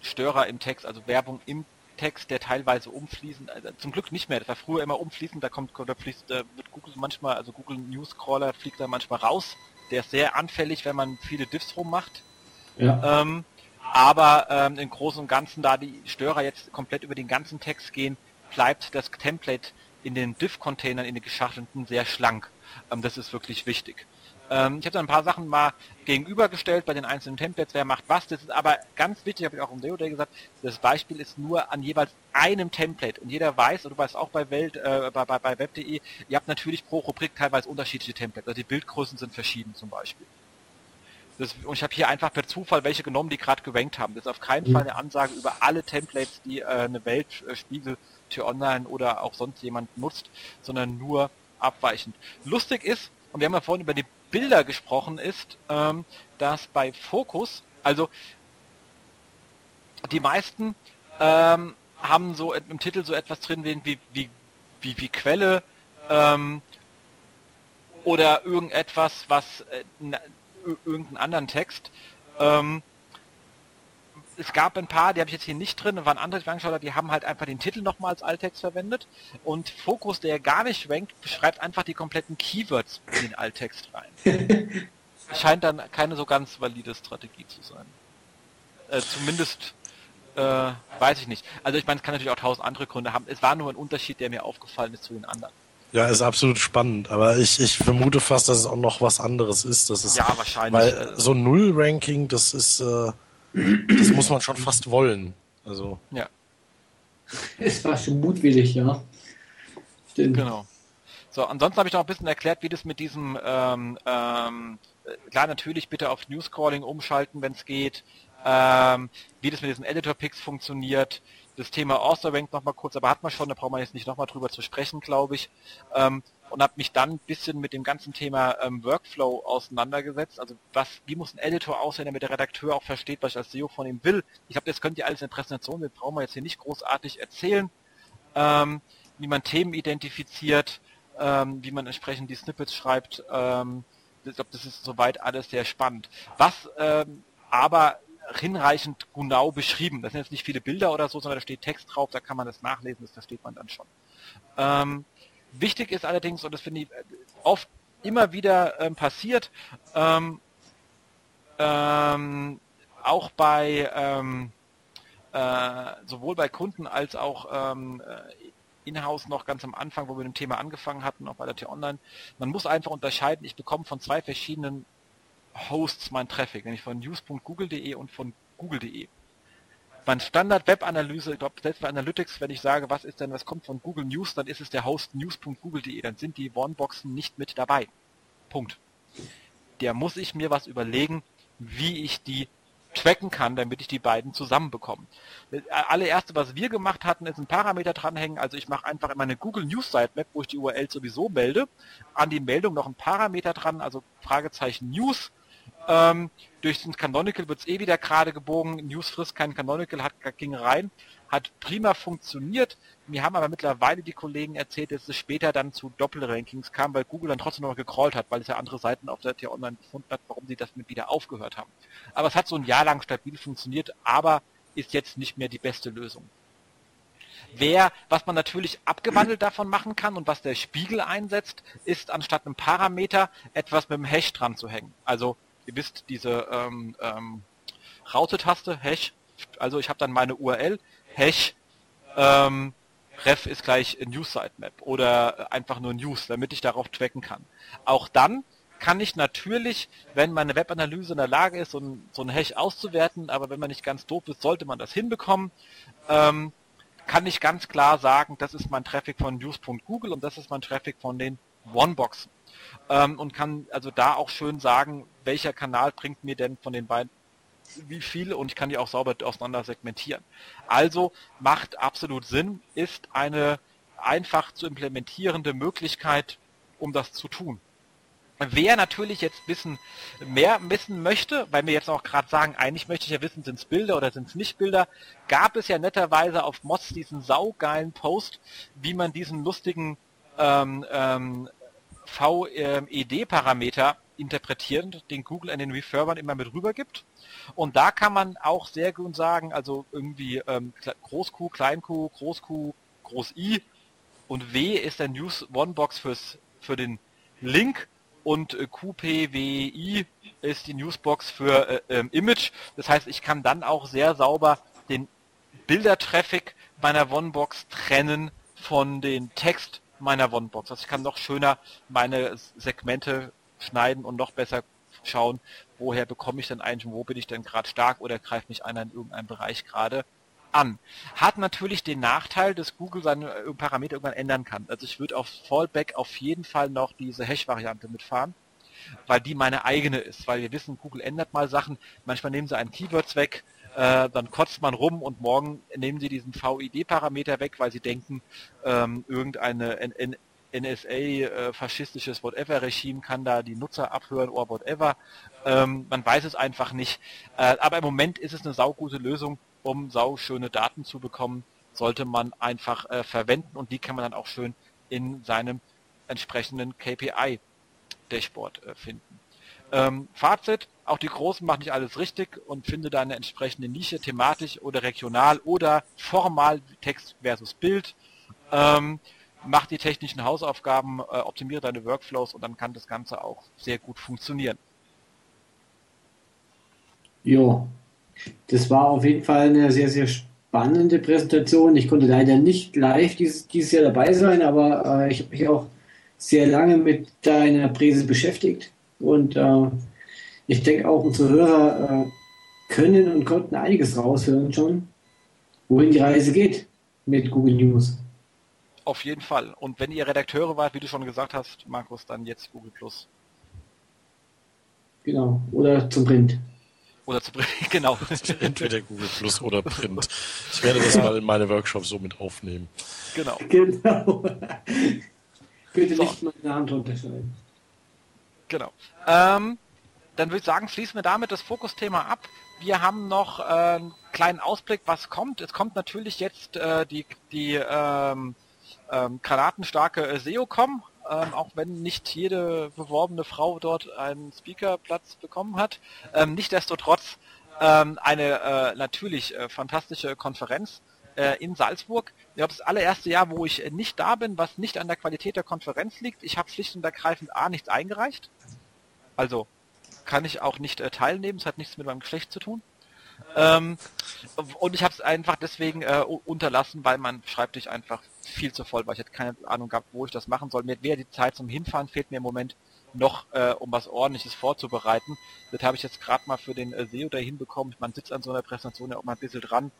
Störer im Text, also Werbung im Text, der teilweise umfließend, also zum Glück nicht mehr, das war früher immer umfließend, da kommt, da fließt, da wird Google manchmal, also Google News Crawler fliegt da manchmal raus. Der ist sehr anfällig, wenn man viele Diffs rummacht. Ja. Ähm, aber ähm, im Großen und Ganzen, da die Störer jetzt komplett über den ganzen Text gehen, bleibt das Template in den Diff-Containern, in den geschachtelten, sehr schlank. Ähm, das ist wirklich wichtig. Ähm, ich habe da ein paar Sachen mal gegenübergestellt bei den einzelnen Templates, wer macht was. Das ist aber ganz wichtig, habe ich auch im Deo Day gesagt, das Beispiel ist nur an jeweils einem Template. Und jeder weiß, und du weißt auch bei Welt, äh, bei, bei, bei web.de, ihr habt natürlich pro Rubrik teilweise unterschiedliche Templates. Also die Bildgrößen sind verschieden zum Beispiel. Das, und ich habe hier einfach per Zufall welche genommen, die gerade gewankt haben. Das ist auf keinen mhm. Fall eine Ansage über alle Templates, die äh, eine Welt, äh, Spiegel, Tür Online oder auch sonst jemand nutzt, sondern nur abweichend. Lustig ist, und wir haben ja vorhin über die Bilder gesprochen ist, ähm, dass bei Fokus, also die meisten ähm, haben so im Titel so etwas drin wie, wie, wie, wie Quelle ähm, oder irgendetwas, was äh, irgendeinen anderen Text. Ähm, es gab ein paar, die habe ich jetzt hier nicht drin, waren andere, die ich angeschaut habe, die haben halt einfach den Titel nochmal als Alttext verwendet und Fokus, der gar nicht rankt, beschreibt einfach die kompletten Keywords in den Alttext rein. Scheint dann keine so ganz valide Strategie zu sein. Äh, zumindest äh, weiß ich nicht. Also ich meine, es kann natürlich auch tausend andere Gründe haben. Es war nur ein Unterschied, der mir aufgefallen ist zu den anderen. Ja, ist absolut spannend, aber ich, ich vermute fast, dass es auch noch was anderes ist. Das ist ja, wahrscheinlich. Weil äh, so ein Null-Ranking, das ist, äh, das muss man schon fast wollen. Also. Ja. Es war schon mutwillig, ja. Stimmt. Genau. So, ansonsten habe ich noch ein bisschen erklärt, wie das mit diesem, ähm, ähm, klar, natürlich bitte auf Newscalling umschalten, wenn es geht, ähm, wie das mit diesen Editor-Picks funktioniert, das Thema Author Rank nochmal kurz, aber hat man schon, da braucht man jetzt nicht nochmal drüber zu sprechen, glaube ich. Ähm, und habe mich dann ein bisschen mit dem ganzen Thema ähm, Workflow auseinandergesetzt. Also was, wie muss ein Editor aussehen, damit der Redakteur auch versteht, was ich als SEO von ihm will. Ich habe das könnt ihr alles in der Präsentation, das brauchen wir jetzt hier nicht großartig erzählen. Ähm, wie man Themen identifiziert, ähm, wie man entsprechend die Snippets schreibt. Ähm, ich glaube, das ist soweit alles sehr spannend. Was ähm, aber hinreichend genau beschrieben. Das sind jetzt nicht viele Bilder oder so, sondern da steht Text drauf, da kann man das nachlesen, das versteht man dann schon. Ähm, wichtig ist allerdings, und das finde ich äh, oft immer wieder ähm, passiert, ähm, ähm, auch bei ähm, äh, sowohl bei Kunden als auch ähm, äh, in-house noch ganz am Anfang, wo wir mit dem Thema angefangen hatten, auch bei der T-Online. Man muss einfach unterscheiden, ich bekomme von zwei verschiedenen Hosts mein Traffic, nämlich von news.google.de und von google.de. Mein Standard Webanalyse, ich glaube selbst bei Analytics, wenn ich sage, was ist denn, was kommt von Google News, dann ist es der Host news.google.de, dann sind die One-Boxen nicht mit dabei. Punkt. Der muss ich mir was überlegen, wie ich die tracken kann, damit ich die beiden zusammenbekomme. Das allererste, was wir gemacht hatten, ist ein Parameter dranhängen. Also ich mache einfach in meine Google News Sitemap, wo ich die URL sowieso melde, an die Meldung noch ein Parameter dran, also Fragezeichen News ähm, durch den Canonical wird es eh wieder gerade gebogen. News frisst kein Canonical, hat, ging rein. Hat prima funktioniert. Mir haben aber mittlerweile die Kollegen erzählt, dass es später dann zu Doppelrankings kam, weil Google dann trotzdem noch gecrawlt hat, weil es ja andere Seiten auf der T-Online gefunden hat, warum sie das mit wieder aufgehört haben. Aber es hat so ein Jahr lang stabil funktioniert, aber ist jetzt nicht mehr die beste Lösung. Wer, was man natürlich abgewandelt davon machen kann und was der Spiegel einsetzt, ist anstatt einem Parameter etwas mit dem Hash dran zu hängen. Also ihr wisst, diese ähm, ähm, Raute-Taste, Hash, also ich habe dann meine URL, Hash, ähm, ref ist gleich News Sitemap oder einfach nur News, damit ich darauf tracken kann. Auch dann kann ich natürlich, wenn meine Webanalyse in der Lage ist, so ein, so ein Hash auszuwerten, aber wenn man nicht ganz doof ist, sollte man das hinbekommen, ähm, kann ich ganz klar sagen, das ist mein Traffic von news.google und das ist mein Traffic von den Oneboxen ähm, und kann also da auch schön sagen, welcher Kanal bringt mir denn von den beiden wie viel und ich kann die auch sauber auseinander segmentieren. Also macht absolut Sinn, ist eine einfach zu implementierende Möglichkeit, um das zu tun. Wer natürlich jetzt wissen, mehr wissen möchte, weil wir jetzt auch gerade sagen, eigentlich möchte ich ja wissen, sind es Bilder oder sind es nicht Bilder, gab es ja netterweise auf Mods diesen saugeilen Post, wie man diesen lustigen ähm, ähm, VED-Parameter interpretieren, den Google an den Referbern immer mit rüber gibt. Und da kann man auch sehr gut sagen, also irgendwie ähm, Groß-Q, Klein-Q, Groß-Q, Groß-I und W ist der News One-Box fürs, für den Link und äh, QPWI ist die Newsbox für äh, ähm, Image. Das heißt, ich kann dann auch sehr sauber den Bildertraffic meiner One-Box trennen von den Text meiner OneBox. Also ich kann noch schöner meine Segmente schneiden und noch besser schauen, woher bekomme ich denn eigentlich, wo bin ich denn gerade stark oder greift mich einer in irgendeinem Bereich gerade an. Hat natürlich den Nachteil, dass Google seine äh, Parameter irgendwann ändern kann. Also ich würde auf Fallback auf jeden Fall noch diese Hash-Variante mitfahren, weil die meine eigene ist, weil wir wissen, Google ändert mal Sachen, manchmal nehmen sie einen Keywords weg, äh, dann kotzt man rum und morgen nehmen sie diesen VID-Parameter weg, weil sie denken, ähm, irgendeine N NSA, äh, Whatever-Regime kann da die Nutzer abhören oder whatever. Ähm, man weiß es einfach nicht. Äh, aber im Moment ist es eine saugute Lösung, um sauschöne Daten zu bekommen, sollte man einfach äh, verwenden und die kann man dann auch schön in seinem entsprechenden KPI-Dashboard äh, finden. Ähm, Fazit, auch die Großen machen nicht alles richtig und finde da eine entsprechende Nische, thematisch oder regional oder formal Text versus Bild. Ähm, mach die technischen Hausaufgaben, äh, optimiere deine Workflows und dann kann das Ganze auch sehr gut funktionieren. Ja, das war auf jeden Fall eine sehr, sehr spannende Präsentation. Ich konnte leider nicht live dieses, dieses Jahr dabei sein, aber äh, ich habe mich auch sehr lange mit deiner Präse beschäftigt und äh, ich denke auch unsere Hörer äh, können und konnten einiges raushören schon, wohin die Reise geht mit Google News. Auf jeden Fall. Und wenn ihr Redakteure wart, wie du schon gesagt hast, Markus, dann jetzt Google Plus. Genau. Oder zum Print. Oder zu Print, genau. Entweder Google Plus oder Print. Ich werde das mal in meine Workshops so mit aufnehmen. Genau. Genau. Bitte so. nicht meinen Namen drunter schreiben. Genau. Ähm, dann würde ich sagen, schließen wir damit das Fokusthema ab. Wir haben noch äh, einen kleinen Ausblick, was kommt. Es kommt natürlich jetzt äh, die, die ähm, ähm, granatenstarke SEO-Com, ähm, auch wenn nicht jede beworbene Frau dort einen Speakerplatz bekommen hat. Ähm, Nichtsdestotrotz ähm, eine äh, natürlich äh, fantastische Konferenz äh, in Salzburg. Ich glaube, das allererste Jahr, wo ich nicht da bin, was nicht an der Qualität der Konferenz liegt. Ich habe schlicht und ergreifend A nichts eingereicht. Also kann ich auch nicht äh, teilnehmen, es hat nichts mit meinem Geschlecht zu tun. Ähm, und ich habe es einfach deswegen äh, unterlassen, weil mein Schreibtisch einfach viel zu voll war. Ich hätte keine Ahnung gehabt, wo ich das machen soll. Mir wäre die Zeit zum Hinfahren fehlt mir im Moment noch, äh, um was ordentliches vorzubereiten. Das habe ich jetzt gerade mal für den äh, SEO da hinbekommen. Man sitzt an so einer Präsentation ja auch mal ein bisschen dran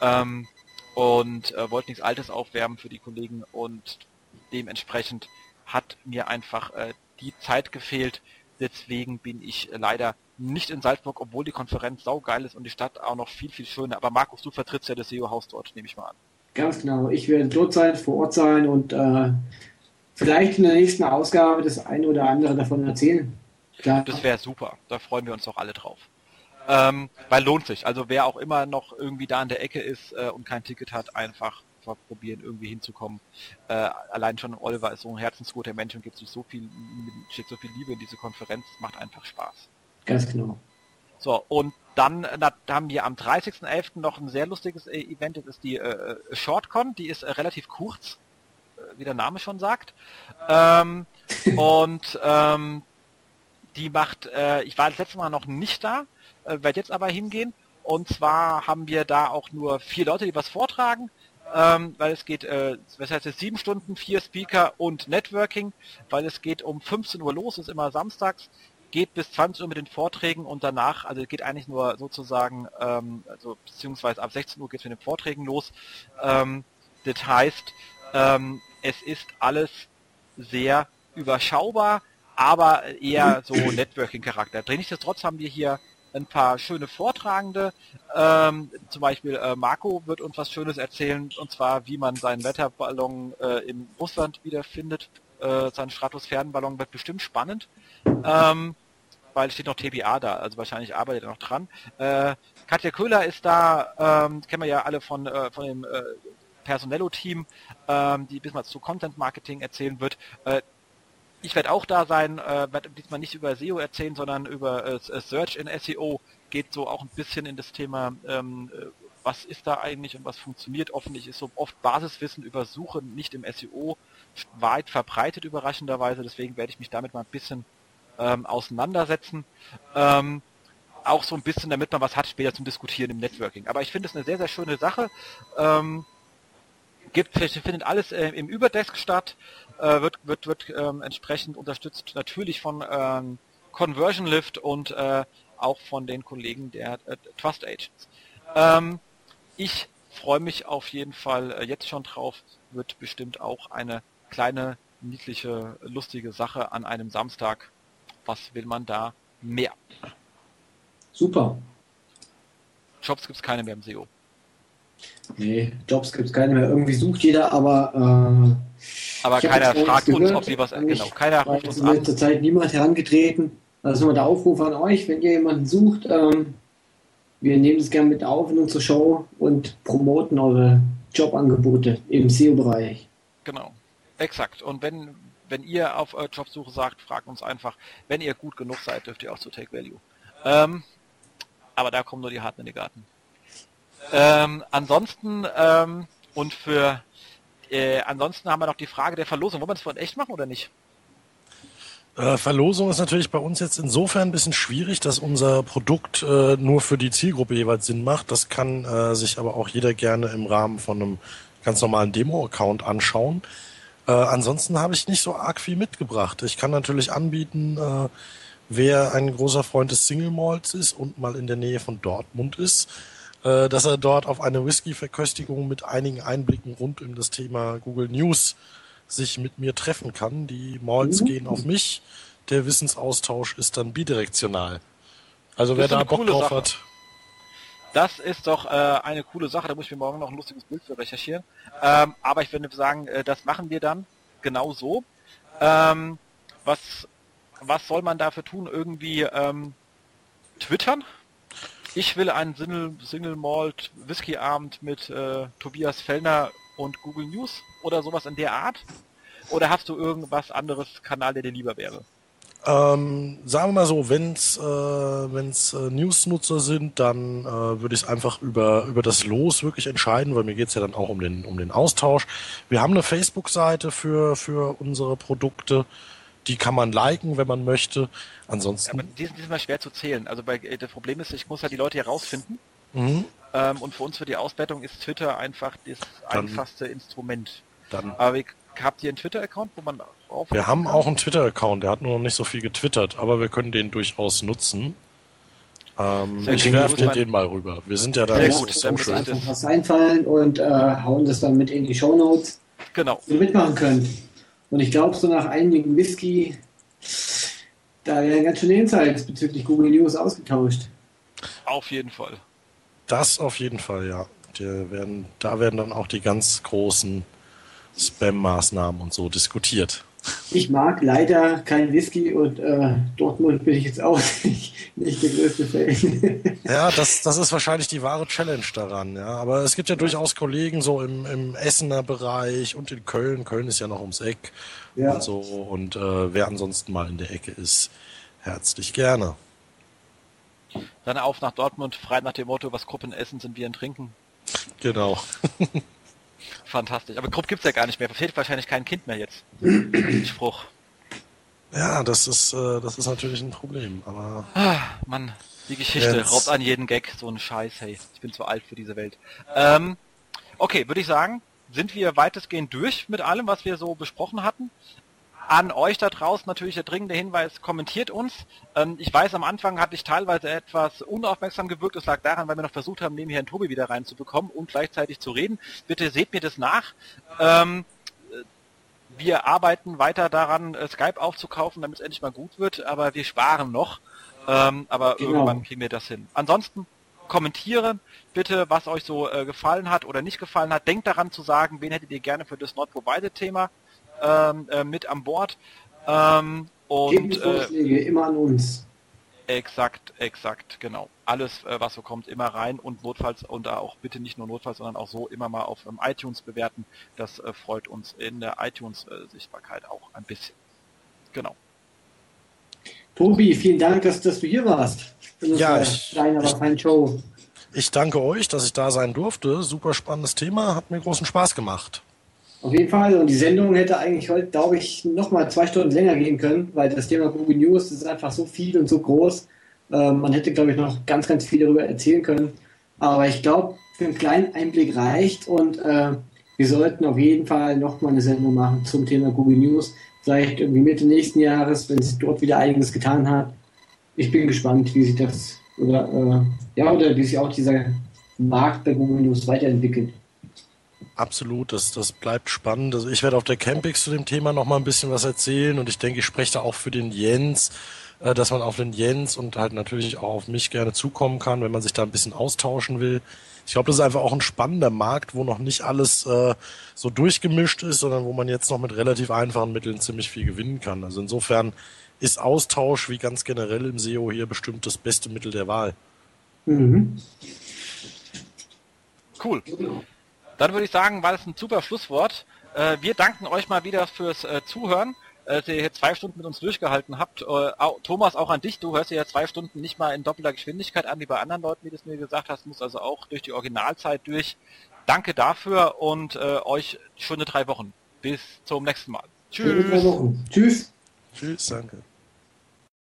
ähm, und äh, wollte nichts Altes aufwärmen für die Kollegen und dementsprechend hat mir einfach äh, die Zeit gefehlt, Deswegen bin ich leider nicht in Salzburg, obwohl die Konferenz saugeil ist und die Stadt auch noch viel, viel schöner. Aber Markus, du vertrittst ja das SEO-Haus dort, nehme ich mal an. Ganz genau. Ich werde dort sein, vor Ort sein und äh, vielleicht in der nächsten Ausgabe das eine oder andere davon erzählen. Klar. Das wäre super. Da freuen wir uns doch alle drauf. Ähm, weil lohnt sich. Also wer auch immer noch irgendwie da in der Ecke ist äh, und kein Ticket hat, einfach probieren, irgendwie hinzukommen. Äh, allein schon Oliver ist so ein herzensguter Mensch und gibt sich so viel, schickt so viel Liebe in diese Konferenz, macht einfach Spaß. Ganz genau. So, und dann na, haben wir am 30.11. noch ein sehr lustiges äh, Event, das ist die äh, Shortcon, die ist äh, relativ kurz, äh, wie der Name schon sagt. Ähm, und ähm, die macht, äh, ich war das letzte Mal noch nicht da, äh, werde jetzt aber hingehen. Und zwar haben wir da auch nur vier Leute, die was vortragen ähm, weil es geht, äh, was heißt jetzt, sieben Stunden, vier Speaker und Networking, weil es geht um 15 Uhr los, ist immer samstags, geht bis 20 Uhr mit den Vorträgen und danach, also geht eigentlich nur sozusagen, ähm, also beziehungsweise ab 16 Uhr geht es mit den Vorträgen los. Ähm, das heißt, ähm, es ist alles sehr überschaubar, aber eher so Networking-Charakter. Nichtsdestotrotz haben wir hier ein paar schöne Vortragende. Ähm, zum Beispiel äh, Marco wird uns was Schönes erzählen, und zwar wie man seinen Wetterballon äh, in Russland wiederfindet. Äh, sein Stratosphärenballon wird bestimmt spannend. Ähm, weil steht noch TBA da, also wahrscheinlich arbeitet er noch dran. Äh, Katja Köhler ist da, ähm, kennen wir ja alle von, äh, von dem äh, Personello-Team, ähm, die bis mal zu Content Marketing erzählen wird. Äh, ich werde auch da sein, äh, werde diesmal nicht über SEO erzählen, sondern über äh, äh Search in SEO. Geht so auch ein bisschen in das Thema, ähm, äh, was ist da eigentlich und was funktioniert. Offensichtlich ist so oft Basiswissen über Suche nicht im SEO weit verbreitet, überraschenderweise. Deswegen werde ich mich damit mal ein bisschen ähm, auseinandersetzen. Ähm, auch so ein bisschen, damit man was hat später zum Diskutieren im Networking. Aber ich finde es eine sehr, sehr schöne Sache. Ähm, gibt, findet alles äh, im Überdesk statt äh, wird, wird, wird ähm, entsprechend unterstützt natürlich von ähm, Conversion Lift und äh, auch von den Kollegen der äh, Trust Agents. Ähm, ich freue mich auf jeden Fall äh, jetzt schon drauf. Wird bestimmt auch eine kleine, niedliche, lustige Sache an einem Samstag. Was will man da mehr? Super. Jobs gibt es keine mehr im SEO. Nee, Jobs gibt es keine mehr. Irgendwie sucht jeder, aber äh, aber keiner fragt uns, ob sie was, genau, keiner ruft uns an. Letzter Zeit niemand herangetreten. Also nur der Aufruf an euch, wenn ihr jemanden sucht, ähm, wir nehmen das gerne mit auf in unsere Show und promoten eure Jobangebote im SEO-Bereich. Genau, exakt. Und wenn wenn ihr auf äh, Jobsuche sagt, fragt uns einfach. Wenn ihr gut genug seid, dürft ihr auch zu Take Value. Ähm, aber da kommen nur die harten in den Garten. Ähm, ansonsten ähm, und für äh, ansonsten haben wir noch die Frage der Verlosung. Wollen wir das von echt machen oder nicht? Äh, Verlosung ist natürlich bei uns jetzt insofern ein bisschen schwierig, dass unser Produkt äh, nur für die Zielgruppe jeweils Sinn macht. Das kann äh, sich aber auch jeder gerne im Rahmen von einem ganz normalen Demo-Account anschauen. Äh, ansonsten habe ich nicht so arg viel mitgebracht. Ich kann natürlich anbieten, äh, wer ein großer Freund des Single Malts ist und mal in der Nähe von Dortmund ist, äh, dass er dort auf eine Whisky-Verköstigung mit einigen Einblicken rund um das Thema Google News sich mit mir treffen kann. Die Malls mhm. gehen auf mich. Der Wissensaustausch ist dann bidirektional. Also wer da Bock drauf Sache. hat. Das ist doch äh, eine coole Sache. Da muss ich mir morgen noch ein lustiges Bild für recherchieren. Ähm, aber ich würde sagen, äh, das machen wir dann genau so. Ähm, was, was soll man dafür tun? Irgendwie ähm, twittern? Ich will einen Single, Single Malt Whisky Abend mit äh, Tobias Fellner und Google News oder sowas in der Art? Oder hast du irgendwas anderes Kanal, der dir lieber wäre? Ähm, sagen wir mal so, wenn's äh, wenn's äh, News-Nutzer sind, dann äh, würde ich es einfach über über das Los wirklich entscheiden, weil mir geht's ja dann auch um den um den Austausch. Wir haben eine Facebook-Seite für für unsere Produkte, die kann man liken, wenn man möchte. Ansonsten. Ja, aber die sind diesmal schwer zu zählen. Also bei, das Problem ist, ich muss halt die Leute herausfinden. Mhm. Ähm, und für uns für die Auswertung ist Twitter einfach das dann, einfachste Instrument. Dann. Aber wie, habt ihr einen Twitter-Account, wo man auf? Wir haben auch einen Twitter-Account, der hat nur noch nicht so viel getwittert, aber wir können den durchaus nutzen. Ähm, ich werfe dir den mal rüber. Wir sind ja da Sehr gut, so schön. einfach was einfallen und äh, hauen das dann mit in die Show Notes. Genau. So mitmachen können. Und ich glaube, so nach einigen Whisky, da werden ganz schöne Insights bezüglich Google News ausgetauscht. Auf jeden Fall. Das auf jeden Fall, ja. Die werden, da werden dann auch die ganz großen Spam-Maßnahmen und so diskutiert. Ich mag leider kein Whisky und äh, Dortmund bin ich jetzt auch nicht, nicht der größte Fan. Ja, das, das ist wahrscheinlich die wahre Challenge daran, ja. Aber es gibt ja durchaus Kollegen so im, im Essener Bereich und in Köln. Köln ist ja noch ums Eck ja. und so. Und äh, wer ansonsten mal in der Ecke ist, herzlich gerne. Dann auf nach Dortmund, frei nach dem Motto, was Gruppen essen, sind wir in Trinken. Genau. Fantastisch. Aber Krupp gibt's ja gar nicht mehr. Fehlt wahrscheinlich kein Kind mehr jetzt. Spruch. Ja, das ist, äh, das ist natürlich ein Problem, aber. Ah, Mann, die Geschichte jetzt. raubt an jeden Gag, so ein Scheiß, hey. Ich bin zu alt für diese Welt. Ähm, okay, würde ich sagen, sind wir weitestgehend durch mit allem, was wir so besprochen hatten an euch da draußen natürlich der dringende Hinweis, kommentiert uns. Ähm, ich weiß, am Anfang hatte ich teilweise etwas unaufmerksam gewirkt. Das lag daran, weil wir noch versucht haben, neben Herrn Tobi wieder reinzubekommen und gleichzeitig zu reden. Bitte seht mir das nach. Ähm, wir arbeiten weiter daran, äh, Skype aufzukaufen, damit es endlich mal gut wird, aber wir sparen noch. Ähm, aber genau. irgendwann kriegen wir das hin. Ansonsten kommentiere bitte, was euch so äh, gefallen hat oder nicht gefallen hat. Denkt daran zu sagen, wen hättet ihr gerne für das Not Provided Thema ähm, äh, mit an Bord. Ähm, und, Vorschläge, äh, immer an uns. Exakt, exakt, genau. Alles, äh, was so kommt, immer rein und notfalls und auch bitte nicht nur notfalls, sondern auch so immer mal auf ähm, iTunes bewerten. Das äh, freut uns in der iTunes-Sichtbarkeit auch ein bisschen. Genau. Tobi, vielen Dank, dass, dass du hier warst. Ja, ich, kleine, ich, Show. ich danke euch, dass ich da sein durfte. Super spannendes Thema, hat mir großen Spaß gemacht. Auf jeden Fall. Und die Sendung hätte eigentlich heute, glaube ich, noch mal zwei Stunden länger gehen können, weil das Thema Google News ist einfach so viel und so groß. Ähm, man hätte, glaube ich, noch ganz, ganz viel darüber erzählen können. Aber ich glaube, für einen kleinen Einblick reicht und äh, wir sollten auf jeden Fall noch mal eine Sendung machen zum Thema Google News. Vielleicht irgendwie Mitte nächsten Jahres, wenn sich dort wieder einiges getan hat. Ich bin gespannt, wie sich das oder äh, ja oder wie sich auch dieser Markt bei Google News weiterentwickelt. Absolut, das, das bleibt spannend. Also ich werde auf der Campix zu dem Thema noch mal ein bisschen was erzählen und ich denke, ich spreche da auch für den Jens, äh, dass man auf den Jens und halt natürlich auch auf mich gerne zukommen kann, wenn man sich da ein bisschen austauschen will. Ich glaube, das ist einfach auch ein spannender Markt, wo noch nicht alles äh, so durchgemischt ist, sondern wo man jetzt noch mit relativ einfachen Mitteln ziemlich viel gewinnen kann. Also insofern ist Austausch wie ganz generell im SEO hier bestimmt das beste Mittel der Wahl. Mhm. Cool. Dann würde ich sagen, war das ein super Schlusswort. Äh, wir danken euch mal wieder fürs äh, Zuhören. äh, dass ihr hier zwei Stunden mit uns durchgehalten habt. Äh, Thomas, auch an dich, du hörst dir ja zwei Stunden nicht mal in doppelter Geschwindigkeit an, wie bei anderen Leuten, wie du es mir gesagt hast, muss also auch durch die Originalzeit durch. Danke dafür und äh, euch schöne drei Wochen. Bis zum nächsten Mal. Tschüss. Tschüss. Tschüss, danke.